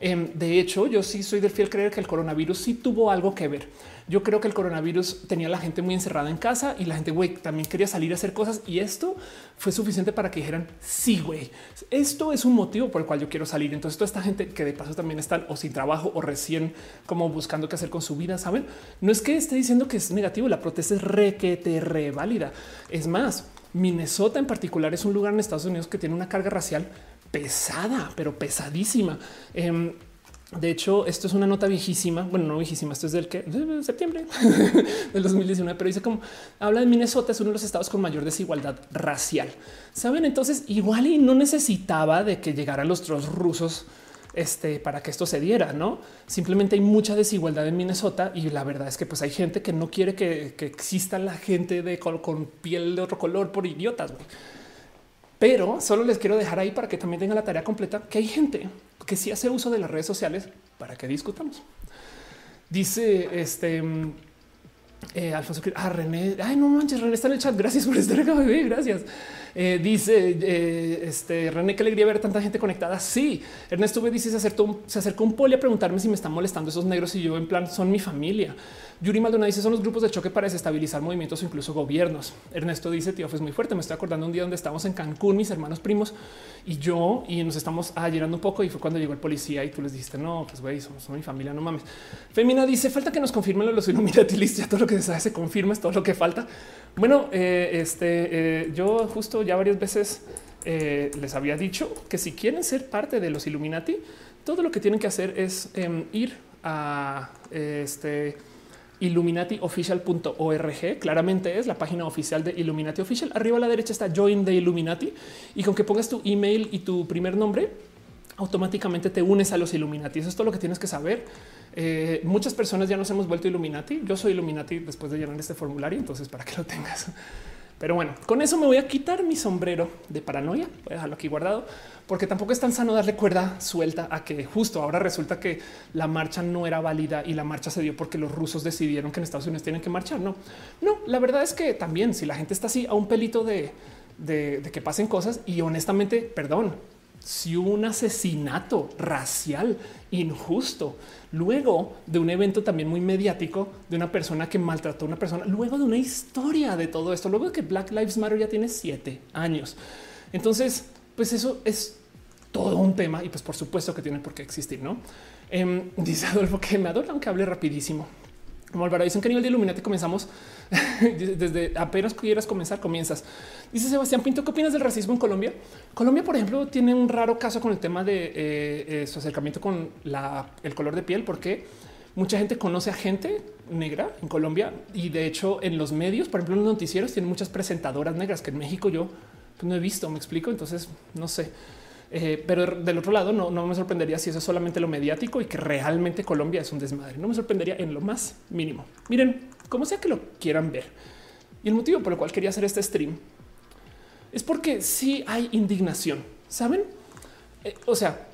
Em, de hecho, yo sí soy del fiel creer que el coronavirus sí tuvo algo que ver. Yo creo que el coronavirus tenía la gente muy encerrada en casa y la gente güey, también quería salir a hacer cosas y esto fue suficiente para que dijeran sí, güey, esto es un motivo por el cual yo quiero salir. Entonces toda esta gente que de paso también están o sin trabajo o recién como buscando qué hacer con su vida, saben? No es que esté diciendo que es negativo, la protesta es requete re válida. Es más, Minnesota en particular es un lugar en Estados Unidos que tiene una carga racial pesada, pero pesadísima. Em, de hecho, esto es una nota viejísima. Bueno, no viejísima, esto es del que septiembre del 2019, pero dice como habla de Minnesota, es uno de los estados con mayor desigualdad racial. Saben, entonces igual y no necesitaba de que llegaran los trolls rusos este, para que esto se diera, no? Simplemente hay mucha desigualdad en Minnesota y la verdad es que pues hay gente que no quiere que, exista la gente de con, con, piel de otro color por idiotas. Pero solo les quiero dejar ahí para que también tengan la tarea completa que hay gente que sí hace uso de las redes sociales para que discutamos. Dice este eh, Alfonso, ah, René, ay, no manches, René está en el chat. Gracias por estar acá, bebé. Gracias. Eh, dice eh, este René, qué alegría ver tanta gente conectada. Sí, Ernesto B dice se acercó, se acercó un poli a preguntarme si me están molestando esos negros y yo en plan son mi familia. Yuri Maldonado dice son los grupos de choque para desestabilizar movimientos o incluso gobiernos. Ernesto dice tío, fue muy fuerte. Me estoy acordando un día donde estábamos en Cancún, mis hermanos primos y yo, y nos estamos llenando un poco. Y fue cuando llegó el policía y tú les dijiste no, pues güey, somos, mi familia, no mames. Femina dice falta que nos confirmen los Illuminati list. Ya todo lo que se sabe se confirma, es todo lo que falta. Bueno, eh, este yo justo ya varias veces eh, les había dicho que si quieren ser parte de los Illuminati, todo lo que tienen que hacer es em, ir a este illuminatiofficial.org. Claramente es la página oficial de Illuminati Official. Arriba a la derecha está Join the Illuminati y con que pongas tu email y tu primer nombre, automáticamente te unes a los Illuminati. Eso es todo lo que tienes que saber. Eh, muchas personas ya nos hemos vuelto Illuminati. Yo soy Illuminati después de llenar este formulario, entonces para que lo tengas. Pero bueno, con eso me voy a quitar mi sombrero de paranoia. Voy a dejarlo aquí guardado porque tampoco es tan sano darle cuerda suelta a que justo ahora resulta que la marcha no era válida y la marcha se dio porque los rusos decidieron que en Estados Unidos tienen que marchar. No, no, la verdad es que también si la gente está así a un pelito de, de, de que pasen cosas y honestamente, perdón, si un asesinato racial injusto, luego de un evento también muy mediático de una persona que maltrató a una persona, luego de una historia de todo esto, luego de que Black Lives Matter ya tiene siete años. Entonces, pues eso es todo un tema y pues por supuesto que tiene por qué existir, ¿no? Em, dice Adolfo que me adora aunque hable rapidísimo. Como Álvaro dicen que a nivel de Illuminati comenzamos desde apenas quieras comenzar, comienzas. Dice Sebastián Pinto, ¿qué opinas del racismo en Colombia? Colombia, por ejemplo, tiene un raro caso con el tema de eh, eh, su acercamiento con el color de piel, porque mucha gente conoce a gente negra en Colombia y de hecho en los medios, por ejemplo, en los noticieros tienen muchas presentadoras negras que en México yo pues, no he visto, me explico. Entonces, no sé. Eh, pero del otro lado, no, no me sorprendería si eso es solamente lo mediático y que realmente Colombia es un desmadre. No me sorprendería en lo más mínimo. Miren, como sea que lo quieran ver. Y el motivo por el cual quería hacer este stream es porque sí hay indignación, ¿saben? Eh, o sea,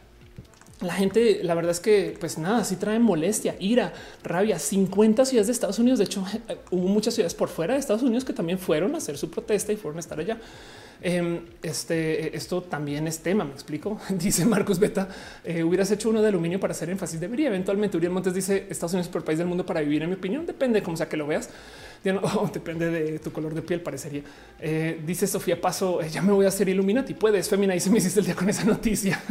la gente, la verdad es que, pues nada, sí trae molestia, ira, rabia. 50 ciudades de Estados Unidos. De hecho, hubo muchas ciudades por fuera de Estados Unidos que también fueron a hacer su protesta y fueron a estar allá. Em, este, esto también es tema, me explico. Dice Marcos Beta, eh, hubieras hecho uno de aluminio para hacer énfasis. Debería eventualmente. Uriel Montes dice Estados Unidos por el país del mundo para vivir. En mi opinión, depende como sea que lo veas. Oh, depende de tu color de piel, parecería. Eh, dice Sofía Paso, ya me voy a hacer Illuminati. Puedes, Femina, y se me hiciste el día con esa noticia.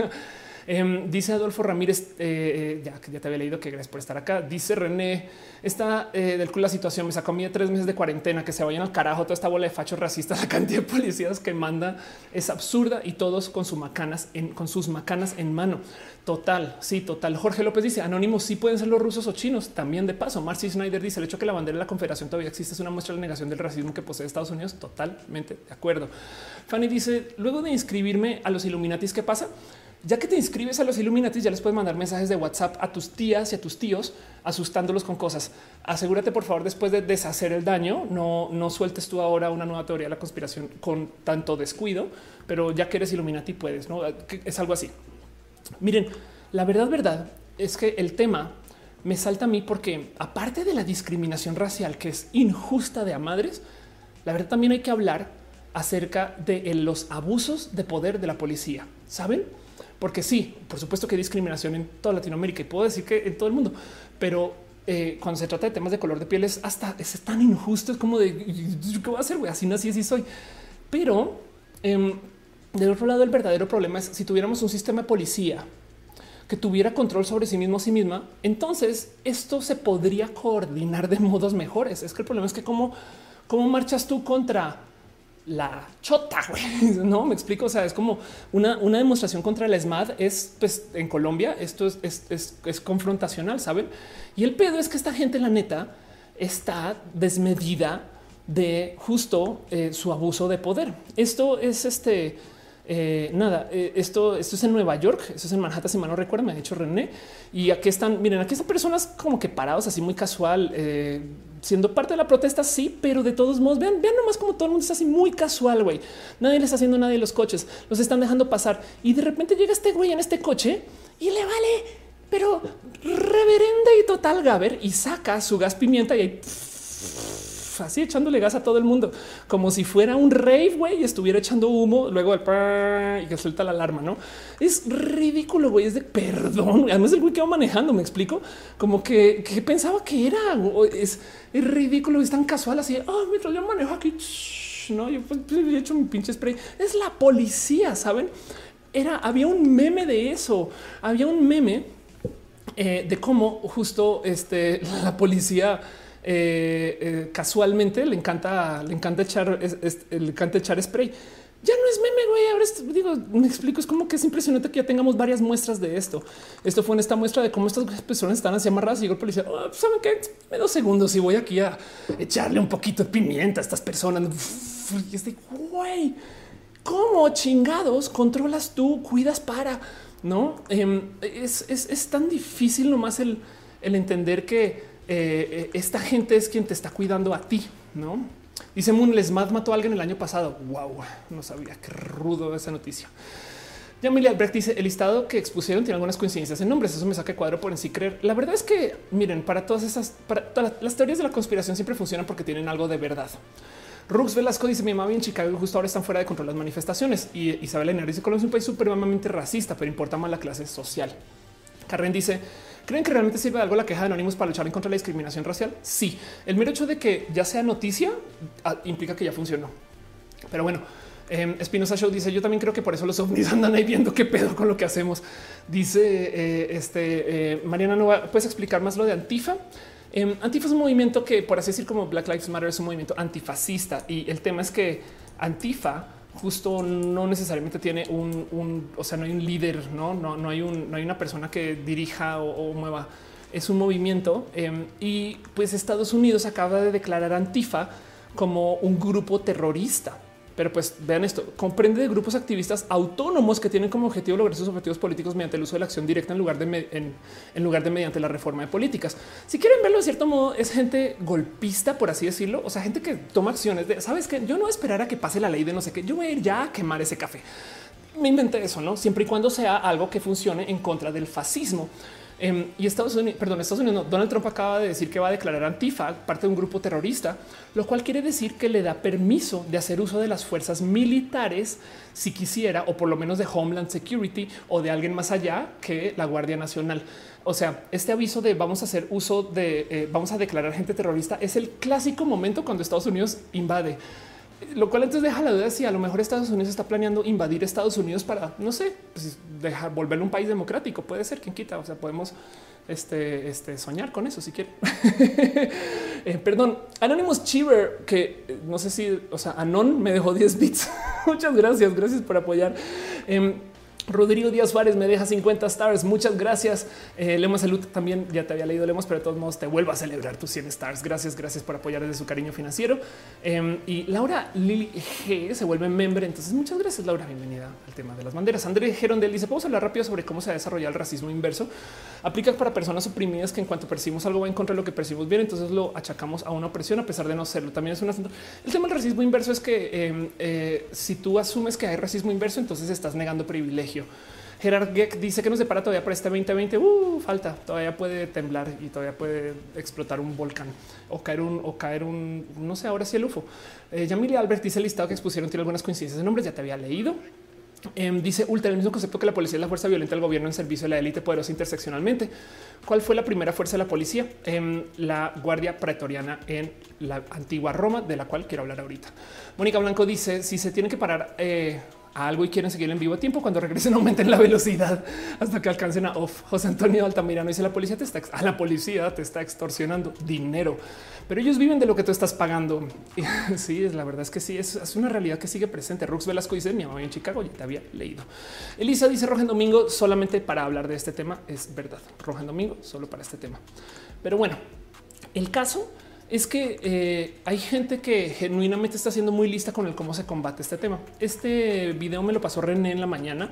Em, dice Adolfo Ramírez, eh, eh, ya, ya te había leído que gracias por estar acá. Dice René, está eh, del culo la situación. Me sacó a tres meses de cuarentena, que se vayan al carajo toda esta bola de fachos racistas. La cantidad de policías que manda es absurda y todos con sus macanas en, con sus macanas en mano. Total, sí, total. Jorge López dice anónimos sí pueden ser los rusos o chinos. También de paso, Marcy Snyder dice el hecho que la bandera de la Confederación todavía existe es una muestra de la negación del racismo que posee Estados Unidos. Totalmente de acuerdo. Fanny dice luego de inscribirme a los Illuminatis, ¿qué pasa? Ya que te inscribes a los Illuminati, ya les puedes mandar mensajes de WhatsApp a tus tías y a tus tíos, asustándolos con cosas. Asegúrate, por favor, después de deshacer el daño, no, no sueltes tú ahora una nueva teoría de la conspiración con tanto descuido, pero ya que eres Illuminati puedes, ¿no? Es algo así. Miren, la verdad, verdad es que el tema me salta a mí porque aparte de la discriminación racial que es injusta de a madres, la verdad también hay que hablar acerca de los abusos de poder de la policía. ¿Saben? Porque sí, por supuesto que hay discriminación en toda Latinoamérica y puedo decir que en todo el mundo, pero eh, cuando se trata de temas de color de piel es hasta es tan injusto, es como de qué voy a hacer, güey, así nací, así soy. Pero em, del otro lado, el verdadero problema es si tuviéramos un sistema de policía que tuviera control sobre sí mismo, sí misma, entonces esto se podría coordinar de modos mejores. Es que el problema es que cómo, cómo marchas tú contra la chota. No me explico. O sea, es como una, una demostración contra el SMAD. Es pues en Colombia. Esto es, es, es, confrontacional, saben? Y el pedo es que esta gente, la neta, está desmedida de justo eh, su abuso de poder. Esto es este. Eh, nada, eh, esto, esto es en Nueva York, esto es en Manhattan, si mal no recuerdo, me ha dicho René. Y aquí están, miren, aquí están personas como que parados así muy casual, siendo parte de la protesta, sí, pero de todos modos, vean, vean nomás como todo el mundo está así muy casual, güey. Nadie les está haciendo nadie los coches, los están dejando pasar. Y de repente llega este güey en este coche y le vale, pero reverenda y total Gaber y saca su gas pimienta y ahí así echándole gas a todo el mundo, como si fuera un rave, güey, y estuviera echando humo, luego el y que suelta la alarma, ¿no? Es ridículo, güey, es de perdón. Además el güey que va manejando, me explico, como que, pensaba que era, es, ridículo, es tan casual así, ah, mientras yo manejo aquí, no, yo pues, he hecho mi pinche spray. Es la policía, ¿saben? Era, había un meme de eso, había un meme eh, de cómo justo este, la policía eh, eh, casualmente le encanta, le encanta echar, le encanta echar spray. Ya no es meme, güey. Ahora digo, me explico. Es como que es impresionante que ya tengamos varias muestras de esto. Esto fue en esta muestra de cómo estas personas están así amarradas. Y el policía. Oh, Saben qué? Me dos segundos y voy aquí a echarle un poquito de pimienta a estas personas. Y es de güey, cómo chingados controlas tú, cuidas para no em, es, tan difícil nomás el, el entender que eh, esta gente es quien te está cuidando a ti, no? Dice Moon, les mató a alguien el año pasado. Wow, no sabía qué rudo esa noticia. Yamilia Albrecht dice el listado que expusieron tiene algunas coincidencias en nombres. Eso me saca cuadro por en sí creer. La verdad es que miren, para todas esas, las teorías de la conspiración siempre funcionan porque tienen algo de verdad. Rux Velasco dice mi mamá en Chicago justo ahora están fuera de control las manifestaciones y Isabel Enero dice Colombia es un país supremamente racista, pero importa más la clase social. Karen dice ¿Creen que realmente sirve algo la queja de Anonymous para luchar en contra la discriminación racial? Sí, el mero hecho de que ya sea noticia ah, implica que ya funcionó. Pero bueno, eh, Espinosa Show dice: Yo también creo que por eso los ovnis andan ahí viendo qué pedo con lo que hacemos. Dice eh, este eh, Mariana Nova, ¿puedes explicar más lo de Antifa? Eh, Antifa es un movimiento que, por así decir, como Black Lives Matter, es un movimiento antifascista. Y el tema es que Antifa justo no necesariamente tiene un, o sea, no hay un líder, no, no, no hay un, no hay una persona que dirija o, mueva. Es un movimiento em, y pues Estados Unidos acaba de declarar Antifa como un grupo terrorista. Pero pues vean esto, comprende de grupos activistas autónomos que tienen como objetivo lograr sus objetivos políticos mediante el uso de la acción directa en lugar de, en, lugar de mediante la reforma de políticas. Si quieren verlo de cierto modo, es gente golpista, por así decirlo. O sea, gente que toma acciones de, sabes que yo no esperar a que pase la ley de no sé qué, yo voy a ir ya a quemar ese café. Me inventé eso, no siempre y cuando sea algo que funcione en contra del fascismo. Em, y Estados Unidos, perdón, Estados Unidos, no, Donald Trump acaba de decir que va a declarar Antifa parte de un grupo terrorista, lo cual quiere decir que le da permiso de hacer uso de las fuerzas militares si quisiera, o por lo menos de Homeland Security o de alguien más allá que la Guardia Nacional. O sea, este aviso de vamos a hacer uso de, eh, vamos a declarar gente terrorista es el clásico momento cuando Estados Unidos invade lo cual entonces deja la duda si a lo mejor Estados Unidos está planeando invadir Estados Unidos para, no sé, pues, dejar volverlo un país democrático. Puede ser quien quita. O sea, podemos este, este, soñar con eso si quiere. Eh, perdón, Anonymous Chiver, que eh, no sé si, o sea, Anon me dejó 10 bits. Muchas gracias, gracias por apoyar. Em, Rodrigo Díaz Suárez me deja 50 stars. Muchas gracias. Eh, Lemos Salud también ya te había leído Lemos, pero de todos modos te vuelvo a celebrar tus 100 stars. Gracias, gracias por apoyar desde su cariño financiero. Em, y Laura Lili G se vuelve membre. Entonces, muchas gracias, Laura. Bienvenida al tema de las banderas. André Gerondel dice: Podemos hablar rápido sobre cómo se ha desarrollado el racismo inverso. Aplica para personas oprimidas que en cuanto percibimos algo va en contra de lo que percibimos bien, entonces lo achacamos a una opresión a pesar de no serlo. También es un asunto. El tema del racismo inverso es que em, eh, si tú asumes que hay racismo inverso, entonces estás negando privilegio. Gerard Geck dice que no se para todavía para este 2020. Uh, falta, todavía puede temblar y todavía puede explotar un volcán o caer un, o caer un, no sé, ahora sí el UFO. Eh, Albert dice el listado que expusieron tiene algunas coincidencias de nombres, ya te había leído. Em, dice Ultra, el mismo concepto que la policía es la fuerza violenta del gobierno en servicio de la élite poderosa interseccionalmente. ¿Cuál fue la primera fuerza de la policía? En la Guardia Pretoriana en la antigua Roma, de la cual quiero hablar ahorita. Mónica Blanco dice si se tiene que parar eh, algo y quieren seguir en vivo a tiempo. Cuando regresen, aumenten la velocidad hasta que alcancen a off. José Antonio Altamirano dice la policía te está a la policía te está extorsionando dinero, pero ellos viven de lo que tú estás pagando. sí, es la verdad es que sí, es, una realidad que sigue presente. Rux Velasco dice mi mamá en Chicago ya te había leído. Elisa dice Roja en Domingo solamente para hablar de este tema. Es verdad. Roja en Domingo solo para este tema. Pero bueno, el caso es que eh, hay gente que genuinamente está siendo muy lista con el cómo se combate este tema. Este video me lo pasó René en la mañana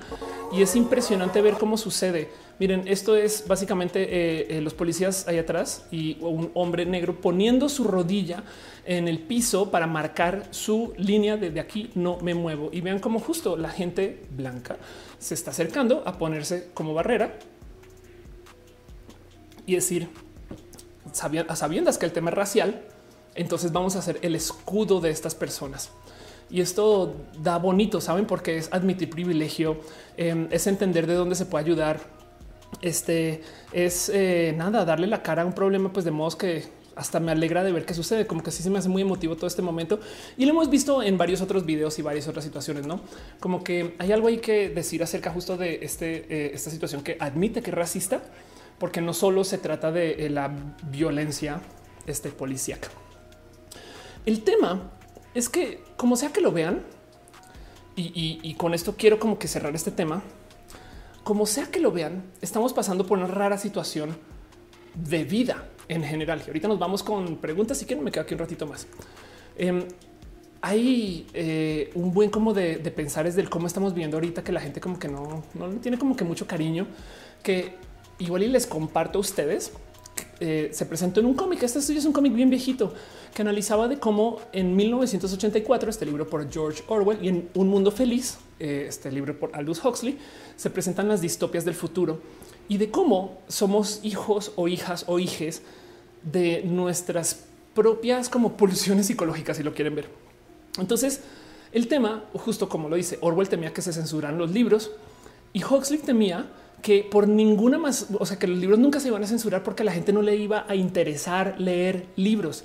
y es impresionante ver cómo sucede. Miren, esto es básicamente eh, eh, los policías ahí atrás y un hombre negro poniendo su rodilla en el piso para marcar su línea de, aquí no me muevo. Y vean cómo justo la gente blanca se está acercando a ponerse como barrera y decir, a sabiendas que el tema es racial, entonces vamos a hacer el escudo de estas personas. Y esto da bonito, saben, porque es admitir privilegio, em, es entender de dónde se puede ayudar. Este es eh, nada, darle la cara a un problema, pues de modos que hasta me alegra de ver qué sucede, como que sí se me hace muy emotivo todo este momento y lo hemos visto en varios otros videos y varias otras situaciones, no como que hay algo ahí que decir acerca justo de este, eh, esta situación que admite que es racista, porque no solo se trata de eh, la violencia este, policíaca. El tema es que, como sea que lo vean, y, con esto quiero como que cerrar este tema, como sea que lo vean, estamos pasando por una rara situación de vida en general. Y ahorita nos vamos con preguntas. Si quieren, me quedo aquí un ratito más. Em, hay eh, un buen como de, pensar es del cómo estamos viendo ahorita que la gente como que no, no tiene como que mucho cariño, que igual y les comparto a ustedes. Eh, se presentó en un cómic. Este es un cómic bien viejito que analizaba de cómo en 1984, este libro por George Orwell y en Un Mundo Feliz, eh, este libro por Aldous Huxley, se presentan las distopias del futuro y de cómo somos hijos o hijas o hijes de nuestras propias como pulsiones psicológicas, si lo quieren ver. Entonces, el tema, justo como lo dice, Orwell temía que se censuran los libros y Huxley temía que por ninguna más, o sea, que los libros nunca se iban a censurar porque la gente no le iba a interesar leer libros.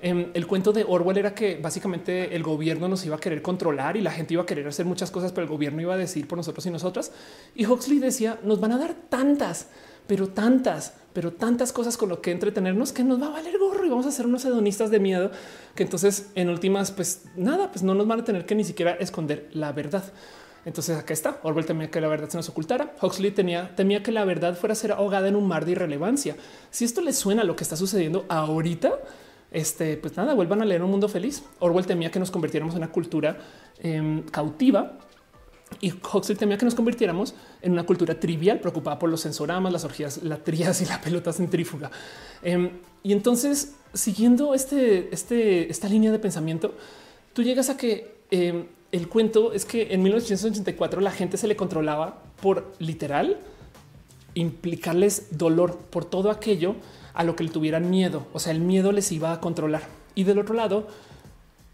Em, el cuento de Orwell era que básicamente el gobierno nos iba a querer controlar y la gente iba a querer hacer muchas cosas, pero el gobierno iba a decir por nosotros y nosotras. Y Huxley decía, nos van a dar tantas, pero tantas, pero tantas cosas con lo que entretenernos que nos va a valer gorro y vamos a ser unos hedonistas de miedo que entonces en últimas, pues nada, pues no nos van a tener que ni siquiera esconder la verdad. Entonces acá está. Orwell temía que la verdad se nos ocultara. Huxley tenía, temía que la verdad fuera a ser ahogada en un mar de irrelevancia. Si esto les suena a lo que está sucediendo ahorita, este, pues nada, vuelvan a leer un mundo feliz. Orwell temía que nos convirtiéramos en una cultura em, cautiva y Huxley temía que nos convirtiéramos en una cultura trivial, preocupada por los sensoramas, las orgías, la trías y la pelota centrífuga. Em, y entonces, siguiendo este, este, esta línea de pensamiento, tú llegas a que em, el cuento es que en 1984 la gente se le controlaba por literal implicarles dolor por todo aquello a lo que le tuvieran miedo. O sea, el miedo les iba a controlar. Y del otro lado,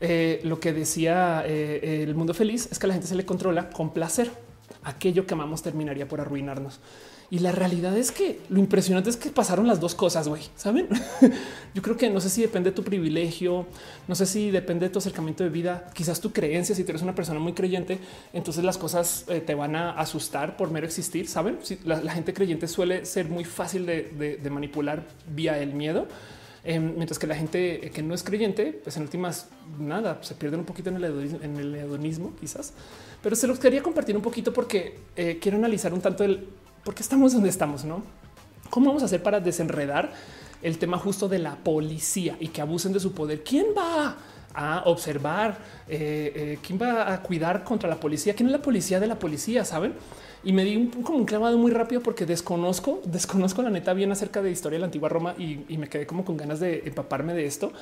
eh, lo que decía eh, el mundo feliz es que la gente se le controla con placer. Aquello que amamos terminaría por arruinarnos. Y la realidad es que lo impresionante es que pasaron las dos cosas, güey. Saben? Yo creo que no sé si depende de tu privilegio, no sé si depende de tu acercamiento de vida, quizás tu creencia. Si tú eres una persona muy creyente, entonces las cosas eh, te van a asustar por mero existir. Saben? Si la, gente creyente suele ser muy fácil de, manipular vía el miedo. Em, mientras que la gente que no es creyente, pues en últimas nada, se pierden un poquito en el, en el hedonismo, quizás. Pero se los quería compartir un poquito porque eh, quiero analizar un tanto el porque estamos donde estamos, ¿no? ¿Cómo vamos a hacer para desenredar el tema justo de la policía y que abusen de su poder? ¿Quién va a observar? Eh, eh, ¿Quién va a cuidar contra la policía? ¿Quién es la policía de la policía? ¿Saben? Y me di un, como un clavado muy rápido porque desconozco, desconozco la neta bien acerca de historia de la antigua Roma y, me quedé como con ganas de empaparme de esto,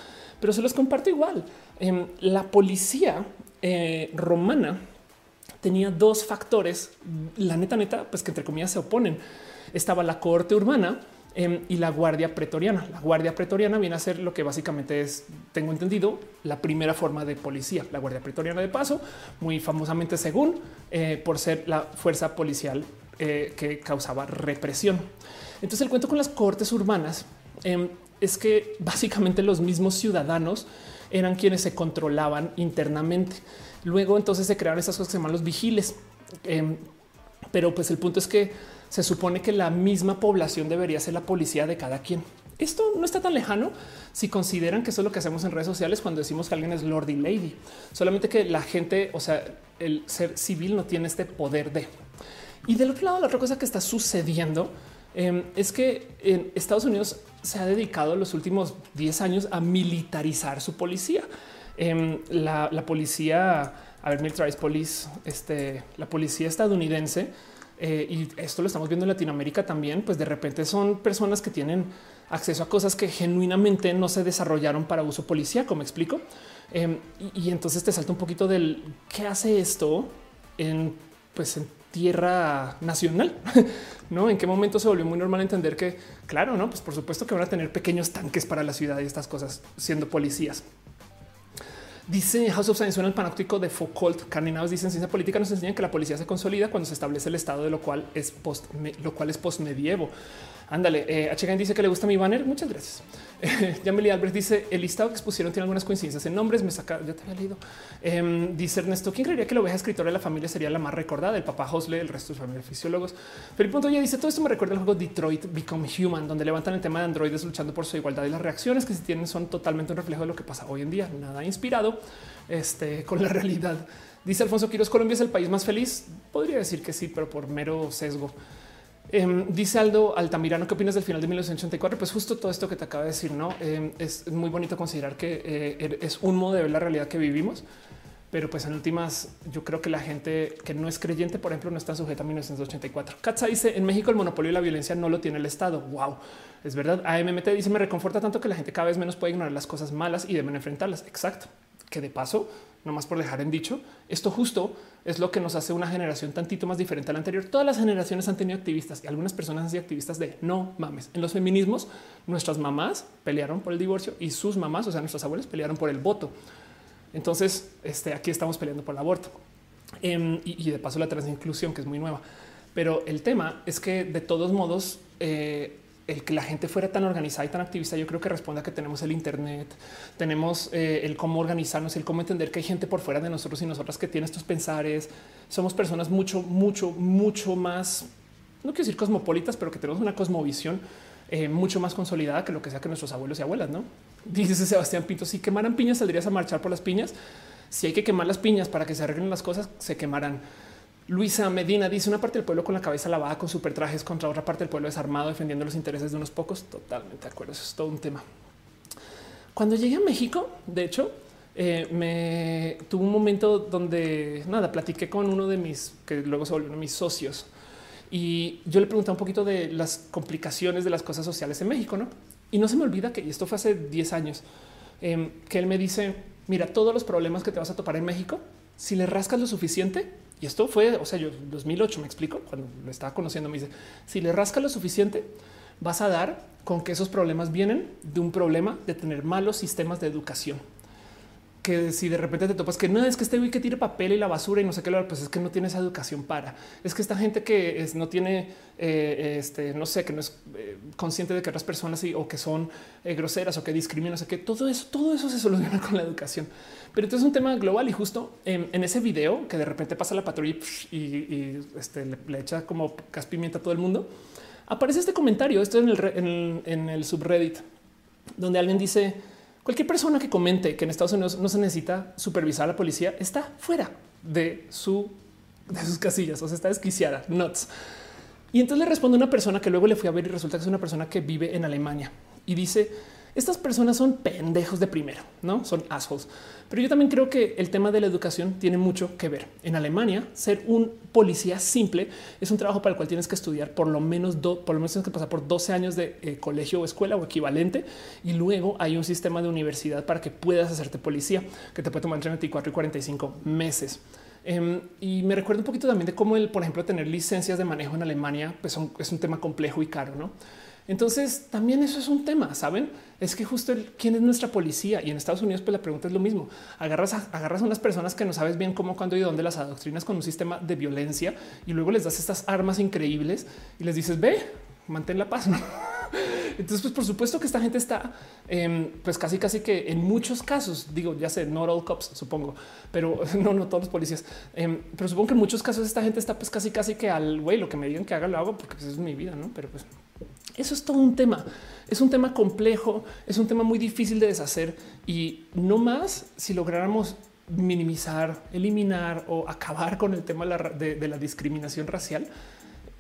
pero se los comparto igual. Em, la policía eh, romana tenía dos factores, la neta, neta, pues que entre comillas se oponen. Estaba la corte urbana em, y la guardia pretoriana. La guardia pretoriana viene a ser lo que básicamente es, tengo entendido, la primera forma de policía. La guardia pretoriana de paso, muy famosamente según eh, por ser la fuerza policial eh, que causaba represión. Entonces el cuento con las cortes urbanas em, es que básicamente los mismos ciudadanos eran quienes se controlaban internamente. Luego entonces se crearon esas cosas que se llaman los vigiles. Em, pero pues el punto es que se supone que la misma población debería ser la policía de cada quien. Esto no está tan lejano si consideran que eso es lo que hacemos en redes sociales cuando decimos que alguien es Lord y Lady. Solamente que la gente, o sea, el ser civil no tiene este poder de. Y del otro lado, la otra cosa que está sucediendo em, es que en Estados Unidos se ha dedicado los últimos 10 años a militarizar su policía. Em, la, policía, a ver, Militarized Police, este, la policía estadounidense, eh, y esto lo estamos viendo en Latinoamérica también, pues de repente son personas que tienen acceso a cosas que genuinamente no se desarrollaron para uso policíaco, me explico. Em, y, entonces te salta un poquito del qué hace esto en, pues, tierra nacional, ¿no? ¿En qué momento se volvió muy normal entender que, claro, no? Pues por supuesto que van a tener pequeños tanques para la ciudad y estas cosas siendo policías. Dice House of Science, suena el panóptico de Foucault. Carninados dicen ciencia política nos enseñan que la policía se consolida cuando se establece el estado de lo cual es post, lo cual es postmedievo. Ándale, eh, dice que le gusta mi banner. Muchas gracias. Yameli Albert dice el listado que expusieron tiene algunas coincidencias en nombres. Me saca, ya te había leído. Em, dice Ernesto, ¿quién creería que la oveja escritora de la familia sería la más recordada? El papá Hosle, el resto de familia fisiólogos. Felipe Punto ya dice todo esto me recuerda al juego Detroit Become Human, donde levantan el tema de androides luchando por su igualdad y las reacciones que se tienen son totalmente un reflejo de lo que pasa hoy en día. Nada inspirado este, con la realidad. Dice Alfonso Quiroz, Colombia es el país más feliz. Podría decir que sí, pero por mero sesgo. Em, dice Aldo Altamirano, ¿qué opinas del final de 1984? Pues justo todo esto que te acaba de decir, ¿no? Em, es muy bonito considerar que eh, er, es un modo de la realidad que vivimos, pero pues en últimas yo creo que la gente que no es creyente, por ejemplo, no está sujeta a 1984. Katza dice, en México el monopolio de la violencia no lo tiene el Estado. Wow, es verdad. AMMT dice, me reconforta tanto que la gente cada vez menos puede ignorar las cosas malas y deben enfrentarlas. Exacto. Que de paso más por dejar en dicho, esto justo es lo que nos hace una generación tantito más diferente a la anterior. Todas las generaciones han tenido activistas y algunas personas han sido activistas de no mames. En los feminismos, nuestras mamás pelearon por el divorcio y sus mamás, o sea, nuestras abuelas pelearon por el voto. Entonces, este, aquí estamos peleando por el aborto em, y, de paso la transinclusión, que es muy nueva. Pero el tema es que de todos modos, eh, el que la gente fuera tan organizada y tan activista, yo creo que responde a que tenemos el Internet, tenemos eh, el cómo organizarnos, el cómo entender que hay gente por fuera de nosotros y nosotras que tiene estos pensares. Somos personas mucho, mucho, mucho más, no quiero decir cosmopolitas, pero que tenemos una cosmovisión eh, mucho más consolidada que lo que sea que nuestros abuelos y abuelas. No dice Sebastián Pinto: si quemaran piñas, saldrías a marchar por las piñas. Si hay que quemar las piñas para que se arreglen las cosas, se quemarán. Luisa Medina dice una parte del pueblo con la cabeza lavada con super trajes contra otra parte del pueblo desarmado defendiendo los intereses de unos pocos. Totalmente de acuerdo. Eso es todo un tema. Cuando llegué a México, de hecho, eh, me tuvo un momento donde nada, platiqué con uno de mis que luego se de mis socios y yo le pregunté un poquito de las complicaciones de las cosas sociales en México, no? Y no se me olvida que y esto fue hace 10 años em, que él me dice: Mira, todos los problemas que te vas a topar en México, si le rascas lo suficiente, y esto fue, o sea, yo 2008 me explico cuando lo estaba conociendo, me dice si le rasca lo suficiente, vas a dar con que esos problemas vienen de un problema de tener malos sistemas de educación. Que si de repente te topas que no es que este güey que tire papel y la basura y no sé qué, pues es que no tiene esa educación para. Es que esta gente que no tiene, eh, este, no sé, que no es eh, consciente de que otras personas o que son eh, groseras o que discriminan, o sea, que todo eso, todo eso se soluciona con la educación. Pero entonces es un tema global y justo en, ese video que de repente pasa la patrulla y, este, le, echa como caspimienta a todo el mundo, aparece este comentario, esto en el, en el subreddit, donde alguien dice, cualquier persona que comente que en Estados Unidos no se necesita supervisar a la policía está fuera de, su, de sus casillas, o sea, está desquiciada, nuts. Y entonces le responde una persona que luego le fui a ver y resulta que es una persona que vive en Alemania y dice, estas personas son pendejos de primero, no son assholes. Pero yo también creo que el tema de la educación tiene mucho que ver. En Alemania, ser un policía simple es un trabajo para el cual tienes que estudiar por lo menos, por lo menos tienes que pasar por 12 años de eh, colegio o escuela o equivalente. Y luego hay un sistema de universidad para que puedas hacerte policía que te puede tomar entre 24 y 45 meses. Em, y me recuerdo un poquito también de cómo el, por ejemplo, tener licencias de manejo en Alemania pues es un tema complejo y caro, no? Entonces también eso es un tema, saben? Es que justo el, quién es nuestra policía y en Estados Unidos, pues la pregunta es lo mismo. Agarras a, agarras unas personas que no sabes bien cómo, cuándo y dónde las adoctrinas con un sistema de violencia y luego les das estas armas increíbles y les dices ve, mantén la paz. Entonces, pues por supuesto que esta gente está, em, pues casi, casi que en muchos casos, digo, ya sé, no all cops, supongo, pero no, no todos los policías, em, pero supongo que en muchos casos esta gente está, pues casi, casi que al güey, lo que me digan que haga, lo hago porque pues, es mi vida, no? Pero pues eso es todo un tema. Es un tema complejo, es un tema muy difícil de deshacer y no más si lográramos minimizar, eliminar o acabar con el tema de la, discriminación racial,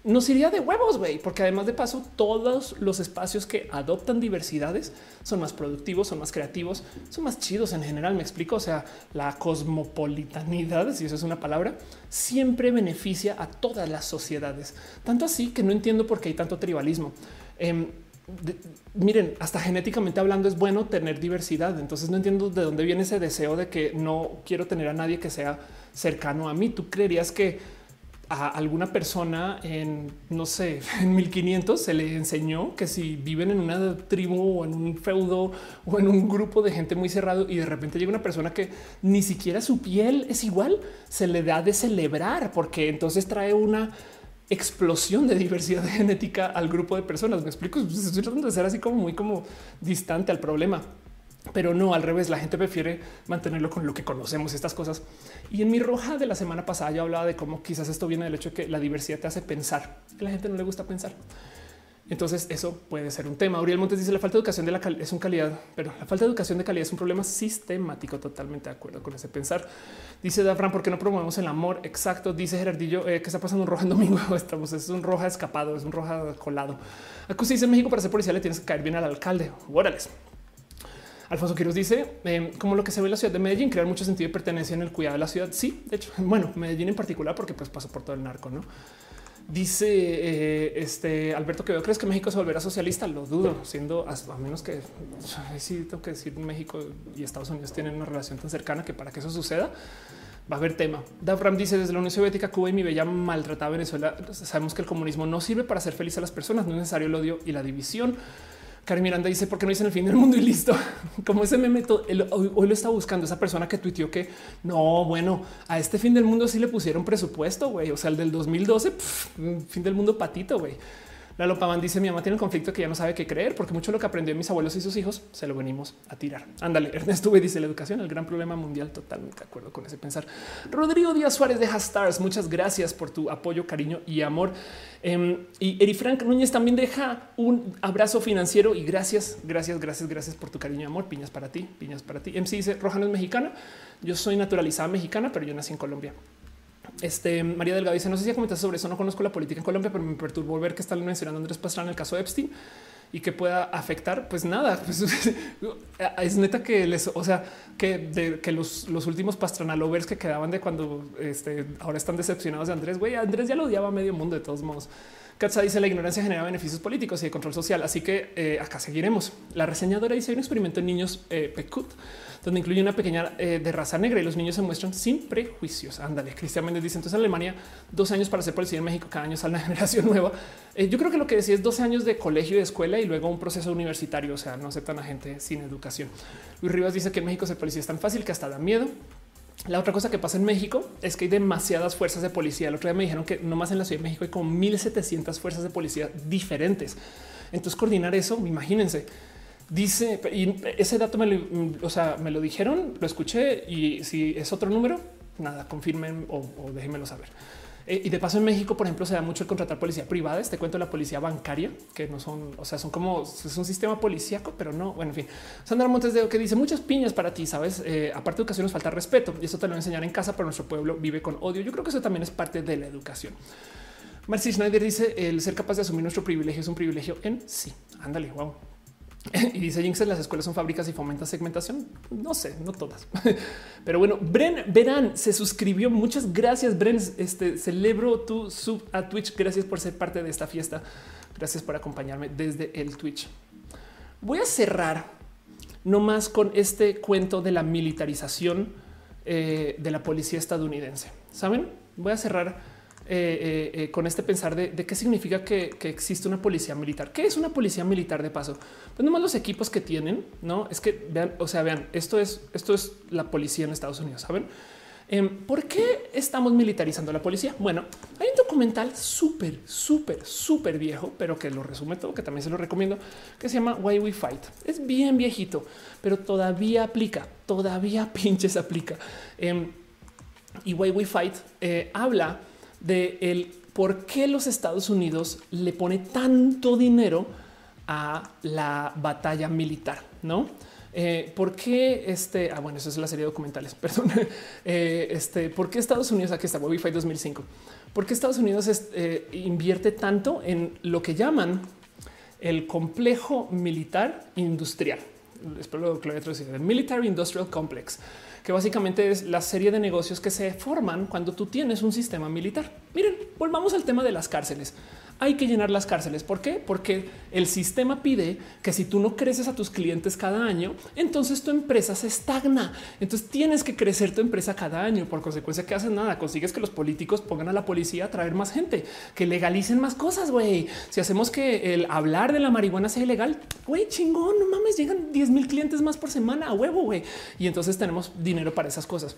nos iría de huevos, güey, porque además de paso, todos los espacios que adoptan diversidades son más productivos, son más creativos, son más chidos en general. Me explico. O sea, la cosmopolitanidad, si eso es una palabra, siempre beneficia a todas las sociedades. Tanto así que no entiendo por qué hay tanto tribalismo. Em, miren, hasta genéticamente hablando es bueno tener diversidad. Entonces no entiendo de dónde viene ese deseo de que no quiero tener a nadie que sea cercano a mí. Tú creerías que a alguna persona en, no sé, en 1500 se le enseñó que si viven en una tribu o en un feudo o en un grupo de gente muy cerrado y de repente llega una persona que ni siquiera su piel es igual, se le da de celebrar porque entonces trae una explosión de diversidad genética al grupo de personas. Me explico, estoy tratando de ser así como muy como distante al problema. Pero no, al revés, la gente prefiere mantenerlo con lo que conocemos, estas cosas. Y en mi roja de la semana pasada yo hablaba de cómo quizás esto viene del hecho de que la diversidad te hace pensar. A la gente no le gusta pensar. Entonces eso puede ser un tema. Uriel Montes dice la falta de educación de la es un calidad, pero la falta de educación de calidad es un problema sistemático. Totalmente de acuerdo con ese pensar. Dice Dafran, ¿por qué no promovemos el amor? Exacto. Dice Gerardillo, eh, ¿qué está pasando un roja en domingo? Estamos, es un roja escapado, es un roja colado. Acusi dice en México para ser policía le tienes que caer bien al alcalde. Órales. Alfonso Quiroz dice em, como lo que se ve en la ciudad de Medellín, crear mucho sentido de pertenencia en el cuidado de la ciudad. Sí, de hecho, bueno, Medellín en particular, porque pues pasó por todo el narco, no? Dice eh, este Alberto que crees que México se volverá socialista. Lo dudo, siendo a, menos que sí tengo que decir México y Estados Unidos tienen una relación tan cercana que para que eso suceda va a haber tema. Davram dice desde la Unión Soviética, Cuba y mi bella maltratada Venezuela. Sabemos que el comunismo no sirve para hacer feliz a las personas, no es necesario el odio y la división. Karim Miranda dice por qué no dicen el fin del mundo y listo. Como ese meme hoy, lo está buscando esa persona que tuiteó que no, bueno, a este fin del mundo sí le pusieron presupuesto, güey. O sea, el del 2012, fin del mundo patito, güey. La Lopaman dice mi mamá tiene un conflicto que ya no sabe qué creer porque mucho lo que aprendió mis abuelos y sus hijos se lo venimos a tirar. Ándale, Ernesto V dice la educación, el gran problema mundial. Totalmente de acuerdo con ese pensar. Rodrigo Díaz Suárez de Stars, muchas gracias por tu apoyo, cariño y amor. Em, y Eri Frank Núñez también deja un abrazo financiero y gracias, gracias, gracias, gracias por tu cariño y amor. Piñas para ti, piñas para ti. MC dice Rojano es mexicana. Yo soy naturalizada mexicana, pero yo nací en Colombia. Este María Delgado dice: No sé si comentaste sobre eso. No conozco la política en Colombia, pero me perturbó ver que están mencionando Andrés Pastrana en el caso de Epstein y que pueda afectar. Pues nada, pues, es neta que les, o sea, que, de, que los, los, últimos Pastrana lovers que quedaban de cuando este, ahora están decepcionados de Andrés. Güey, Andrés ya lo odiaba a medio mundo de todos modos. Katza dice la ignorancia genera beneficios políticos y de control social. Así que eh, acá seguiremos. La reseñadora dice un experimento en niños eh, Pecut donde incluye una pequeña eh, de raza negra y los niños se muestran sin prejuicios. Ándale, Cristian Méndez dice entonces en Alemania dos años para ser policía en México, cada año sale una generación nueva. Eh, yo creo que lo que decía es 12 años de colegio y de escuela y luego un proceso universitario, o sea, no aceptan a gente sin educación. Luis Rivas dice que en México ser policía es tan fácil que hasta da miedo. La otra cosa que pasa en México es que hay demasiadas fuerzas de policía. El otro día me dijeron que nomás en la Ciudad de México hay como 1700 fuerzas de policía diferentes. Entonces coordinar eso, imagínense Dice, y ese dato me lo, o sea, me lo dijeron, lo escuché y si es otro número, nada, confirmen o, déjenmelo saber. Eh, y de paso en México, por ejemplo, se da mucho el contratar policía privada. Este cuento la policía bancaria, que no son, o sea, son como es un sistema policíaco, pero no. Bueno, en fin, Sandra Montes de que dice muchas piñas para ti. Sabes, eh, aparte de educación, nos falta respeto y eso te lo enseñar en casa, pero nuestro pueblo vive con odio. Yo creo que eso también es parte de la educación. Marcy Schneider dice el ser capaz de asumir nuestro privilegio es un privilegio en sí. Ándale, wow. Y dice Jinx, las escuelas son fábricas y fomentan segmentación. No sé, no todas. Pero bueno, Bren Verán se suscribió. Muchas gracias, Bren. Este celebro tu sub a Twitch. Gracias por ser parte de esta fiesta. Gracias por acompañarme desde el Twitch. Voy a cerrar nomás con este cuento de la militarización eh, de la policía estadounidense. Saben, voy a cerrar eh, eh, eh, con este pensar de, qué significa que, existe una policía militar. ¿Qué es una policía militar de paso? Pues nomás los equipos que tienen, no es que vean, o sea, vean, esto es, esto es la policía en Estados Unidos. Saben em, por qué estamos militarizando la policía? Bueno, hay un documental súper, súper, súper viejo, pero que lo resume todo, que también se lo recomiendo, que se llama Why We Fight. Es bien viejito, pero todavía aplica, todavía pinches aplica. Em, y Why We Fight habla de el por qué los Estados Unidos le pone tanto dinero a la batalla militar, no? Eh, ¿Por qué este? Ah, bueno, eso es la serie de documentales. Perdón. Eh, este, ¿por qué Estados Unidos? Aquí está Wi-Fi 2005. ¿Por qué Estados Unidos eh, invierte tanto en lo que llaman el complejo militar industrial? Espero que lo haya traducido. El Military Industrial Complex que básicamente es la serie de negocios que se forman cuando tú tienes un sistema militar. Miren, volvamos al tema de las cárceles. Hay que llenar las cárceles. ¿Por qué? Porque el sistema pide que si tú no creces a tus clientes cada año, entonces tu empresa se estagna. Entonces tienes que crecer tu empresa cada año. Por consecuencia, que haces nada, consigues que los políticos pongan a la policía a traer más gente, que legalicen más cosas. Güey, si hacemos que el hablar de la marihuana sea ilegal, güey, chingón, no mames, llegan 10 mil clientes más por semana a huevo, güey. Y entonces tenemos dinero para esas cosas.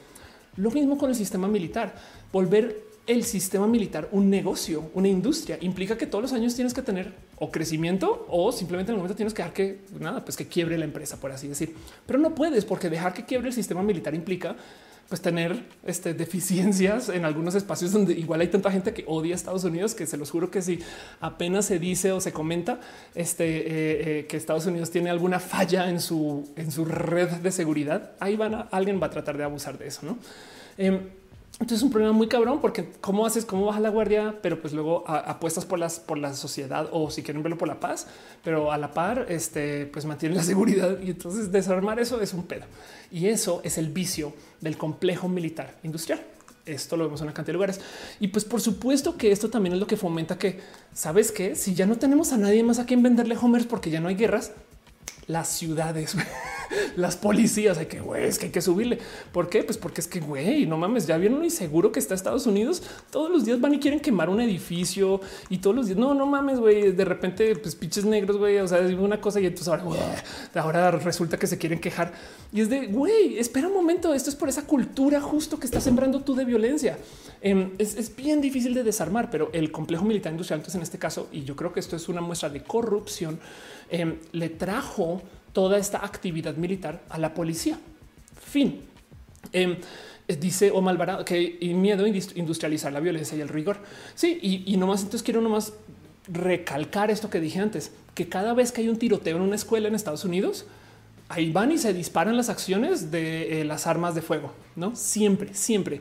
Lo mismo con el sistema militar, volver el sistema militar un negocio, una industria, implica que todos los años tienes que tener o crecimiento o simplemente en el momento tienes que dejar que nada, pues que quiebre la empresa, por así decir. Pero no puedes porque dejar que quiebre el sistema militar implica pues tener este, deficiencias en algunos espacios donde igual hay tanta gente que odia a Estados Unidos que se los juro que si apenas se dice o se comenta este, eh, eh, que Estados Unidos tiene alguna falla en su, en su red de seguridad, ahí van a, alguien va a tratar de abusar de eso. No? Em, entonces es un problema muy cabrón porque cómo haces, cómo baja la guardia, pero pues luego apuestas por las por la sociedad o si quieren verlo por la paz, pero a la par, este, pues mantiene la seguridad y entonces desarmar eso es un pedo. Y eso es el vicio del complejo militar industrial. Esto lo vemos en una cantidad de lugares. Y pues por supuesto que esto también es lo que fomenta que, ¿sabes que Si ya no tenemos a nadie más a quien venderle homers porque ya no hay guerras, las ciudades, las policías, hay que güey, es que hay que subirle. ¿Por qué? Pues porque es que güey, no mames, ya vieron lo inseguro que está Estados Unidos. Todos los días van y quieren quemar un edificio y todos los días no, no mames, güey. De repente, pues pinches negros, güey. O sea, es una cosa y entonces ahora, ahora resulta que se quieren quejar y es de güey, espera un momento. Esto es por esa cultura justo que está sembrando tú de violencia. Em, es, es, bien difícil de desarmar, pero el complejo militar industrial, entonces en este caso, y yo creo que esto es una muestra de corrupción, em, le trajo toda esta actividad militar a la policía. Fin. Em, dice o Alvarado que y miedo industrializar la violencia y el rigor. Sí, y, y nomás entonces quiero nomás recalcar esto que dije antes, que cada vez que hay un tiroteo en una escuela en Estados Unidos, ahí van y se disparan las acciones de eh, las armas de fuego, no siempre, siempre.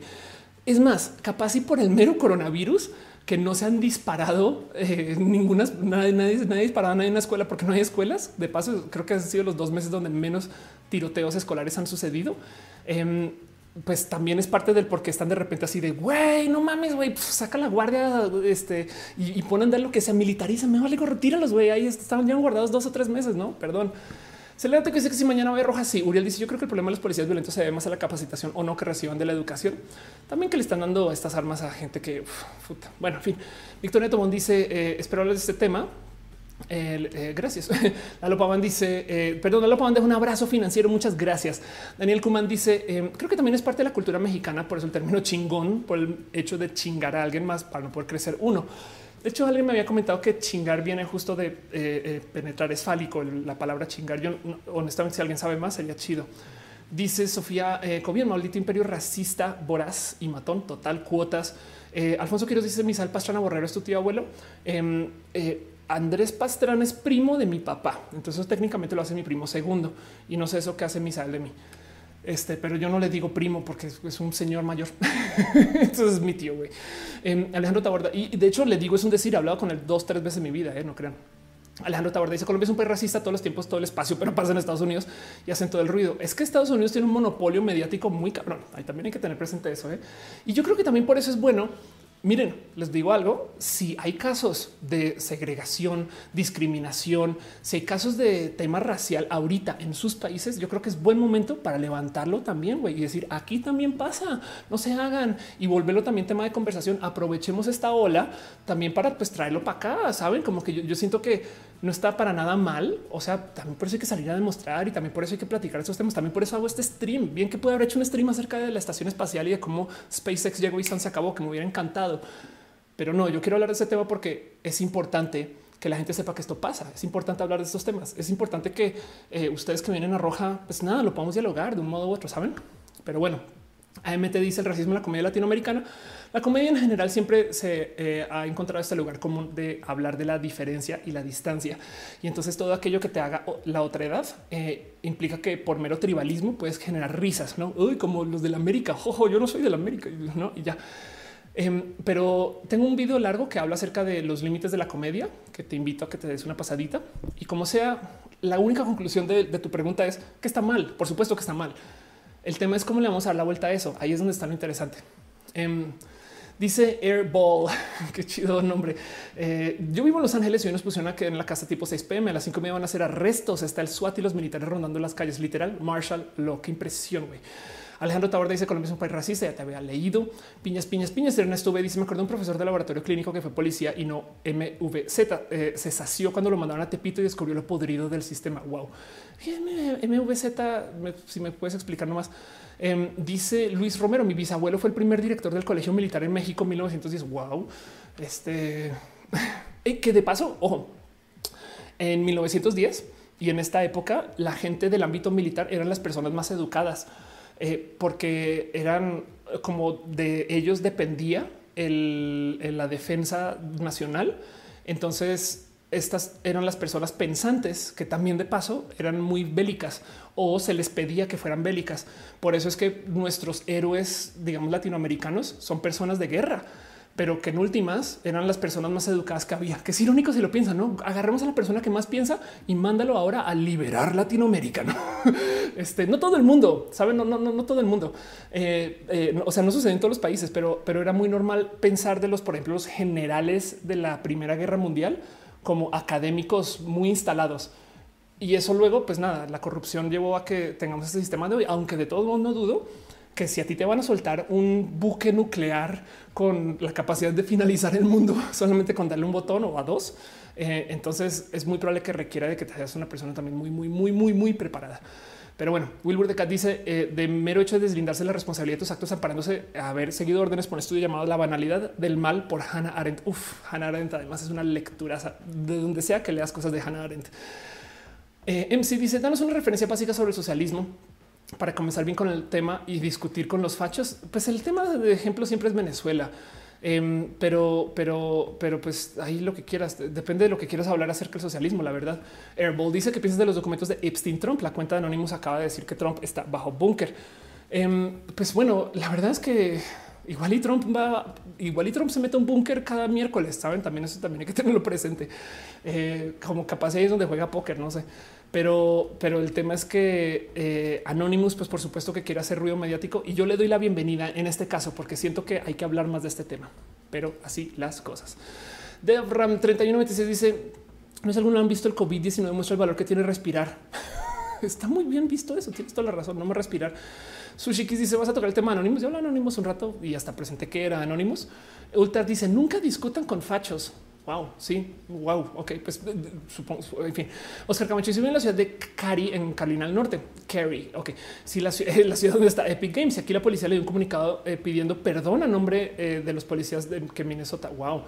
Es más, capaz y por el mero coronavirus, que no se han disparado eh, ninguna, nadie, nadie, nadie a nadie en la escuela porque no hay escuelas. De paso, creo que han sido los dos meses donde menos tiroteos escolares han sucedido. Em, pues también es parte del por qué están de repente así de güey, no mames, güey, saca la guardia este y, ponen de lo que se militariza. Me vale, tíralos, güey. Ahí estaban ya guardados dos o tres meses, no? Perdón. Se le que dice que si mañana va a roja, sí. Uriel dice: Yo creo que el problema de los policías violentos se debe más a la capacitación o no que reciban de la educación. También que le están dando estas armas a gente que bueno, en fin. Victoria Tomón dice: eh, Espero hablar de este tema. Eh, gracias. Lalo Pavan dice, eh, perdón, Lalo Pavan deja un abrazo financiero. Muchas gracias. Daniel Kuman dice, creo que también es parte de la cultura mexicana, por eso el término chingón, por el hecho de chingar a alguien más para no poder crecer uno. De hecho, alguien me había comentado que chingar viene justo de eh, eh, penetrar es fálico. La palabra chingar. Yo honestamente, si alguien sabe más, sería chido. Dice Sofía eh, maldito imperio racista, voraz y matón, total cuotas. Eh, Alfonso Quiroz dice Misal Pastrana Borrero es tu tío abuelo. Em, Andrés Pastrana es primo de mi papá. Entonces técnicamente lo hace mi primo segundo y no sé eso que hace Misal de mí. Este, pero yo no le digo primo porque es un señor mayor. Entonces es mi tío, güey. Em, Alejandro Taborda. Y de hecho le digo, es un decir, he hablado con él dos, tres veces en mi vida, eh, no crean. Alejandro Taborda dice Colombia es un país racista todos los tiempos, todo el espacio, pero pasa en Estados Unidos y hacen todo el ruido. Es que Estados Unidos tiene un monopolio mediático muy cabrón. Ahí también hay que tener presente eso. ¿eh? Y yo creo que también por eso es bueno Miren, les digo algo, si hay casos de segregación, discriminación, si hay casos de tema racial ahorita en sus países, yo creo que es buen momento para levantarlo también güey, y decir aquí también pasa, no se hagan y volverlo también tema de conversación. Aprovechemos esta ola también para pues traerlo para acá. Saben como que yo siento que no está para nada mal. O sea, también por eso hay que salir a demostrar y también por eso hay que platicar estos temas. También por eso hago este stream. Bien que puede haber hecho un stream acerca de la estación espacial y de cómo SpaceX llegó y se acabó, que me hubiera encantado. Pero no, yo quiero hablar de ese tema porque es importante que la gente sepa que esto pasa. Es importante hablar de estos temas. Es importante que eh, ustedes que vienen a Roja, pues nada, lo podamos dialogar de un modo u otro, ¿saben? Pero bueno, AMT dice el racismo en la comedia latinoamericana. La comedia en general siempre se eh, ha encontrado este lugar común de hablar de la diferencia y la distancia. Y entonces todo aquello que te haga la otra edad eh, implica que por mero tribalismo puedes generar risas, no Uy, como los de la América. Jojo, yo no soy de la América, no? Y ya. Em, pero tengo un video largo que habla acerca de los límites de la comedia, que te invito a que te des una pasadita y como sea, la única conclusión de, tu pregunta es que está mal. Por supuesto que está mal. El tema es cómo le vamos a dar la vuelta a eso. Ahí es donde está lo interesante. Em, Dice Airball, qué chido nombre. Eh, yo vivo en Los Ángeles y hoy nos pusieron que en la casa tipo 6 pm. A las 5 me van a hacer arrestos. Está el SWAT y los militares rondando las calles. Literal, Marshall, lo que impresión, güey. Alejandro Taborda dice Colombia es un país racista. Ya te había leído. Piñas, piñas, piñas. Ernesto B dice: Me acuerdo un profesor de laboratorio clínico que fue policía y no MVZ. Eh, se sació cuando lo mandaron a Tepito y descubrió lo podrido del sistema. Wow. MVZ, si me puedes explicar nomás. Em, dice Luis Romero, mi bisabuelo fue el primer director del Colegio Militar en México en 1910. Wow. Este que de paso, ojo, en 1910 y en esta época, la gente del ámbito militar eran las personas más educadas eh, porque eran como de ellos dependía la defensa nacional. Entonces, estas eran las personas pensantes que también de paso eran muy bélicas o se les pedía que fueran bélicas. Por eso es que nuestros héroes, digamos, latinoamericanos son personas de guerra pero que en últimas eran las personas más educadas que había, que es irónico si lo piensan, ¿no? Agarremos a la persona que más piensa y mándalo ahora a liberar Latinoamérica, ¿no? Este, no todo el mundo, ¿saben? No, no, no, no todo el mundo. Eh, eh, o sea, no sucede en todos los países, pero, pero era muy normal pensar de los, por ejemplo, los generales de la Primera Guerra Mundial como académicos muy instalados. Y eso luego, pues nada, la corrupción llevó a que tengamos este sistema de hoy, aunque de todos modos no dudo que si a ti te van a soltar un buque nuclear con la capacidad de finalizar el mundo solamente con darle un botón o a dos, eh, entonces es muy probable que requiera de que te seas una persona también muy, muy, muy, muy, muy preparada. Pero bueno, Wilbur de Cat dice eh, de mero hecho de deslindarse la responsabilidad de tus actos amparándose a haber seguido órdenes por un estudio llamado La banalidad del mal por Hannah Arendt. Uf, Hannah Arendt además es una lectura de donde sea que leas cosas de Hannah Arendt. Eh, MC dice, danos una referencia básica sobre el socialismo para comenzar bien con el tema y discutir con los fachos, pues el tema de ejemplo siempre es Venezuela. Em, pero, pero, pero pues ahí lo que quieras, depende de lo que quieras hablar acerca del socialismo. La verdad, Airball dice que piensas de los documentos de Epstein Trump. La cuenta de Anonymous acaba de decir que Trump está bajo búnker. Em, pues bueno, la verdad es que igual y Trump va, igual y Trump se mete un búnker cada miércoles. Saben, también eso también hay que tenerlo presente. Eh, como capaz ahí es donde juega póker, no sé. Pero, pero el tema es que eh, Anonymous, pues por supuesto que quiere hacer ruido mediático y yo le doy la bienvenida en este caso porque siento que hay que hablar más de este tema, pero así las cosas. Devram 3126 dice, no es alguno han visto el COVID-19 muestra el valor que tiene respirar. Está muy bien visto eso, tienes toda la razón, no me respirar. Sushikis dice, vas a tocar el tema Anonymous. Yo hablo Anonymous un rato y hasta presenté que era Anonymous. Ultra dice, nunca discutan con fachos. Wow, sí, wow. Ok, pues supongo, en fin. Oscar Camacho vive en la ciudad de Cari, en Carolina del Norte. Cary, ok. Si la, la, ciudad donde está Epic Games, aquí la policía le dio un comunicado eh, pidiendo perdón a nombre eh, de los policías de que Minnesota. Wow.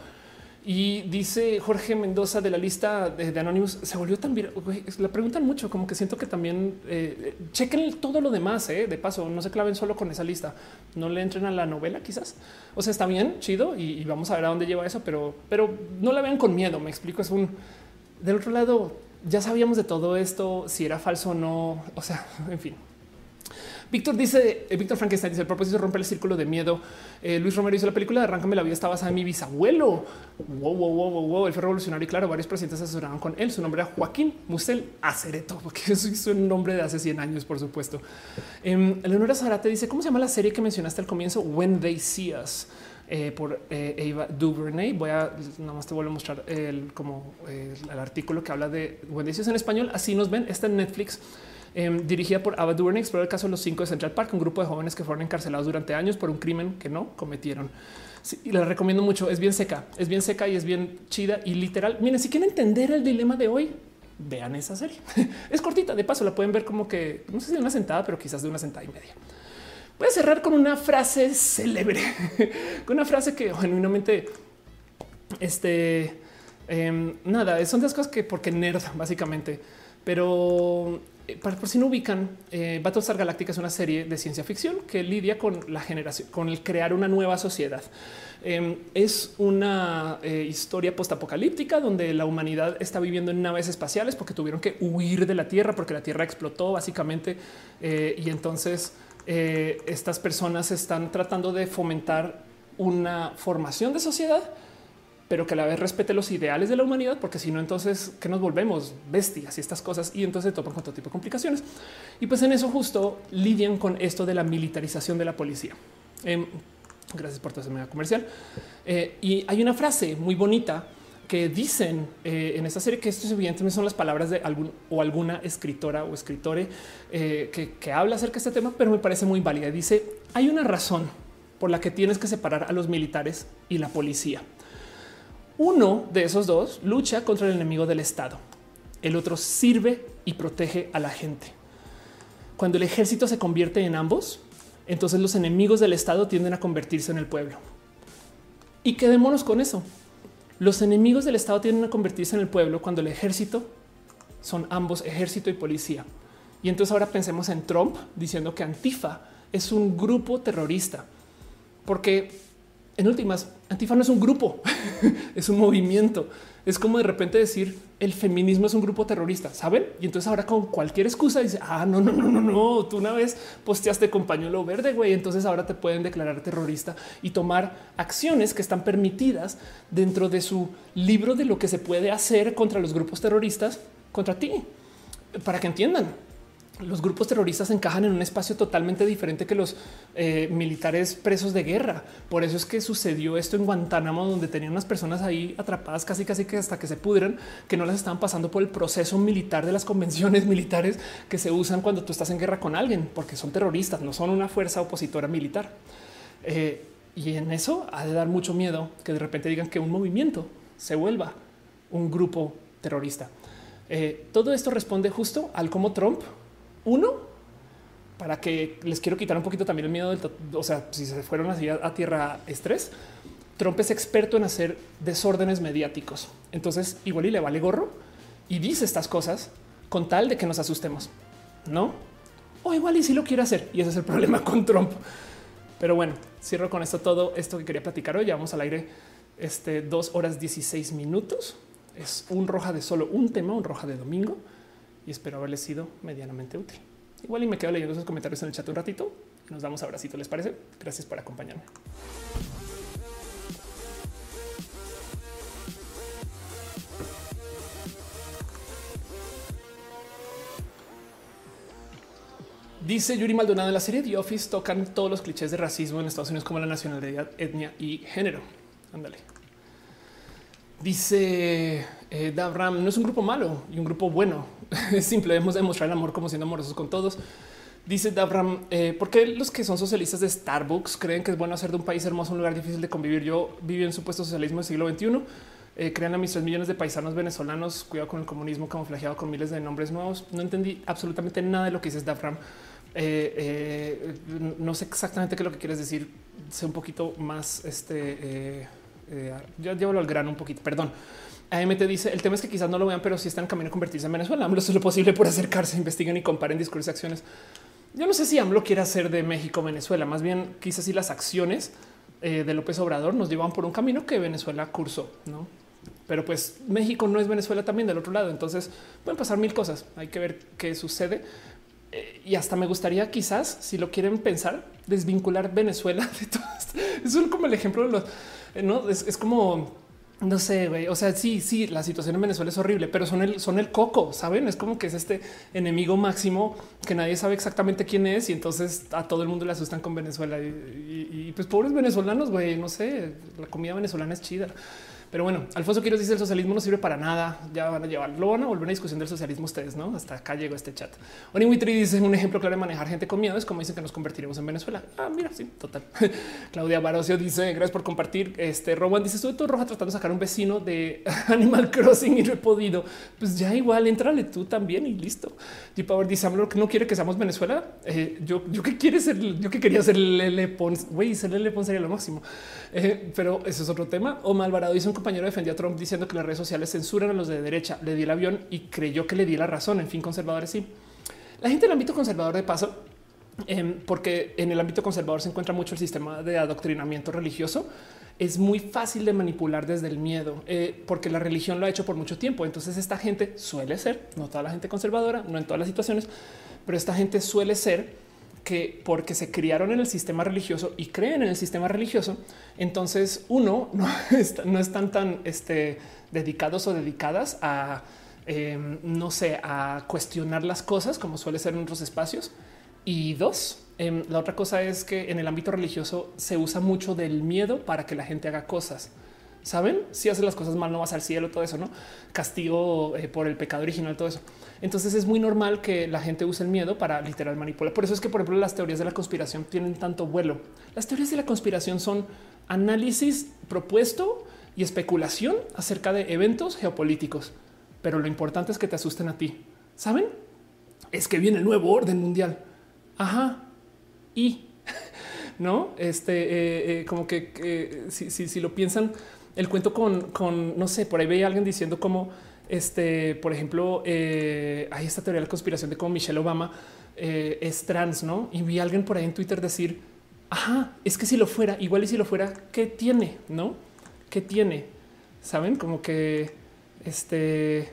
Y dice Jorge Mendoza de la lista de, de Anonymous, se volvió también, le preguntan mucho, como que siento que también eh, chequen todo lo demás, eh, de paso, no se claven solo con esa lista, no le entren a la novela quizás. O sea, está bien, chido, y, vamos a ver a dónde lleva eso, pero, pero no la vean con miedo, me explico, es un... Del otro lado, ya sabíamos de todo esto, si era falso o no, o sea, en fin. Víctor dice, eh, Víctor Frankenstein dice el propósito romper el círculo de miedo. Eh, Luis Romero dice la película de Arráncame la vida está basada en mi bisabuelo. Wow, wow, wow, wow, wow. Él fue revolucionario y claro, varios presidentes asesoraron con él. Su nombre era Joaquín Musel Acereto, porque eso hizo un nombre de hace 100 años, por supuesto. Eh, Leonora Zarate dice cómo se llama la serie que mencionaste al comienzo? When They See Us. Eh, por Eva Duvernay. Voy a nada más te vuelvo a mostrar el como el artículo que habla de Us en español. Así nos ven. Está en Netflix. Em, dirigida por Ava DuVernay, explora el caso de los cinco de Central Park, un grupo de jóvenes que fueron encarcelados durante años por un crimen que no cometieron. y la recomiendo mucho. Es bien seca, es bien seca y es bien chida y literal. Miren, si quieren entender el dilema de hoy, vean esa serie. es cortita, de paso la pueden ver como que no sé si de una sentada, pero quizás de una sentada y media. Voy a cerrar con una frase célebre, con una frase que genuinamente, este, em, nada, son de las cosas que porque nerd básicamente, pero para por si no ubican, eh, Battlestar Galactica es una serie de ciencia ficción que lidia con la generación, con el crear una nueva sociedad. Em, es una eh, historia postapocalíptica donde la humanidad está viviendo en naves espaciales porque tuvieron que huir de la Tierra porque la Tierra explotó básicamente y entonces estas personas están tratando de fomentar una formación de sociedad pero que a la vez respete los ideales de la humanidad, porque si no, entonces que nos volvemos bestias y estas cosas y entonces topan con todo tipo de complicaciones. Y pues en eso justo lidian con esto de la militarización de la policía. Em, Gracias por ese medio comercial. Eh, y hay una frase muy bonita que dicen eh, en esta serie que estos evidentemente son las palabras de algún o alguna escritora o escritore eh, que, que, habla acerca de este tema, pero me parece muy válida. Dice, hay una razón por la que tienes que separar a los militares y la policía. Uno de esos dos lucha contra el enemigo del Estado. El otro sirve y protege a la gente. Cuando el ejército se convierte en ambos, entonces los enemigos del Estado tienden a convertirse en el pueblo. Y quedémonos con eso. Los enemigos del Estado tienden a convertirse en el pueblo cuando el ejército son ambos ejército y policía. Y entonces ahora pensemos en Trump diciendo que Antifa es un grupo terrorista, porque en últimas, Antifa no es un grupo, es un movimiento. Es como de repente decir el feminismo es un grupo terrorista, saben? Y entonces ahora con cualquier excusa dice, ah, no, no, no, no, no, tú una vez posteaste con pañuelo verde, güey, entonces ahora te pueden declarar terrorista y tomar acciones que están permitidas dentro de su libro de lo que se puede hacer contra los grupos terroristas, contra ti, para que entiendan los grupos terroristas encajan en un espacio totalmente diferente que los eh, militares presos de guerra. Por eso es que sucedió esto en Guantánamo, donde tenían unas personas ahí atrapadas casi casi que hasta que se pudran, que no las estaban pasando por el proceso militar de las convenciones militares que se usan cuando tú estás en guerra con alguien, porque son terroristas, no son una fuerza opositora militar. Eh, y en eso ha de dar mucho miedo que de repente digan que un movimiento se vuelva un grupo terrorista. Eh, todo esto responde justo al cómo Trump uno, para que les quiero quitar un poquito también el miedo del, o sea, si se fueron así a, tierra estrés, Trump es experto en hacer desórdenes mediáticos. Entonces, igual y le vale gorro y dice estas cosas con tal de que nos asustemos, no? O igual y si lo quiere hacer. Y ese es el problema con Trump. Pero bueno, cierro con esto todo esto que quería platicar hoy. vamos al aire este dos horas 16 minutos. Es un roja de solo un tema, un roja de domingo y espero haberles sido medianamente útil. Igual y me quedo leyendo sus comentarios en el chat un ratito. Nos damos abracito, ¿les parece? Gracias por acompañarme. Dice Yuri Maldonado en la serie The Office tocan todos los clichés de racismo en Estados Unidos como la nacionalidad, etnia y género. Ándale. Dice eh, Davram, no es un grupo malo y un grupo bueno. es simple, debemos demostrar el amor como siendo amorosos con todos. Dice Davram, eh, ¿por qué los que son socialistas de Starbucks creen que es bueno hacer de un país hermoso un lugar difícil de convivir? Yo viví en supuesto socialismo del siglo XXI. Eh, crean a mis tres millones de paisanos venezolanos. Cuidado con el comunismo camuflajeado con miles de nombres nuevos. No entendí absolutamente nada de lo que dices, Davram. Eh, no sé exactamente qué es lo que quieres decir. Sé un poquito más este eh, ya llevo al grano un poquito, perdón. AMT dice el tema es que quizás no lo vean, pero si están en camino a convertirse en Venezuela, AMLO hace lo posible por acercarse, investiguen y comparen discursos y acciones. Yo no sé si AMLO quiere hacer de México Venezuela, más bien quizás si las acciones eh, de López Obrador nos llevan por un camino que Venezuela cursó, no? Pero pues México no es Venezuela también del otro lado. Entonces pueden pasar mil cosas. Hay que ver qué sucede. Eh, y hasta me gustaría quizás, si lo quieren pensar, desvincular Venezuela de todo esto. Es como el ejemplo de los no es, como no sé, güey. O sea, sí, sí, la situación en Venezuela es horrible, pero son el, son el coco, saben? Es como que es este enemigo máximo que nadie sabe exactamente quién es y entonces a todo el mundo le asustan con Venezuela. Y, y pues pobres venezolanos, güey, no sé, la comida venezolana es chida. Pero bueno, Alfonso Quiroz dice el socialismo no sirve para nada. Ya van a llevar, lo van a volver a discusión del socialismo ustedes, no? Hasta acá llegó este chat. Oniwitri dice un ejemplo claro de manejar gente con miedo es como dicen que nos convertiremos en Venezuela. Ah, mira, sí, total. Claudia Barocio dice gracias por compartir. Este Roman dice estuve todo roja tratando de sacar un vecino de Animal Crossing y no he podido. Pues ya igual, entrale tú también y listo. Y Power dice que no quiere que seamos Venezuela. Eh, yo, yo que quiere ser, yo que quería ser Lele Pons, güey, ser Lele Pons sería lo máximo. Eh, pero eso es otro tema. O Malvarado dice un compañero defendió a Trump diciendo que las redes sociales censuran a los de derecha. Le di el avión y creyó que le di la razón. En fin, conservadores sí. La gente del ámbito conservador de paso, em, porque en el ámbito conservador se encuentra mucho el sistema de adoctrinamiento religioso. Es muy fácil de manipular desde el miedo, eh, porque la religión lo ha hecho por mucho tiempo. Entonces esta gente suele ser, no toda la gente conservadora, no en todas las situaciones, pero esta gente suele ser que porque se criaron en el sistema religioso y creen en el sistema religioso, entonces uno no, están tan este, dedicados o dedicadas a, em, no sé, a cuestionar las cosas como suele ser en otros espacios. Y dos, em, la otra cosa es que en el ámbito religioso se usa mucho del miedo para que la gente haga cosas. Saben, si haces las cosas mal, no vas al cielo, todo eso, no castigo eh, por el pecado original, todo eso. Entonces es muy normal que la gente use el miedo para literal manipular. Por eso es que, por ejemplo, las teorías de la conspiración tienen tanto vuelo. Las teorías de la conspiración son análisis propuesto y especulación acerca de eventos geopolíticos. Pero lo importante es que te asusten a ti. Saben? Es que viene el nuevo orden mundial. Ajá. Y no, este, eh, eh, como que si, si, lo piensan, el cuento con, con, no sé, por ahí veía alguien diciendo como, este, por ejemplo, eh, hay esta teoría de la conspiración de cómo Michelle Obama es trans, no? Y vi a alguien por ahí en Twitter decir, ajá, es que si lo fuera, igual y si lo fuera, ¿qué tiene? No? ¿Qué tiene? Saben como que este,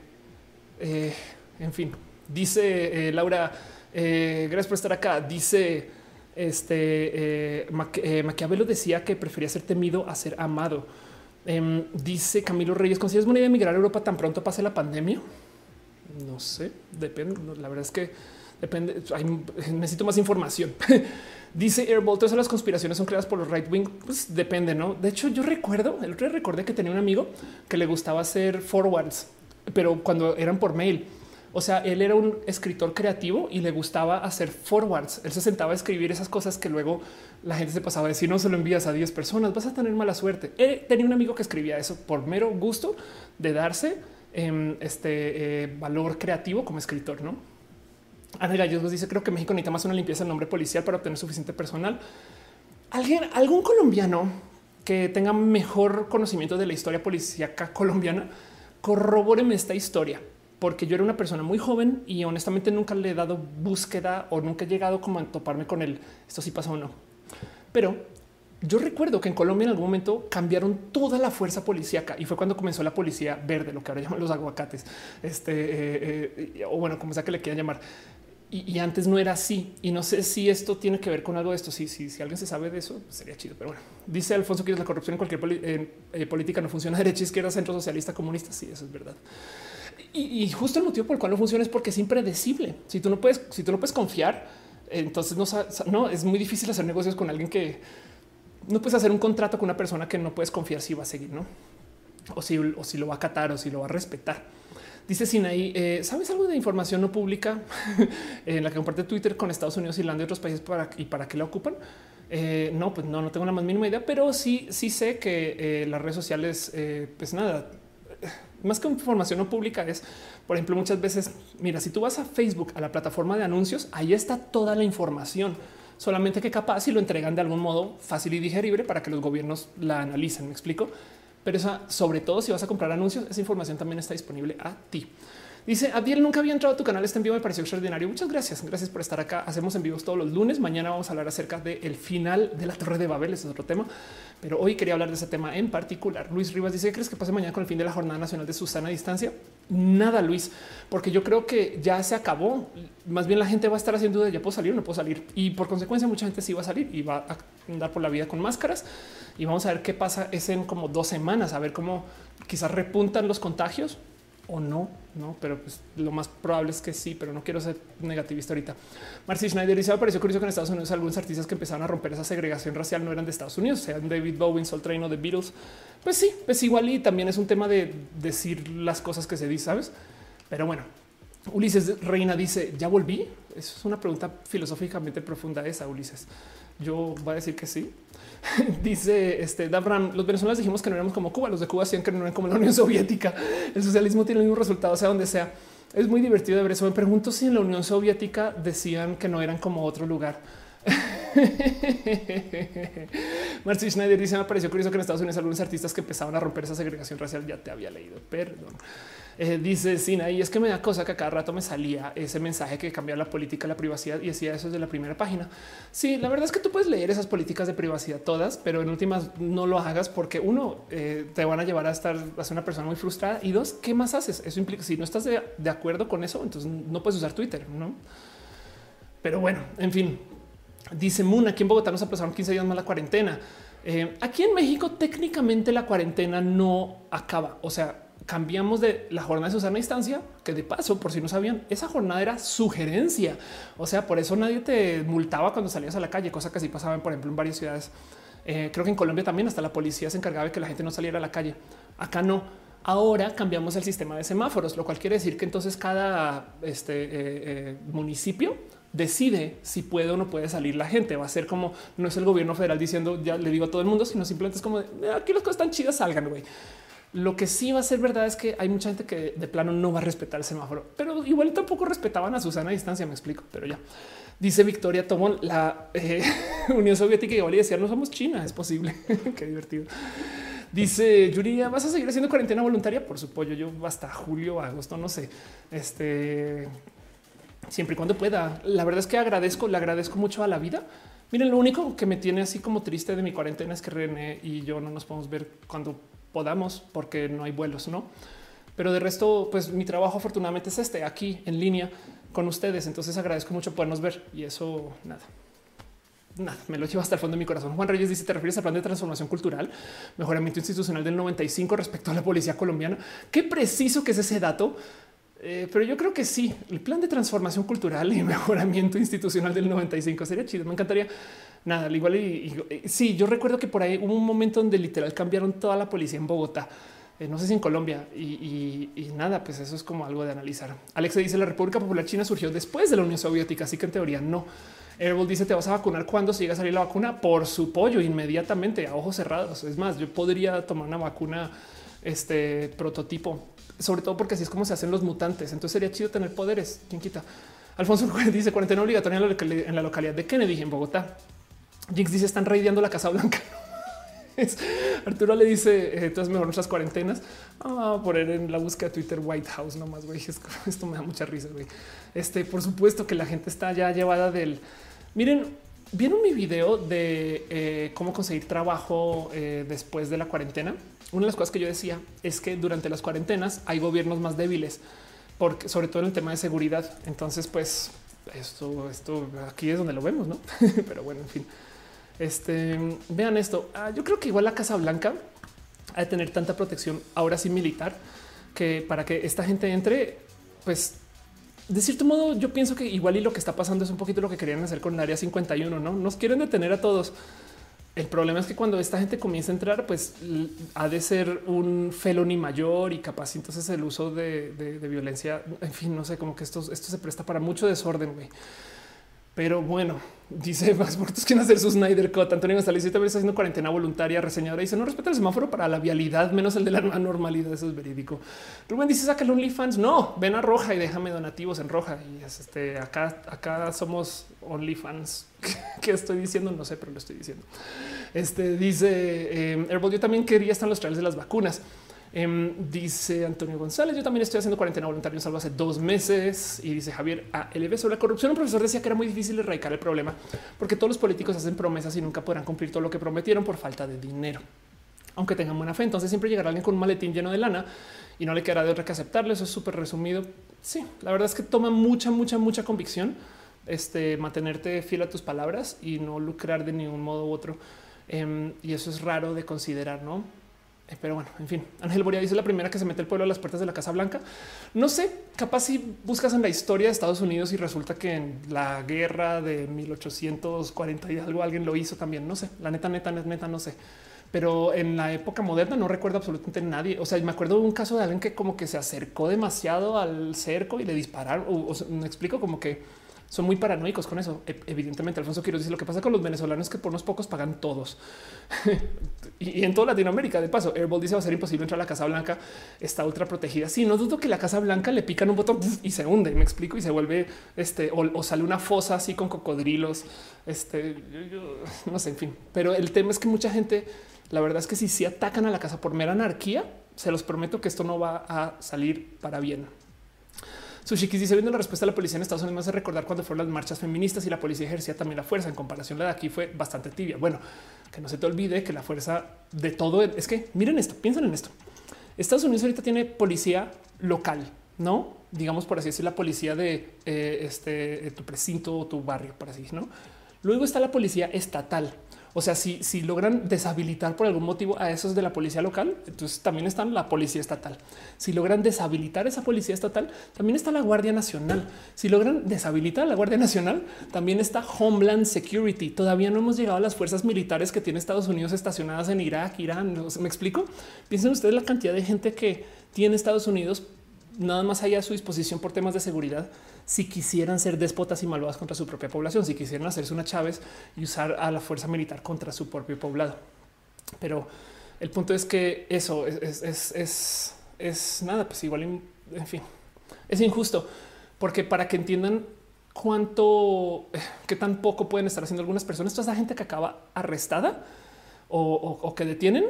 en fin, dice Laura, gracias por estar acá. Dice este eh, eh, Maquiavelo decía que prefería ser temido a ser amado. Em, dice Camilo Reyes, ¿consideras buena idea emigrar a Europa tan pronto pase la pandemia? No sé, depende. La verdad es que depende. necesito más información. dice Airball, todas las conspiraciones son creadas por los right wing. Pues depende, no? De hecho, yo recuerdo el otro día recordé que tenía un amigo que le gustaba hacer forwards, pero cuando eran por mail o sea, él era un escritor creativo y le gustaba hacer forwards. Él se sentaba a escribir esas cosas que luego la gente se pasaba a decir, no se lo envías a 10 personas, vas a tener mala suerte. Tenía un amigo que escribía eso por mero gusto de darse em, este eh, valor creativo como escritor, ¿no? Ana Gallegos dice, creo que México necesita más una limpieza en nombre policial para obtener suficiente personal. Alguien, algún colombiano que tenga mejor conocimiento de la historia policíaca colombiana, corrobóreme esta historia porque yo era una persona muy joven y honestamente nunca le he dado búsqueda o nunca he llegado como a toparme con él. Esto sí pasó o no. Pero yo recuerdo que en Colombia en algún momento cambiaron toda la fuerza policíaca y fue cuando comenzó la policía verde, lo que ahora llaman los aguacates, este eh, eh, o bueno, como sea que le quieran llamar. Y, antes no era así. Y no sé si esto tiene que ver con algo de esto. Si, si, si alguien se sabe de eso, sería chido. Pero bueno, dice Alfonso que la corrupción en cualquier eh, política no funciona derecha, izquierda, centro socialista, comunista. Sí, eso es verdad. Y, justo el motivo por el cual no funciona es porque es impredecible. Si tú no puedes, si tú no puedes confiar, entonces no, no es muy difícil hacer negocios con alguien que no puedes hacer un contrato con una persona que no puedes confiar si va a seguir, no? O si, o si lo va a acatar o si lo va a respetar. Dice Sinaí, eh, ¿sabes algo de información no pública en la que comparte Twitter con Estados Unidos, Irlanda y otros países para, y para qué la ocupan? Eh, no, pues no, no tengo la más mínima idea, pero sí, sí sé que eh, las redes sociales, pues nada, más que información no pública es, por ejemplo, muchas veces, mira, si tú vas a Facebook, a la plataforma de anuncios, ahí está toda la información, solamente que capaz si lo entregan de algún modo fácil y digerible para que los gobiernos la analicen. Me explico, pero esa, sobre todo si vas a comprar anuncios, esa información también está disponible a ti. Dice Adiel, nunca había entrado a tu canal. Este envío me pareció extraordinario. Muchas gracias. Gracias por estar acá. Hacemos en vivos todos los lunes. Mañana vamos a hablar acerca del final de la Torre de Babel. Ese es otro tema, pero hoy quería hablar de ese tema en particular. Luis Rivas dice: ¿Crees que pase mañana con el fin de la Jornada Nacional de Susana a distancia? Nada, Luis, porque yo creo que ya se acabó. Más bien la gente va a estar haciendo de ya puedo salir o no puedo salir. Y por consecuencia, mucha gente sí va a salir y va a andar por la vida con máscaras. Y vamos a ver qué pasa. Es en como dos semanas, a ver cómo quizás repuntan los contagios o no, no, pero pues lo más probable es que sí, pero no quiero ser negativista ahorita. Marcy Schneider dice: Me pareció curioso que en Estados Unidos algunos artistas que empezaron a romper esa segregación racial no eran de Estados Unidos, sean David Bowie, Soul Train o The Beatles. Pues sí, pues igual y también es un tema de decir las cosas que se dice, sabes? Pero bueno, Ulises Reina dice: Ya volví. Es una pregunta filosóficamente profunda esa, Ulises. Yo voy a decir que sí. Dice este Dabram, los venezolanos dijimos que no éramos como Cuba, los de Cuba decían que no eran como la Unión Soviética. El socialismo tiene el mismo resultado, sea donde sea. Es muy divertido de ver eso. Me pregunto si en la Unión Soviética decían que no eran como otro lugar. Marcy Schneider dice: Me pareció curioso que en Estados Unidos algunos artistas que empezaban a romper esa segregación racial ya te había leído. Perdón. Eh, dice Sina, y es que me da cosa que a cada rato me salía ese mensaje que cambiaba la política, la privacidad y decía eso desde la primera página. Sí, la verdad es que tú puedes leer esas políticas de privacidad todas, pero en últimas no lo hagas porque uno eh, te van a llevar a estar a ser una persona muy frustrada y dos, ¿qué más haces? Eso implica si no estás de, acuerdo con eso, entonces no puedes usar Twitter, no? Pero bueno, en fin, dice Moon aquí en Bogotá nos aplazaron 15 días más la cuarentena. Eh, aquí en México técnicamente la cuarentena no acaba, o sea, cambiamos de la jornada de Susana Instancia, que de paso, por si no sabían, esa jornada era sugerencia. O sea, por eso nadie te multaba cuando salías a la calle, cosa que sí pasaban, por ejemplo, en varias ciudades. Eh, creo que en Colombia también hasta la policía se encargaba de que la gente no saliera a la calle. Acá no. Ahora cambiamos el sistema de semáforos, lo cual quiere decir que entonces cada este, eh, eh, municipio decide si puede o no puede salir la gente. Va a ser como no es el gobierno federal diciendo ya le digo a todo el mundo, sino simplemente es como aquí las cosas están chidas, salgan, güey. Lo que sí va a ser verdad es que hay mucha gente que de plano no va a respetar el semáforo, pero igual tampoco respetaban a Susana a distancia. Me explico, pero ya dice Victoria Tomón, la eh, Unión Soviética igual y decía no somos China. Es posible. Qué divertido. Dice Yuri, ¿vas a seguir haciendo cuarentena voluntaria? Por su pollo, yo hasta julio, agosto, no sé. Este siempre y cuando pueda. La verdad es que agradezco, le agradezco mucho a la vida. Miren, lo único que me tiene así como triste de mi cuarentena es que René y yo no nos podemos ver cuando podamos porque no hay vuelos, no? Pero de resto, pues mi trabajo afortunadamente es este aquí en línea con ustedes. Entonces agradezco mucho podernos ver y eso nada. Nada, me lo llevo hasta el fondo de mi corazón. Juan Reyes dice: ¿Te refieres al plan de transformación cultural, mejoramiento institucional del 95 respecto a la policía colombiana? Qué preciso que es ese dato. Eh, pero yo creo que sí, el plan de transformación cultural y mejoramiento institucional del 95 sería chido. Me encantaría nada, al igual. Sí, yo recuerdo que por ahí hubo un momento donde literal cambiaron toda la policía en Bogotá. Eh, no sé si en Colombia y, nada, pues eso es como algo de analizar. Alex dice la República Popular China surgió después de la Unión Soviética, así que en teoría no. Airball dice te vas a vacunar cuando siga a salir la vacuna por su pollo inmediatamente a ojos cerrados. Es más, yo podría tomar una vacuna este prototipo, sobre todo porque así es como se hacen los mutantes. Entonces sería chido tener poderes. Quién quita. Alfonso dice cuarentena obligatoria en la localidad de Kennedy en Bogotá. Jinx dice están raideando la Casa Blanca. Arturo le dice entonces mejor nuestras cuarentenas. a poner en la búsqueda de Twitter White House nomás. Güey, esto me da mucha risa. Güey. Este, por supuesto que la gente está ya llevada del. Miren, vieron mi video de eh, cómo conseguir trabajo eh, después de la cuarentena. Una de las cosas que yo decía es que durante las cuarentenas hay gobiernos más débiles, porque sobre todo en el tema de seguridad. Entonces, pues esto, esto aquí es donde lo vemos, no? Pero bueno, en fin. Este vean esto. Ah, yo creo que igual la Casa Blanca ha de tener tanta protección ahora sí militar que para que esta gente entre, pues de cierto modo, yo pienso que igual y lo que está pasando es un poquito lo que querían hacer con el área 51. No nos quieren detener a todos. El problema es que cuando esta gente comienza a entrar, pues ha de ser un felony mayor y capaz entonces el uso de, violencia. En fin, no sé, como que esto, esto se presta para mucho desorden. Pero bueno, dice Max Mortos quieren hacer su Snyder Cut. Antonio González está haciendo cuarentena voluntaria. Reseñadora dice no respeta el semáforo para la vialidad, menos el de la normalidad. Eso es verídico. Rubén dice saca el OnlyFans. No, ven a roja y déjame donativos en roja. Y es este acá, acá somos OnlyFans. ¿Qué estoy diciendo? No sé, pero lo estoy diciendo. Este dice eh, yo también quería estar en los trailers de las vacunas. Em, dice Antonio González, yo también estoy haciendo cuarentena voluntaria salvo hace dos meses. Y dice Javier a LB sobre la corrupción. Un profesor decía que era muy difícil erradicar el problema porque todos los políticos hacen promesas y nunca podrán cumplir todo lo que prometieron por falta de dinero. Aunque tengan buena fe, entonces siempre llegará alguien con un maletín lleno de lana y no le quedará de otra que aceptarle. Eso es súper resumido. Sí, la verdad es que toma mucha, mucha, mucha convicción este, mantenerte fiel a tus palabras y no lucrar de ningún modo u otro. Em, y eso es raro de considerar, ¿no? Eh, pero bueno, en fin, Ángel Boria dice la primera que se mete el pueblo a las puertas de la Casa Blanca. No sé, capaz si buscas en la historia de Estados Unidos y resulta que en la guerra de 1840 y algo alguien lo hizo también. No sé, la neta, neta, neta, no sé. Pero en la época moderna no recuerdo absolutamente nadie. O sea, me acuerdo de un caso de alguien que como que se acercó demasiado al cerco y le dispararon. Me explico como que son muy paranoicos con eso. E, evidentemente, Alfonso quiero decir lo que pasa con los venezolanos que por unos pocos pagan todos. y, en toda Latinoamérica, de paso, Airball dice va a ser imposible entrar a la Casa Blanca, está ultra protegida. Sí, no dudo que la Casa Blanca le pican un botón y se hunde, me explico, y se vuelve este, o, sale una fosa así con cocodrilos. Este, no sé, en fin. Pero el tema es que mucha gente, la verdad es que si se atacan a la casa por mera anarquía, se los prometo que esto no va a salir para bien. Sushikis dice viendo la respuesta de la policía en Estados Unidos me hace recordar cuando fueron las marchas feministas y la policía ejercía también la fuerza. En comparación, la de aquí fue bastante tibia. Bueno, que no se te olvide que la fuerza de todo es que miren esto, piensen en esto. Estados Unidos ahorita tiene policía local, no digamos por así decir, la policía de eh, este tu precinto o tu barrio, por así no. Luego está la policía estatal. O sea, si, si logran deshabilitar por algún motivo a esos de la policía local, entonces también están la policía estatal. Si logran deshabilitar esa policía estatal, también está la Guardia Nacional. Si logran deshabilitar a la Guardia Nacional, también está Homeland Security. Todavía no hemos llegado a las fuerzas militares que tiene Estados Unidos estacionadas en Irak, Irán. ¿Me explico? Piensen ustedes la cantidad de gente que tiene Estados Unidos nada más allá a su disposición por temas de seguridad si quisieran ser déspotas y malvadas contra su propia población, si quisieran hacerse una Chávez y usar a la fuerza militar contra su propio poblado. Pero el punto es que eso es, es, nada, pues igual, en fin, es injusto, porque para que entiendan cuánto, qué tan poco pueden estar haciendo algunas personas, toda esa gente que acaba arrestada o, que detienen,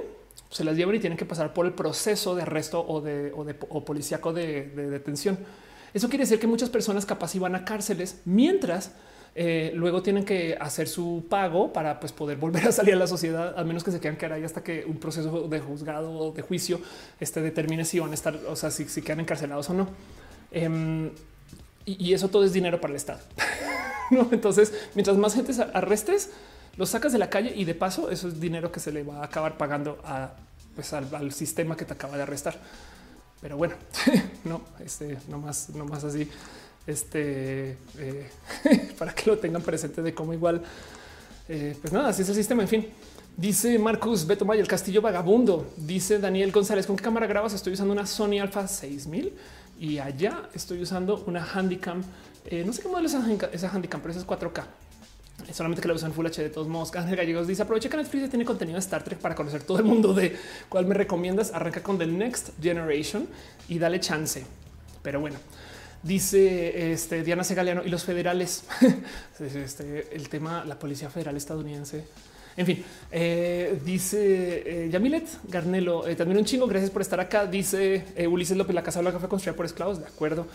se las llevan y tienen que pasar por el proceso de arresto o de, o de policíaco de detención eso quiere decir que muchas personas capaz iban a cárceles mientras eh, luego tienen que hacer su pago para pues, poder volver a salir a la sociedad, al menos que se quedan quedar ahí hasta que un proceso de juzgado o de juicio este, determine si van a estar, o sea, si, si quedan encarcelados o no. Em, y, eso todo es dinero para el Estado. Entonces, mientras más gente arrestes, los sacas de la calle y de paso eso es dinero que se le va a acabar pagando a, pues, al sistema que te acaba de arrestar. Pero bueno, no, este, no más, no más así, este, eh, para que lo tengan presente de cómo igual, eh, pues nada, así es el sistema. En fin, dice Marcus Beto Maya, el castillo vagabundo. Dice Daniel González, ¿con qué cámara grabas? Estoy usando una Sony Alpha 6000 y allá estoy usando una Handycam. Eh, no sé qué modelo es esa, Handycam, pero esa es 4K solamente que la usan Full HD de todos modos. Ángel Gallegos dice aprovecha que Netflix tiene contenido de Star Trek para conocer todo el mundo de cuál me recomiendas. Arranca con The Next Generation y dale chance. Pero bueno, dice este Diana Segaliano y los federales. este, el tema, la policía federal estadounidense. En fin, eh, dice eh, Yamilet Garnelo, eh, también un chingo. Gracias por estar acá. Dice Ulises López, la casa blanca fue construida por esclavos. De acuerdo.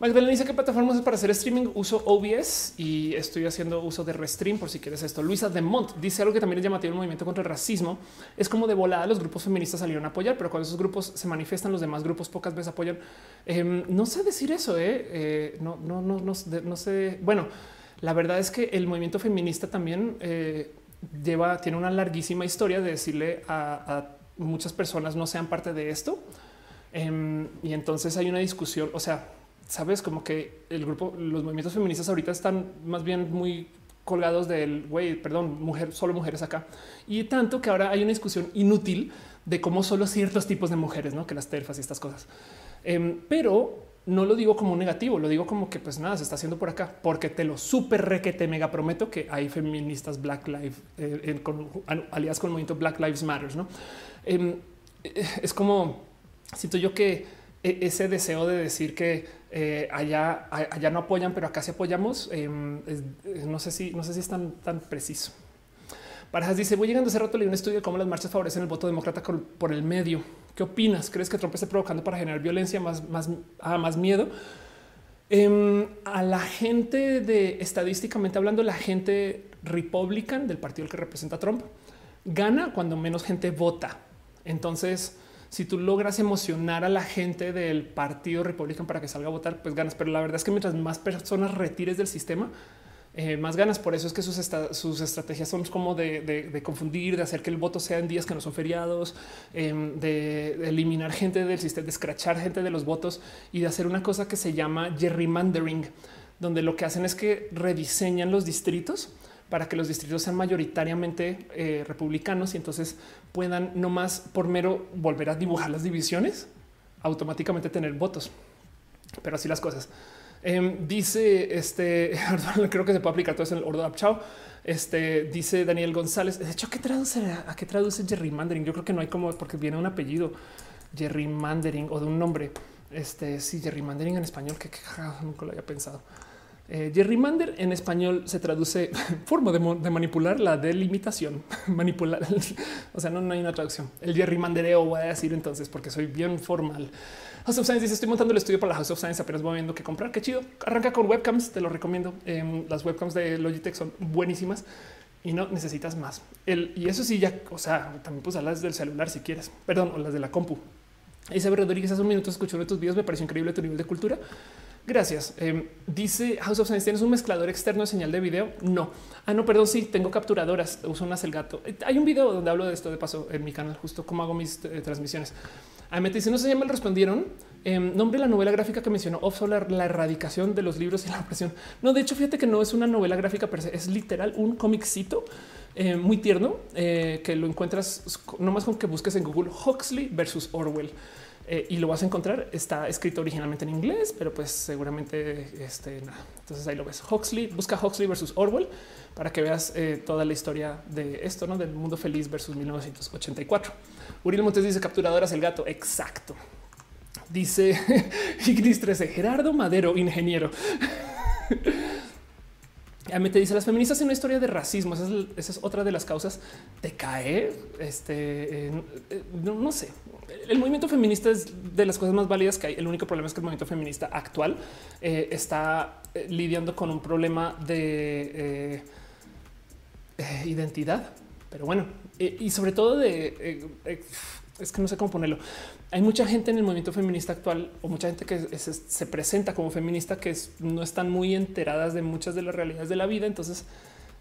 Magdalena dice qué plataformas es para hacer streaming. Uso OBS y estoy haciendo uso de Restream por si quieres esto. Luisa de Mont dice algo que también es llamativo el movimiento contra el racismo. Es como de volada los grupos feministas salieron a apoyar, pero cuando esos grupos se manifiestan, los demás grupos pocas veces apoyan. Em, no sé decir eso. Eh, eh no, no, no, no, no, sé. Bueno, la verdad es que el movimiento feminista también eh, lleva, tiene una larguísima historia de decirle a, muchas personas no sean parte de esto. Em, y entonces hay una discusión. O sea, sabes como que el grupo, los movimientos feministas ahorita están más bien muy colgados del güey, perdón, mujer, solo mujeres acá. Y tanto que ahora hay una discusión inútil de cómo solo ciertos tipos de mujeres, no que las terfas y estas cosas. Em, pero no lo digo como negativo, lo digo como que pues nada se está haciendo por acá, porque te lo súper re que te mega prometo que hay feministas Black Lives eh, con, aliadas con el movimiento Black Lives Matters. No em, eh, es como siento yo que e-, ese deseo de decir que eh, allá, allá no apoyan, pero acá sí apoyamos. Em, no sé si, no sé si es tan, preciso. Parajas dice: Voy llegando hace rato, leí un estudio de cómo las marchas favorecen el voto demócrata por el medio. ¿Qué opinas? ¿Crees que Trump esté provocando para generar violencia, más, más, ah, más miedo? Em, a la gente de estadísticamente hablando, la gente republican del partido que representa Trump gana cuando menos gente vota. Entonces, si tú logras emocionar a la gente del partido republicano para que salga a votar, pues ganas. Pero la verdad es que mientras más personas retires del sistema, eh, más ganas. Por eso es que sus, sus estrategias son como de, confundir, de hacer que el voto sea en días que no son feriados, em, de, eliminar gente del sistema, de escrachar gente de los votos y de hacer una cosa que se llama gerrymandering, donde lo que hacen es que rediseñan los distritos para que los distritos sean mayoritariamente eh, republicanos y entonces puedan no más por mero volver a dibujar las divisiones, automáticamente tener votos. Pero así las cosas. Em, dice este, creo que se puede aplicar todo eso en el Ordo Chao. Este dice Daniel González. De hecho, ¿qué traduce? ¿A qué traduce gerrymandering? Yo creo que no hay como porque viene un apellido gerrymandering o de un nombre. Este sí, gerrymandering en español, que nunca lo había pensado. Eh, gerrymander en español se traduce forma de, manipular la delimitación, manipular. o sea, no, no, hay una traducción. El gerrymandereo voy a decir entonces, porque soy bien formal. House of Science dice: Estoy montando el estudio para la House of Science, apenas voy viendo qué comprar. Qué chido. Arranca con webcams, te lo recomiendo. Em, las webcams de Logitech son buenísimas y no necesitas más. El, y eso sí, ya, o sea, también pues las del celular si quieres, perdón, o las de la compu. Isabel Rodríguez hace un minuto escuchó uno de tus videos, me pareció increíble tu nivel de cultura. Gracias. Em, dice House of Science, ¿tienes un mezclador externo de señal de video? No. Ah, no, perdón, sí, tengo capturadoras, uso unas el gato. Eh, hay un video donde hablo de esto de paso en mi canal, justo cómo hago mis eh, transmisiones. A me dice, no se llama, respondieron. Eh, nombre la novela gráfica que mencionó Off Solar, la erradicación de los libros y la opresión. No, de hecho, fíjate que no es una novela gráfica, pero es literal un cómicito eh, muy tierno que lo encuentras nomás con que busques en Google Huxley versus Orwell. Eh, y lo vas a encontrar. Está escrito originalmente en inglés, pero pues seguramente este nada. Entonces ahí lo ves. Huxley busca Huxley versus Orwell para que veas eh, toda la historia de esto, no del mundo feliz versus 1984. Uriel Montes dice capturadoras el gato. Exacto. Dice Ignis 13 Gerardo Madero, ingeniero. me te dice las feministas en una historia de racismo. Esa es, otra de las causas de caer. Este eh, no, sé. El movimiento feminista es de las cosas más válidas que hay. El único problema es que el movimiento feminista actual eh, está eh, lidiando con un problema de identidad. Pero bueno, y sobre todo de es que no sé cómo ponerlo. Hay mucha gente en el movimiento feminista actual o mucha gente que se, presenta como feminista que no están muy enteradas de muchas de las realidades de la vida. Entonces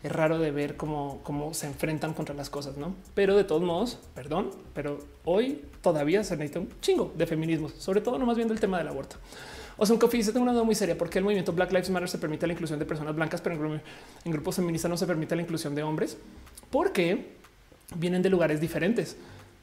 es raro de ver cómo, se enfrentan contra las cosas, no? Pero de todos modos, perdón, pero hoy todavía se necesita un chingo de feminismo, sobre todo nomás viendo el tema del aborto. O sea, un coffee dice tengo una duda muy seria porque el movimiento Black Lives Matter se permite la inclusión de personas blancas, pero en, en grupos feministas no se permite la inclusión de hombres porque vienen de lugares diferentes.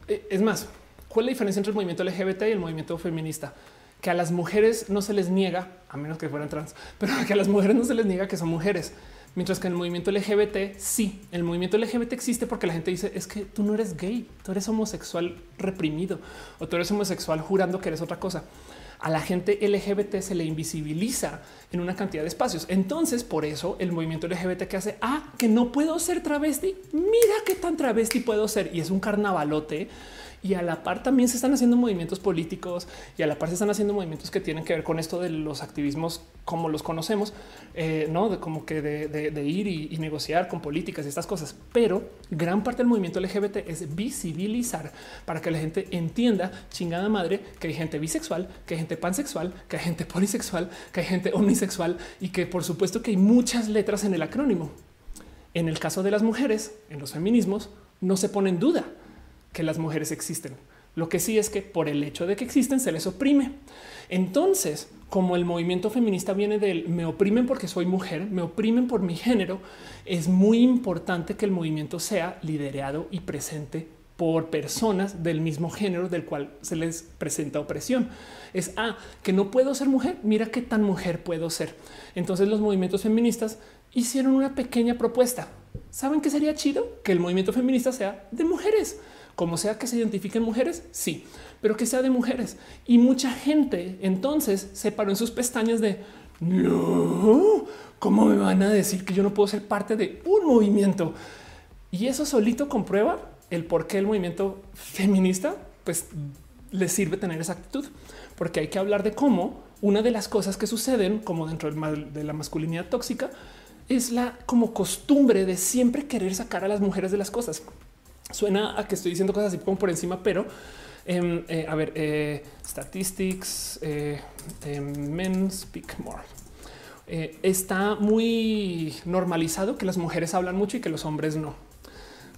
Eh, es más, ¿cuál es la diferencia entre el movimiento LGBT y el movimiento feminista? Que a las mujeres no se les niega, a menos que fueran trans, pero que a las mujeres no se les niega que son mujeres. Mientras que en el movimiento LGBT sí, el movimiento LGBT existe porque la gente dice es que tú no eres gay, tú eres homosexual reprimido o tú eres homosexual jurando que eres otra cosa a la gente LGBT se le invisibiliza en una cantidad de espacios. Entonces, por eso el movimiento LGBT que hace, ah, que no puedo ser travesti, mira qué tan travesti puedo ser. Y es un carnavalote y a la par también se están haciendo movimientos políticos y a la par se están haciendo movimientos que tienen que ver con esto de los activismos como los conocemos, eh, no de como que de, ir y, negociar con políticas y estas cosas. Pero gran parte del movimiento LGBT es visibilizar para que la gente entienda chingada madre que hay gente bisexual, que hay gente pansexual, que hay gente polisexual, que hay gente omnisexual y que por supuesto que hay muchas letras en el acrónimo. En el caso de las mujeres, en los feminismos, no se pone en duda que las mujeres existen. Lo que sí es que por el hecho de que existen se les oprime. Entonces, como el movimiento feminista viene del me oprimen porque soy mujer, me oprimen por mi género, es muy importante que el movimiento sea liderado y presente por personas del mismo género del cual se les presenta opresión. Es ah, que no puedo ser mujer. Mira qué tan mujer puedo ser. Entonces los movimientos feministas hicieron una pequeña propuesta. ¿Saben qué sería chido? Que el movimiento feminista sea de mujeres como sea que se identifiquen mujeres, sí, pero que sea de mujeres. Y mucha gente entonces se paró en sus pestañas de no, ¿cómo me van a decir que yo no puedo ser parte de un movimiento? Y eso solito comprueba el por qué el movimiento feminista pues le sirve tener esa actitud, porque hay que hablar de cómo una de las cosas que suceden como dentro de la masculinidad tóxica es la como costumbre de siempre querer sacar a las mujeres de las cosas. Suena a que estoy diciendo cosas así como por encima, pero em, eh, a ver, eh, statistics, eh, men speak more. está muy normalizado que las mujeres hablan mucho y que los hombres no.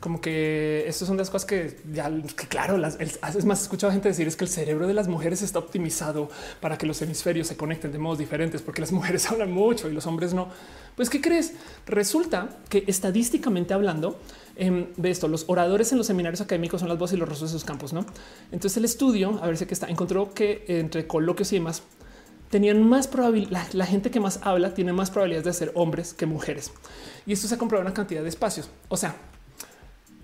Como que estas son las cosas que ya, claro, las, es más, escuchado gente decir es que el cerebro de las mujeres está optimizado para que los hemisferios se conecten de modos diferentes, porque las mujeres hablan mucho y los hombres no. Pues, ¿qué crees? Resulta que estadísticamente hablando, Em, de esto, los oradores en los seminarios académicos son las voces y los rostros de sus campos. No, entonces el estudio, a ver si que está, encontró que entre coloquios y demás tenían más probabilidad. La, gente que más habla tiene más probabilidades de ser hombres que mujeres. Y esto se ha comprobado en una cantidad de espacios. O sea,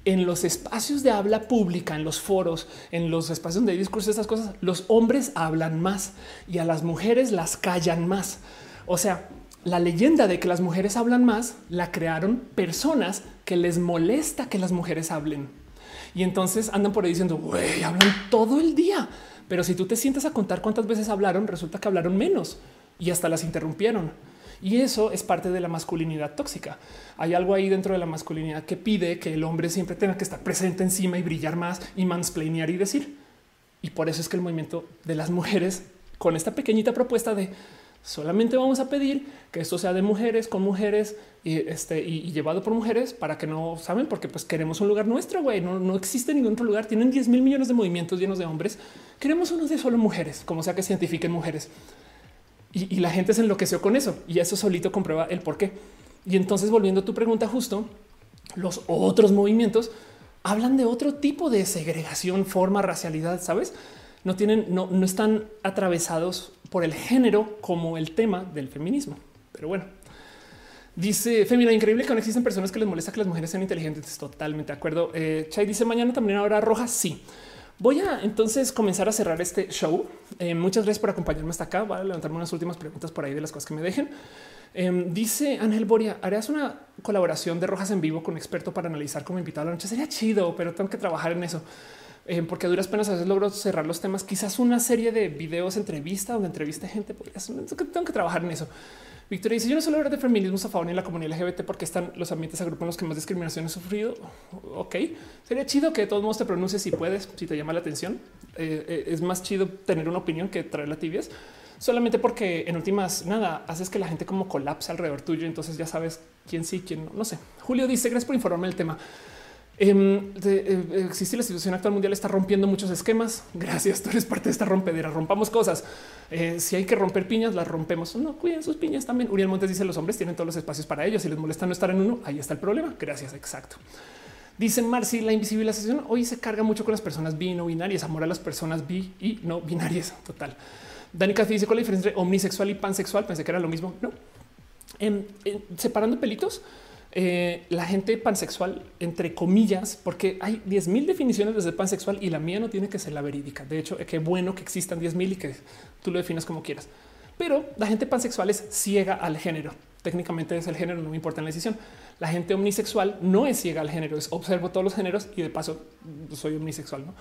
en los espacios de habla pública, en los foros, en los espacios donde hay discursos, estas cosas, los hombres hablan más y a las mujeres las callan más. O sea, la leyenda de que las mujeres hablan más la crearon personas que les molesta que las mujeres hablen. Y entonces andan por ahí diciendo, güey, hablan todo el día. Pero si tú te sientas a contar cuántas veces hablaron, resulta que hablaron menos y hasta las interrumpieron. Y eso es parte de la masculinidad tóxica. Hay algo ahí dentro de la masculinidad que pide que el hombre siempre tenga que estar presente encima y brillar más y mansplainear y decir. Y por eso es que el movimiento de las mujeres con esta pequeñita propuesta de Solamente vamos a pedir que esto sea de mujeres con mujeres y, este, y, llevado por mujeres para que no saben, porque pues queremos un lugar nuestro, güey. No, no existe ningún otro lugar. Tienen 10 mil millones de movimientos llenos de hombres. Queremos uno de solo mujeres, como sea que se identifiquen mujeres. Y, la gente se enloqueció con eso y eso solito comprueba el por qué. Y entonces, volviendo a tu pregunta, justo los otros movimientos hablan de otro tipo de segregación, forma, racialidad, sabes? No tienen, no, no están atravesados por el género como el tema del feminismo. Pero bueno, dice Femina, increíble que no existen personas que les molesta que las mujeres sean inteligentes. Totalmente de acuerdo. Eh, Chay dice mañana también habrá roja. Sí. Voy a entonces comenzar a cerrar este show. Eh, muchas gracias por acompañarme hasta acá. Voy a levantarme unas últimas preguntas por ahí de las cosas que me dejen. Em, dice Ángel Boria, ¿harías una colaboración de Rojas en vivo con un experto para analizar como invitado a la noche? Sería chido, pero tengo que trabajar en eso. Em, porque a duras penas a veces logro cerrar los temas. Quizás una serie de videos, entrevista donde entreviste gente. Tengo que trabajar en eso. Victoria dice: Yo no suelo hablar de feminismo a favor ni la comunidad LGBT porque están los ambientes agrupan los que más discriminación he sufrido. Ok, sería chido que de todos modos te pronuncies si puedes, si te llama la atención. Eh, eh, es más chido tener una opinión que traer la tibias solamente porque en últimas nada haces que la gente como colapse alrededor tuyo. Entonces ya sabes quién sí, quién no. No sé. Julio dice: Gracias por informarme del tema. Em, eh, existe la situación actual mundial, está rompiendo muchos esquemas. Gracias, tú eres parte de esta rompedera. Rompamos cosas. Eh, si hay que romper piñas, las rompemos. No cuiden sus piñas también. Uriel Montes dice: Los hombres tienen todos los espacios para ellos. Si les molesta no estar en uno, ahí está el problema. Gracias. Exacto. Dicen Marcy, la invisibilización hoy se carga mucho con las personas bi y no binarias, amor a las personas bi y no binarias. Total. Danica dice: ¿Cuál es la diferencia entre omnisexual y pansexual? Pensé que era lo mismo. No. separando pelitos, eh, la gente pansexual, entre comillas, porque hay 10 mil definiciones de pansexual y la mía no tiene que ser la verídica. De hecho, qué bueno que existan 10 mil y que tú lo definas como quieras. Pero la gente pansexual es ciega al género. Técnicamente es el género, no me importa la decisión. La gente omnisexual no es ciega al género, es observo todos los géneros y de paso soy omnisexual. ¿no?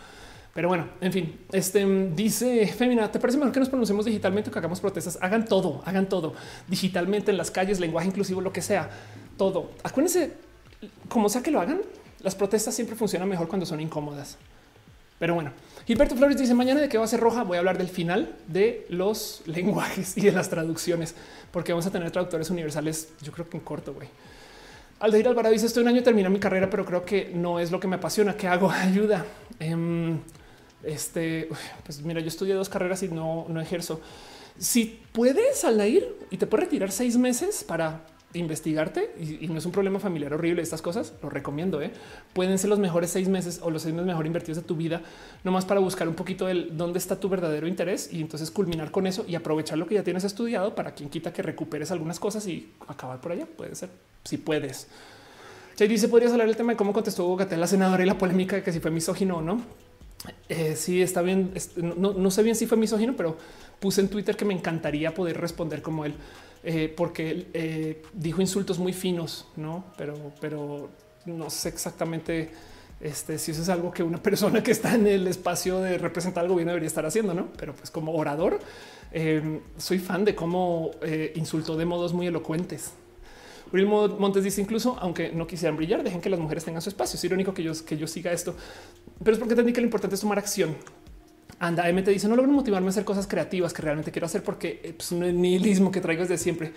Pero bueno, en fin, este dice Femina, ¿te parece mejor que nos pronunciemos digitalmente o que hagamos protestas? Hagan todo, hagan todo digitalmente en las calles, lenguaje inclusivo, lo que sea, todo. Acuérdense, como sea que lo hagan, las protestas siempre funcionan mejor cuando son incómodas. Pero bueno, Gilberto Flores dice mañana de qué va a ser roja. Voy a hablar del final de los lenguajes y de las traducciones, porque vamos a tener traductores universales. Yo creo que en corto, güey. Aldeir Alvarado dice estoy un año terminar mi carrera, pero creo que no es lo que me apasiona. ¿Qué hago? Ayuda. Em, este, pues mira, yo estudié dos carreras y no, no ejerzo. Si puedes al ir y te puedes retirar seis meses para investigarte y, no es un problema familiar horrible. Estas cosas lo recomiendo. ¿eh? Pueden ser los mejores seis meses o los seis meses mejor invertidos de tu vida, nomás para buscar un poquito del dónde está tu verdadero interés y entonces culminar con eso y aprovechar lo que ya tienes estudiado para quien quita que recuperes algunas cosas y acabar por allá. Puede ser si puedes. Chay dice: Podrías hablar del tema de cómo contestó Hugo la senadora y la polémica de que si fue misógino o no. Eh, sí, está bien. No, sé bien si fue misógino, pero puse en Twitter que me encantaría poder responder como él, eh, porque eh, dijo insultos muy finos, no, pero, pero no sé exactamente este, si eso es algo que una persona que está en el espacio de representar al gobierno debería estar haciendo, no? Pero pues como orador, soy fan de cómo insultó de modos muy elocuentes. Uriel Montes dice incluso, aunque no quisieran brillar, dejen que las mujeres tengan su espacio. Es irónico que yo, que yo siga esto, pero es porque entendí que lo importante es tomar acción. Anda, M te dice, no logro motivarme a hacer cosas creativas que realmente quiero hacer porque eh, pues, no es nihilismo que traigo desde siempre.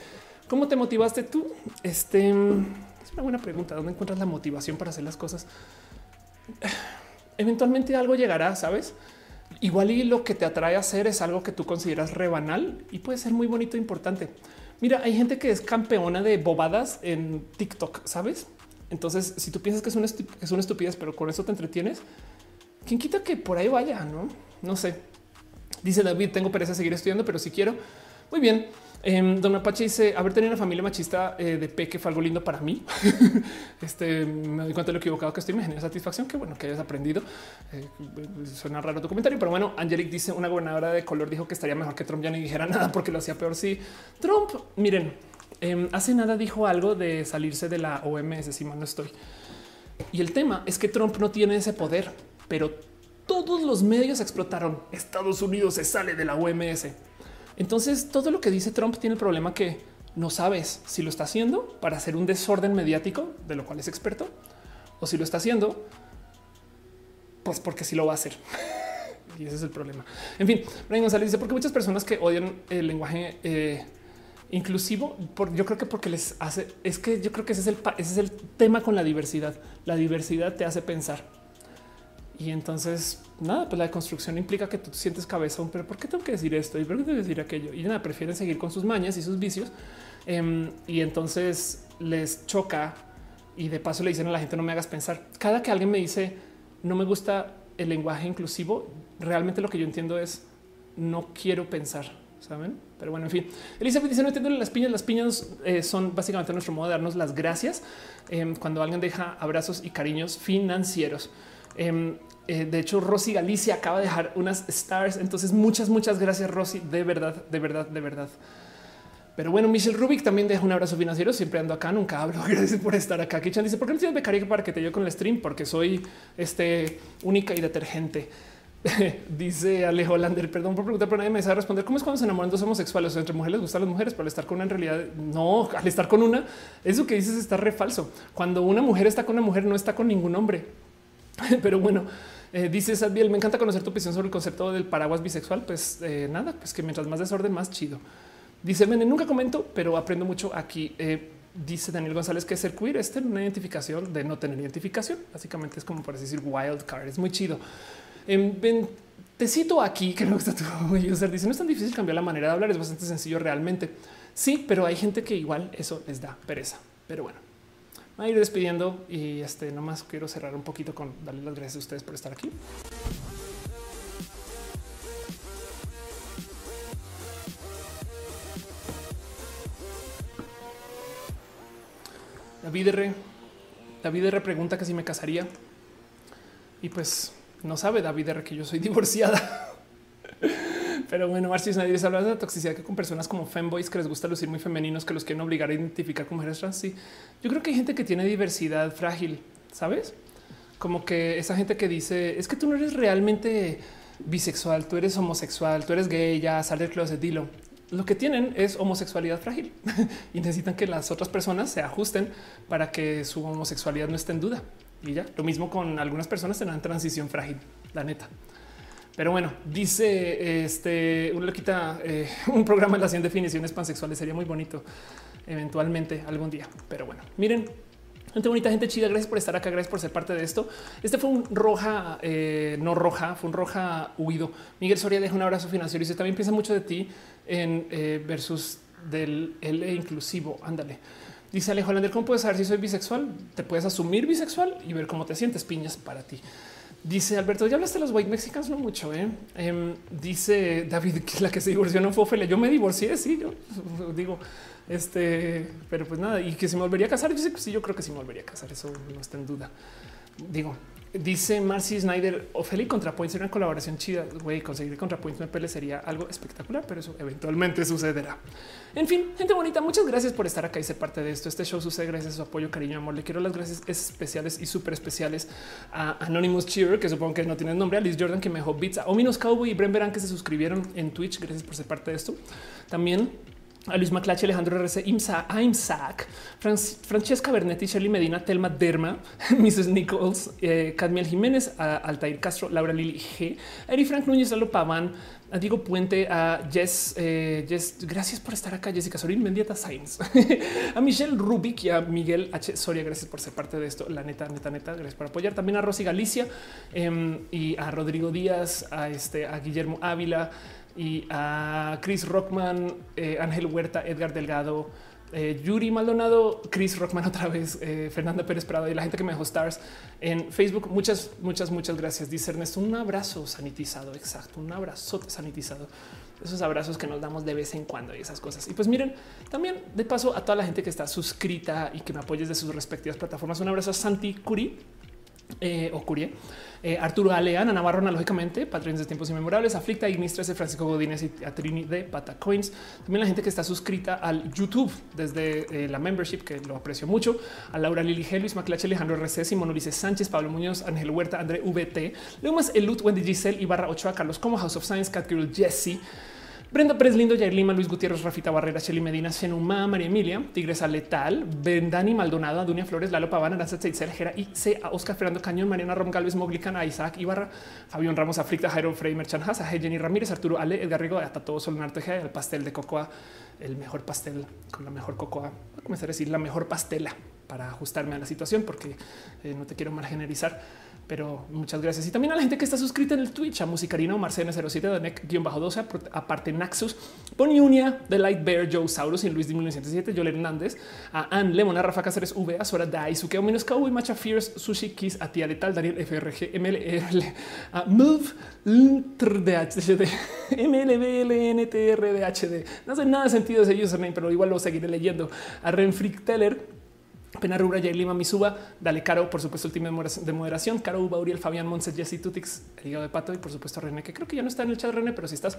¿Cómo te motivaste tú? Este es una buena pregunta. ¿Dónde encuentras la motivación para hacer las cosas? Eventualmente algo llegará, sabes? Igual y lo que te atrae a hacer es algo que tú consideras rebanal y puede ser muy bonito e importante. Mira, hay gente que es campeona de bobadas en TikTok, ¿sabes? Entonces, si tú piensas que es una, es una estupidez, pero con eso te entretienes, ¿quién quita que por ahí vaya? No, no sé. Dice David, tengo pereza de seguir estudiando, pero si quiero. Muy bien. Eh, Don Apache dice haber tenido una familia machista eh, de peque fue algo lindo para mí. este me doy cuenta de lo equivocado que estoy. Me genera satisfacción. Qué bueno que hayas aprendido. Eh, suena raro tu comentario, pero bueno, Angelic dice una gobernadora de color dijo que estaría mejor que Trump ya ni dijera nada porque lo hacía peor. Sí, Trump, miren, em, hace nada dijo algo de salirse de la OMS. Si no estoy. Y el tema es que Trump no tiene ese poder, pero todos los medios explotaron. Estados Unidos se sale de la OMS. Entonces, todo lo que dice Trump tiene el problema que no sabes si lo está haciendo para hacer un desorden mediático, de lo cual es experto, o si lo está haciendo, pues porque sí lo va a hacer. y ese es el problema. En fin, Brian González dice porque muchas personas que odian el lenguaje eh, inclusivo. Yo creo que porque les hace, es que yo creo que ese es el, ese es el tema con la diversidad. La diversidad te hace pensar. Y entonces, nada, pues la construcción implica que tú sientes cabeza, pero ¿por qué tengo que decir esto? ¿Y por qué tengo que decir aquello? Y nada, prefieren seguir con sus mañas y sus vicios. Em, y entonces les choca y de paso le dicen a la gente no me hagas pensar. Cada que alguien me dice no me gusta el lenguaje inclusivo, realmente lo que yo entiendo es no quiero pensar, saben? Pero bueno, en fin, Elizabeth dice no entiendo las piñas. Las piñas eh, son básicamente nuestro modo de darnos las gracias em, cuando alguien deja abrazos y cariños financieros. Em, eh, de hecho, Rosy Galicia acaba de dejar unas stars. Entonces, muchas, muchas gracias, Rosy. De verdad, de verdad, de verdad. Pero bueno, Michelle Rubik también deja un abrazo financiero. Siempre ando acá, nunca hablo. Gracias por estar acá. Kichan dice: ¿Por qué no tienes becaria para que te yo con el stream? Porque soy este única y detergente. dice Alejo Lander, perdón por preguntar, pero nadie me sabe responder. ¿Cómo es cuando se enamoran dos homosexuales? O entre mujeres gustan las mujeres, pero al estar con una en realidad no, al estar con una, eso que dices está re falso. Cuando una mujer está con una mujer, no está con ningún hombre. pero bueno, eh, dice Sadbiel, me encanta conocer tu opinión sobre el concepto del paraguas bisexual. Pues eh, nada, pues que mientras más desorden, más chido. Dice Mene, nunca comento, pero aprendo mucho aquí. Eh, dice Daniel González que ser queer es tener una identificación de no tener identificación. Básicamente es como por decir wild card. Es muy chido. En, te cito aquí que me gusta tu user. Dice no es tan difícil cambiar la manera de hablar, es bastante sencillo realmente. Sí, pero hay gente que igual eso les da pereza. Pero bueno, voy a ir despidiendo y este nomás quiero cerrar un poquito con darle las gracias a ustedes por estar aquí. David R. David R. pregunta que si me casaría. Y pues no sabe David R. que yo soy divorciada. Pero bueno, Marcis Nadie habla de la toxicidad que con personas como femboys que les gusta lucir muy femeninos, que los quieren obligar a identificar como mujeres trans. Sí, yo creo que hay gente que tiene diversidad frágil, sabes? Como que esa gente que dice es que tú no eres realmente bisexual, tú eres homosexual, tú eres gay, ya sal del closet, dilo lo que tienen es homosexualidad frágil y necesitan que las otras personas se ajusten para que su homosexualidad no esté en duda. Y ya lo mismo con algunas personas en transición frágil, la neta. Pero bueno, dice este uno le quita eh, un programa de las 100 definiciones pansexuales. Sería muy bonito eventualmente algún día. Pero bueno, miren, Gente bonita, gente chida. Gracias por estar acá. Gracias por ser parte de esto. Este fue un roja, eh, no roja, fue un roja huido. Miguel Soria deja un abrazo financiero y dice también piensa mucho de ti en eh, versus del L inclusivo. Ándale. Dice Alejo Lander, ¿cómo puedes saber si soy bisexual? Te puedes asumir bisexual y ver cómo te sientes piñas para ti. Dice Alberto, ya hablaste de los white mexicanos, no mucho. ¿eh? Em, dice David que la que se divorció no fue Ophelia. Yo me divorcié. Sí, yo digo, este, pero pues nada, y que se me volvería a casar. Yo sé que sí, yo creo que sí me volvería a casar. Eso no está en duda. Digo, dice Marcy Snyder, Ophelia ContraPoint sería una colaboración chida. Güey, conseguir ContraPoint me sería algo espectacular, pero eso eventualmente sucederá. En fin, gente bonita, muchas gracias por estar acá y ser parte de esto. Este show sucede gracias a su apoyo, cariño, amor. Le quiero las gracias especiales y súper especiales a Anonymous Cheer, que supongo que no tiene nombre, a Liz Jordan, que me dejó beats, a Ominos Cowboy y Bren Verán, que se suscribieron en Twitch. Gracias por ser parte de esto. También a Luis Maclache, Alejandro RC, Imsa, Imsac, Francesca Bernetti, Shirley Medina, Telma Derma, Mrs. Nichols, eh, Cadmiel Jiménez, Altair Castro, Laura Lili G, Eri Frank Núñez, Lalo Paván, a Diego Puente, a Jess, eh, Jess, gracias por estar acá, Jessica Sorín, Mendieta Sainz, a Michelle Rubik y a Miguel H. Soria, gracias por ser parte de esto, la neta, neta, neta, gracias por apoyar, también a Rosy Galicia em, y a Rodrigo Díaz, a este, a Guillermo Ávila, y a Chris Rockman, eh, Ángel Huerta, Edgar Delgado, eh, Yuri Maldonado, Chris Rockman otra vez, eh, Fernanda Pérez Prado y la gente que me dejó stars en Facebook. Muchas, muchas, muchas gracias. Dice Ernesto, un abrazo sanitizado. Exacto, un abrazo sanitizado. Esos abrazos que nos damos de vez en cuando y esas cosas. Y pues miren, también de paso a toda la gente que está suscrita y que me apoyes de sus respectivas plataformas. Un abrazo a Santi Curi o Curie eh, Arturo Aleana, Navarro analógicamente, patrones de tiempos inmemorables, Aflicta, Ignis 13, Francisco Godínez y a Trini de Patacoins. También la gente que está suscrita al YouTube desde eh, la membership, que lo aprecio mucho, a Laura Lili Luis Maclache, Alejandro RC, Simón Ulises Sánchez, Pablo Muñoz, Ángel Huerta, André VT, Leumas Elut, Wendy Giselle, Ibarra Ochoa, Carlos Como, House of Science, Cat Girl, Jesse. Brenda Pérez Lindo, Jair Lima, Luis Gutiérrez, Rafita Barrera, Shelly Medina, Xenuma, María Emilia, Tigresa Letal, Bendani Maldonado, Dunia Flores, Lalo Pavana, Aranza Teitzel, Jera y C, a Oscar Fernando Cañón, Mariana Rom Galvez, Moglican, Isaac Ibarra, Fabián Ramos, Aflicta, Jairo Frey, Merchan Haza, Jenny Ramírez, Arturo Ale, Edgar Rigo, hasta todo Solnar Tejea, el pastel de Cocoa, el mejor pastel con la mejor cocoa. Voy a comenzar a decir la mejor pastela para ajustarme a la situación porque eh, no te quiero mal generalizar pero muchas gracias. Y también a la gente que está suscrita en el Twitch, a Musicarina o Marcena 07, Danek-12, aparte Naxus, Poniunia, The Light Bear, Joe Saurus y Luis de 1907, Joel Hernández, a Ann Lemon, a Rafa Cáceres, V, a Sora Dai, Sukeo Menos y Macha Fierce, Sushi Kiss, a Tía de Tal, Daniel FRG, MLL, a Move, DHD, MLBLNTRDHD. No hace nada sentido ese username, pero igual lo seguiré leyendo. A Renfrick Teller, Pena Rubra, Jair Lima, Misuba, Dale Caro, por supuesto, el team de moderación, Caro Uba, Uriel, Fabián Montes, Jesse Tutix, el de pato y por supuesto René, que creo que ya no está en el chat René, pero si estás,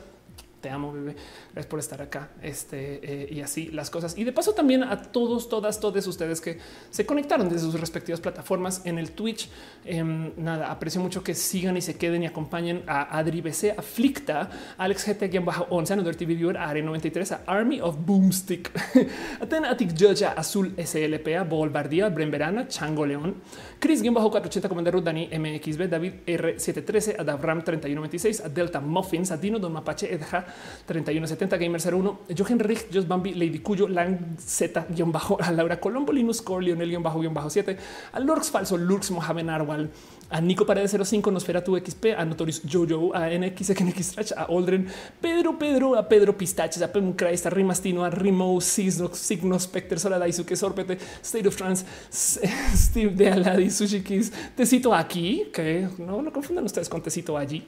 te amo, bebé. Gracias por estar acá. Este eh, y así las cosas. Y de paso también a todos, todas, todos ustedes que se conectaron desde sus respectivas plataformas en el Twitch. Em, nada, aprecio mucho que sigan y se queden y acompañen a Adri BC, a Flicta, Alex GT, bajo 11, a TV Viewer, a Are93, a Army of Boomstick, a Ten Attic Judge, a Azul SLP, a Bolbardía, Bren Verana, Chango León, Chris, bajo 480, Commander Ruth, Dani MXB, David R713, a Davram 3126, a Delta Muffins, a Dino Don Mapache, Edja, 3170 Gamer 01, Jochen Rich, Just Bambi, Lady Cuyo, Lang Z, guion bajo, a Laura Colombo, Linus Core, Lionel, guion bajo, guion bajo 7, a Lurks Falso, Lurks Mohamed Arwal, a Nico Paredes 05, tu XP, a Notorious Jojo, a NX, Trash, a Aldren, Pedro, Pedro, a Pedro Pistaches, a Pem Christ, a Rimastino, a Rimo, Signo, Signo, Specter, Sola Daisuke, Sorpete, State of Trance, Steve de Aladi, Sushi Kiss, Tecito aquí, que no lo confundan ustedes con Tecito allí.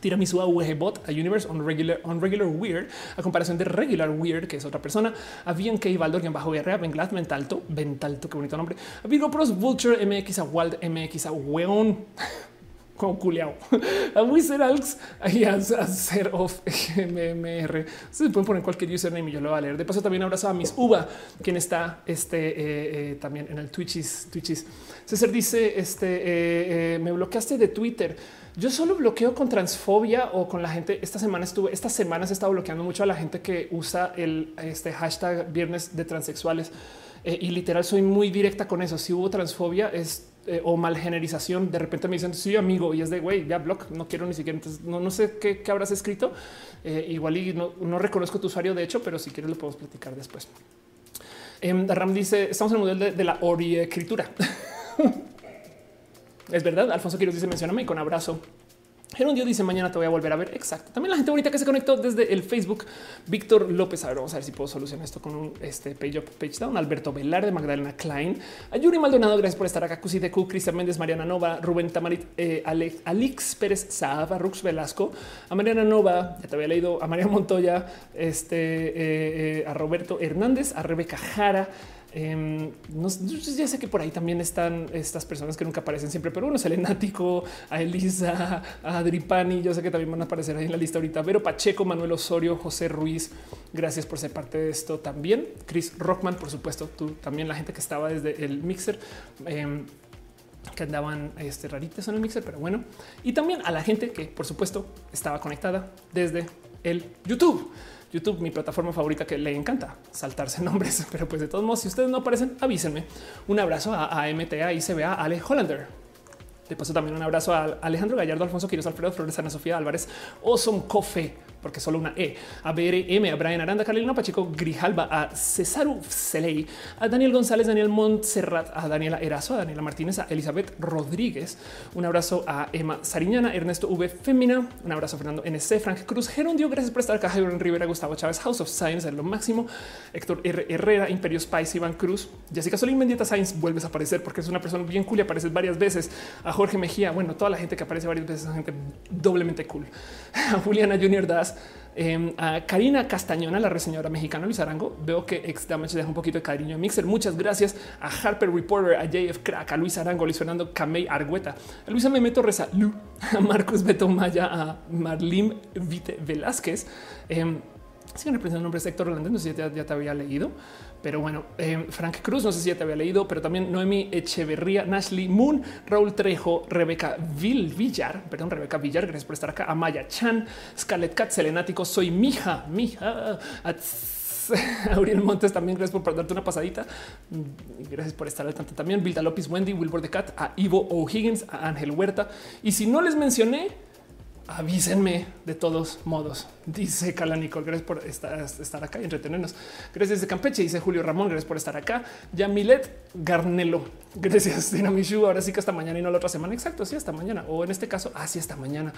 Tiramisu a bot a Universe on regular, on regular Weird, a comparación de Regular Weird, que es otra persona, a VNK Baldor, quien bajo guerra, a Benglat, Ventalto, Ventalto, qué bonito nombre, a Virgo Pros, Vulture, MX, a Wild, MX, a Weon, como culiao, a Wizard Alks, y a, Ser of MMR. Se pueden poner cualquier username y yo lo voy a leer. De paso, también abrazo a Miss Uva, quien está este, eh, eh, también en el Twitchis. Twitchis. César dice: este, eh, Me bloqueaste de Twitter. Yo solo bloqueo con transfobia o con la gente. Esta semana estuve, estas semanas he estado bloqueando mucho a la gente que usa el este hashtag viernes de transexuales eh, y literal soy muy directa con eso. Si hubo transfobia es eh, o malgenerización, de repente me dicen sí, amigo, y es de güey, ya block, no quiero ni siquiera. Entonces, no, no sé qué, habrás escrito. Eh, igual y no, reconozco tu usuario, de hecho, pero si quieres lo podemos platicar después. Em, Ram dice: Estamos en el modelo de, de la escritura. Es verdad. Alfonso Quiroz dice mencioname y con abrazo. Gerundio dice mañana te voy a volver a ver. Exacto. También la gente bonita que se conectó desde el Facebook. Víctor López. A ver, vamos a ver si puedo solucionar esto con un este, page up, page down. Alberto Velarde, Magdalena Klein, Ayuri Maldonado. Gracias por estar acá. Cusi de Q, Cristian Méndez, Mariana Nova, Rubén Tamarit, eh, Alex, Pérez Saab, Rux Velasco, a Mariana Nova. Ya te había leído a María Montoya, este, eh, eh, a Roberto Hernández, a Rebeca Jara. Eh, no, ya sé que por ahí también están estas personas que nunca aparecen siempre, pero bueno, Selenático, a Elisa, a Adripani, yo sé que también van a aparecer ahí en la lista ahorita. Vero Pacheco, Manuel Osorio, José Ruiz, gracias por ser parte de esto también. Chris Rockman, por supuesto, tú también, la gente que estaba desde el mixer. Em, que andaban este, raritas en el mixer, pero bueno, y también a la gente que, por supuesto, estaba conectada desde el YouTube. YouTube, mi plataforma favorita que le encanta saltarse nombres, pero pues de todos modos, si ustedes no aparecen, avísenme. Un abrazo a AMTA y CBA Ale Hollander. De paso, también un abrazo a Alejandro Gallardo, Alfonso Quiroz, Alfredo Flores, Ana Sofía Álvarez, Osom Cofe, porque solo una E, a BRM, a Brian Aranda, Carolina Pacheco, Grijalba, a Cesaru Celey, a Daniel González, Daniel Montserrat, a Daniela Erazo, a Daniela Martínez, a Elizabeth Rodríguez, un abrazo a Emma Sariñana, Ernesto V. Femina, un abrazo a Fernando NC, Frank Cruz, Gerundio, gracias por estar acá, Javier Rivera, Gustavo Chávez, House of Science, en lo máximo, Héctor R. Herrera, Imperio Spice, Iván Cruz, Jessica Solín, Mendieta Science, vuelves a aparecer porque es una persona bien cool y apareces varias veces, a Jorge Mejía, bueno, toda la gente que aparece varias veces, gente doblemente cool, a Juliana Junior Das, Em, a Karina Castañona, la reseñadora mexicana Luis Arango. Veo que ex Damage deja un poquito de cariño a Mixer. Muchas gracias a Harper Reporter, a JF Crack, a Luis Arango, Luis Fernando Camey Argueta, a Luisa Memeto Reza, Lu, a Marcos Beto Maya, a Marlim Vite Velázquez. Eh, nombres de Héctor Hernández, no sé si ya, te había leído, pero bueno, eh, Frank Cruz, no sé si ya te había leído, pero también Noemi Echeverría, Nashley Moon, Raúl Trejo, Rebeca Villar, perdón, Rebeca Villar, gracias por estar acá, Amaya Chan, Scarlett Cat, Selenático, soy mija, mija, Auriel Montes también gracias por darte una pasadita. Gracias por estar al tanto también. Vilda López, Wendy, Wilbur de Cat, a Ivo O'Higgins, a Ángel Huerta. Y si no les mencioné, avísenme de todos modos. Dice Carla Nicole, gracias por estar, estar acá y entretenernos. Gracias de Campeche, dice Julio Ramón, gracias por estar acá. Yamilet Garnelo, gracias Dinamishu. Ahora sí que hasta mañana y no la otra semana. Exacto, sí, hasta mañana. O en este caso, así ah, hasta mañana.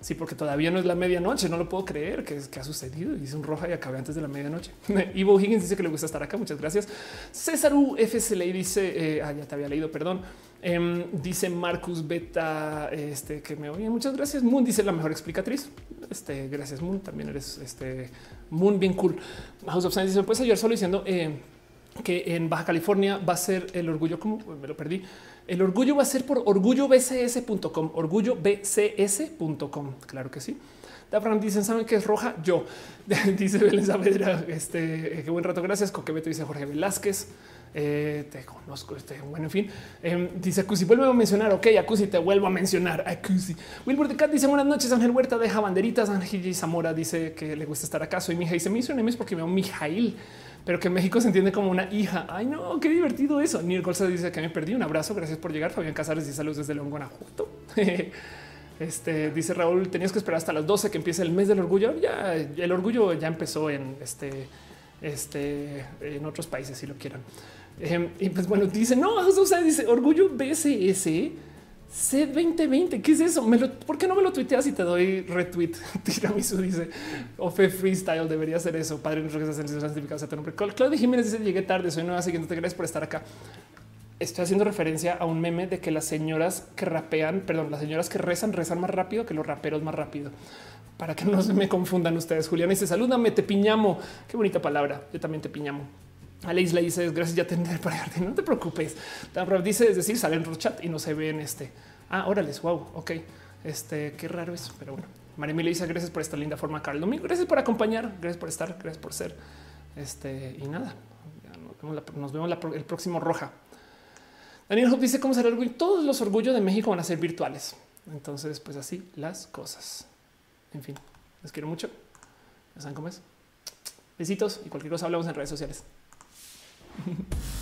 Sí, porque todavía no es la medianoche, no lo puedo creer que, que ha sucedido. Hice un roja y acabé antes de la medianoche. Ivo Higgins dice que le gusta estar acá. Muchas gracias. César UFSL dice, eh, ah, ya te había leído, perdón. Em, dice Marcus Beta, este que me oye. Muchas gracias. Moon dice la mejor explicatriz. Este, gracias, Moon. También eres este Moon, bien cool. House of Science dice: Puedes ayudar solo diciendo eh, que en Baja California va a ser el orgullo. Como me lo perdí. El orgullo va a ser por orgullobcs.com, orgullobcs.com. Claro que sí. Dafran dicen, ¿saben qué es roja? Yo. dice Belén Saavedra, este, qué buen rato, gracias. Coquebeto dice Jorge Velázquez. Eh, te conozco. Este, bueno, en fin, eh, dice Acusi, vuelve a mencionar. Ok, Acusi, te vuelvo a mencionar. Acusi. Wilbur de Cat dice buenas noches. Ángel Huerta deja banderitas. Ángel Zamora dice que le gusta estar acá. Soy mi hija y se me hizo es porque veo Mijail, pero que en México se entiende como una hija. Ay, no, qué divertido eso. Niel Colza dice que me perdí. Un abrazo. Gracias por llegar. Fabián Casares dice saludos desde León, Guanajuato. Este dice Raúl, tenías que esperar hasta las 12 que empiece el mes del orgullo. Ya el orgullo ya empezó en este, este, en otros países, si lo quieran. Em, y pues bueno, dice no, o sea, dice orgullo BSS C2020. ¿Qué es eso? ¿Por qué no me lo tuiteas y te doy retweet? Tiramisu dice Ofe Freestyle debería ser eso. Padre, no que se tu nombre. Claudia Jiménez dice llegué tarde, soy nueva siguiente. Gracias por estar acá. Estoy haciendo referencia a un meme de que las señoras que rapean, perdón, las señoras que rezan, rezan más rápido que los raperos más rápido. Para que no se me confundan ustedes. Juliana dice salúdame, te piñamo. Qué bonita palabra. Yo también te piñamo. A la isla dice gracias ya tener para darte. No te preocupes. Dice es decir, sale en chat y no se ve en este. Ah, órale, wow. Ok, este qué raro es, pero bueno. María Emilia dice gracias por esta linda forma, Carlos Domingo. Gracias por acompañar, gracias por estar, gracias por ser. Este y nada, nos vemos, el próximo roja. Daniel Hope dice cómo será el orgullo. Todos los orgullos de México van a ser virtuales. Entonces, pues así las cosas. En fin, les quiero mucho. Ya saben cómo es. Besitos y cualquier cosa hablamos en redes sociales. Mm-hmm.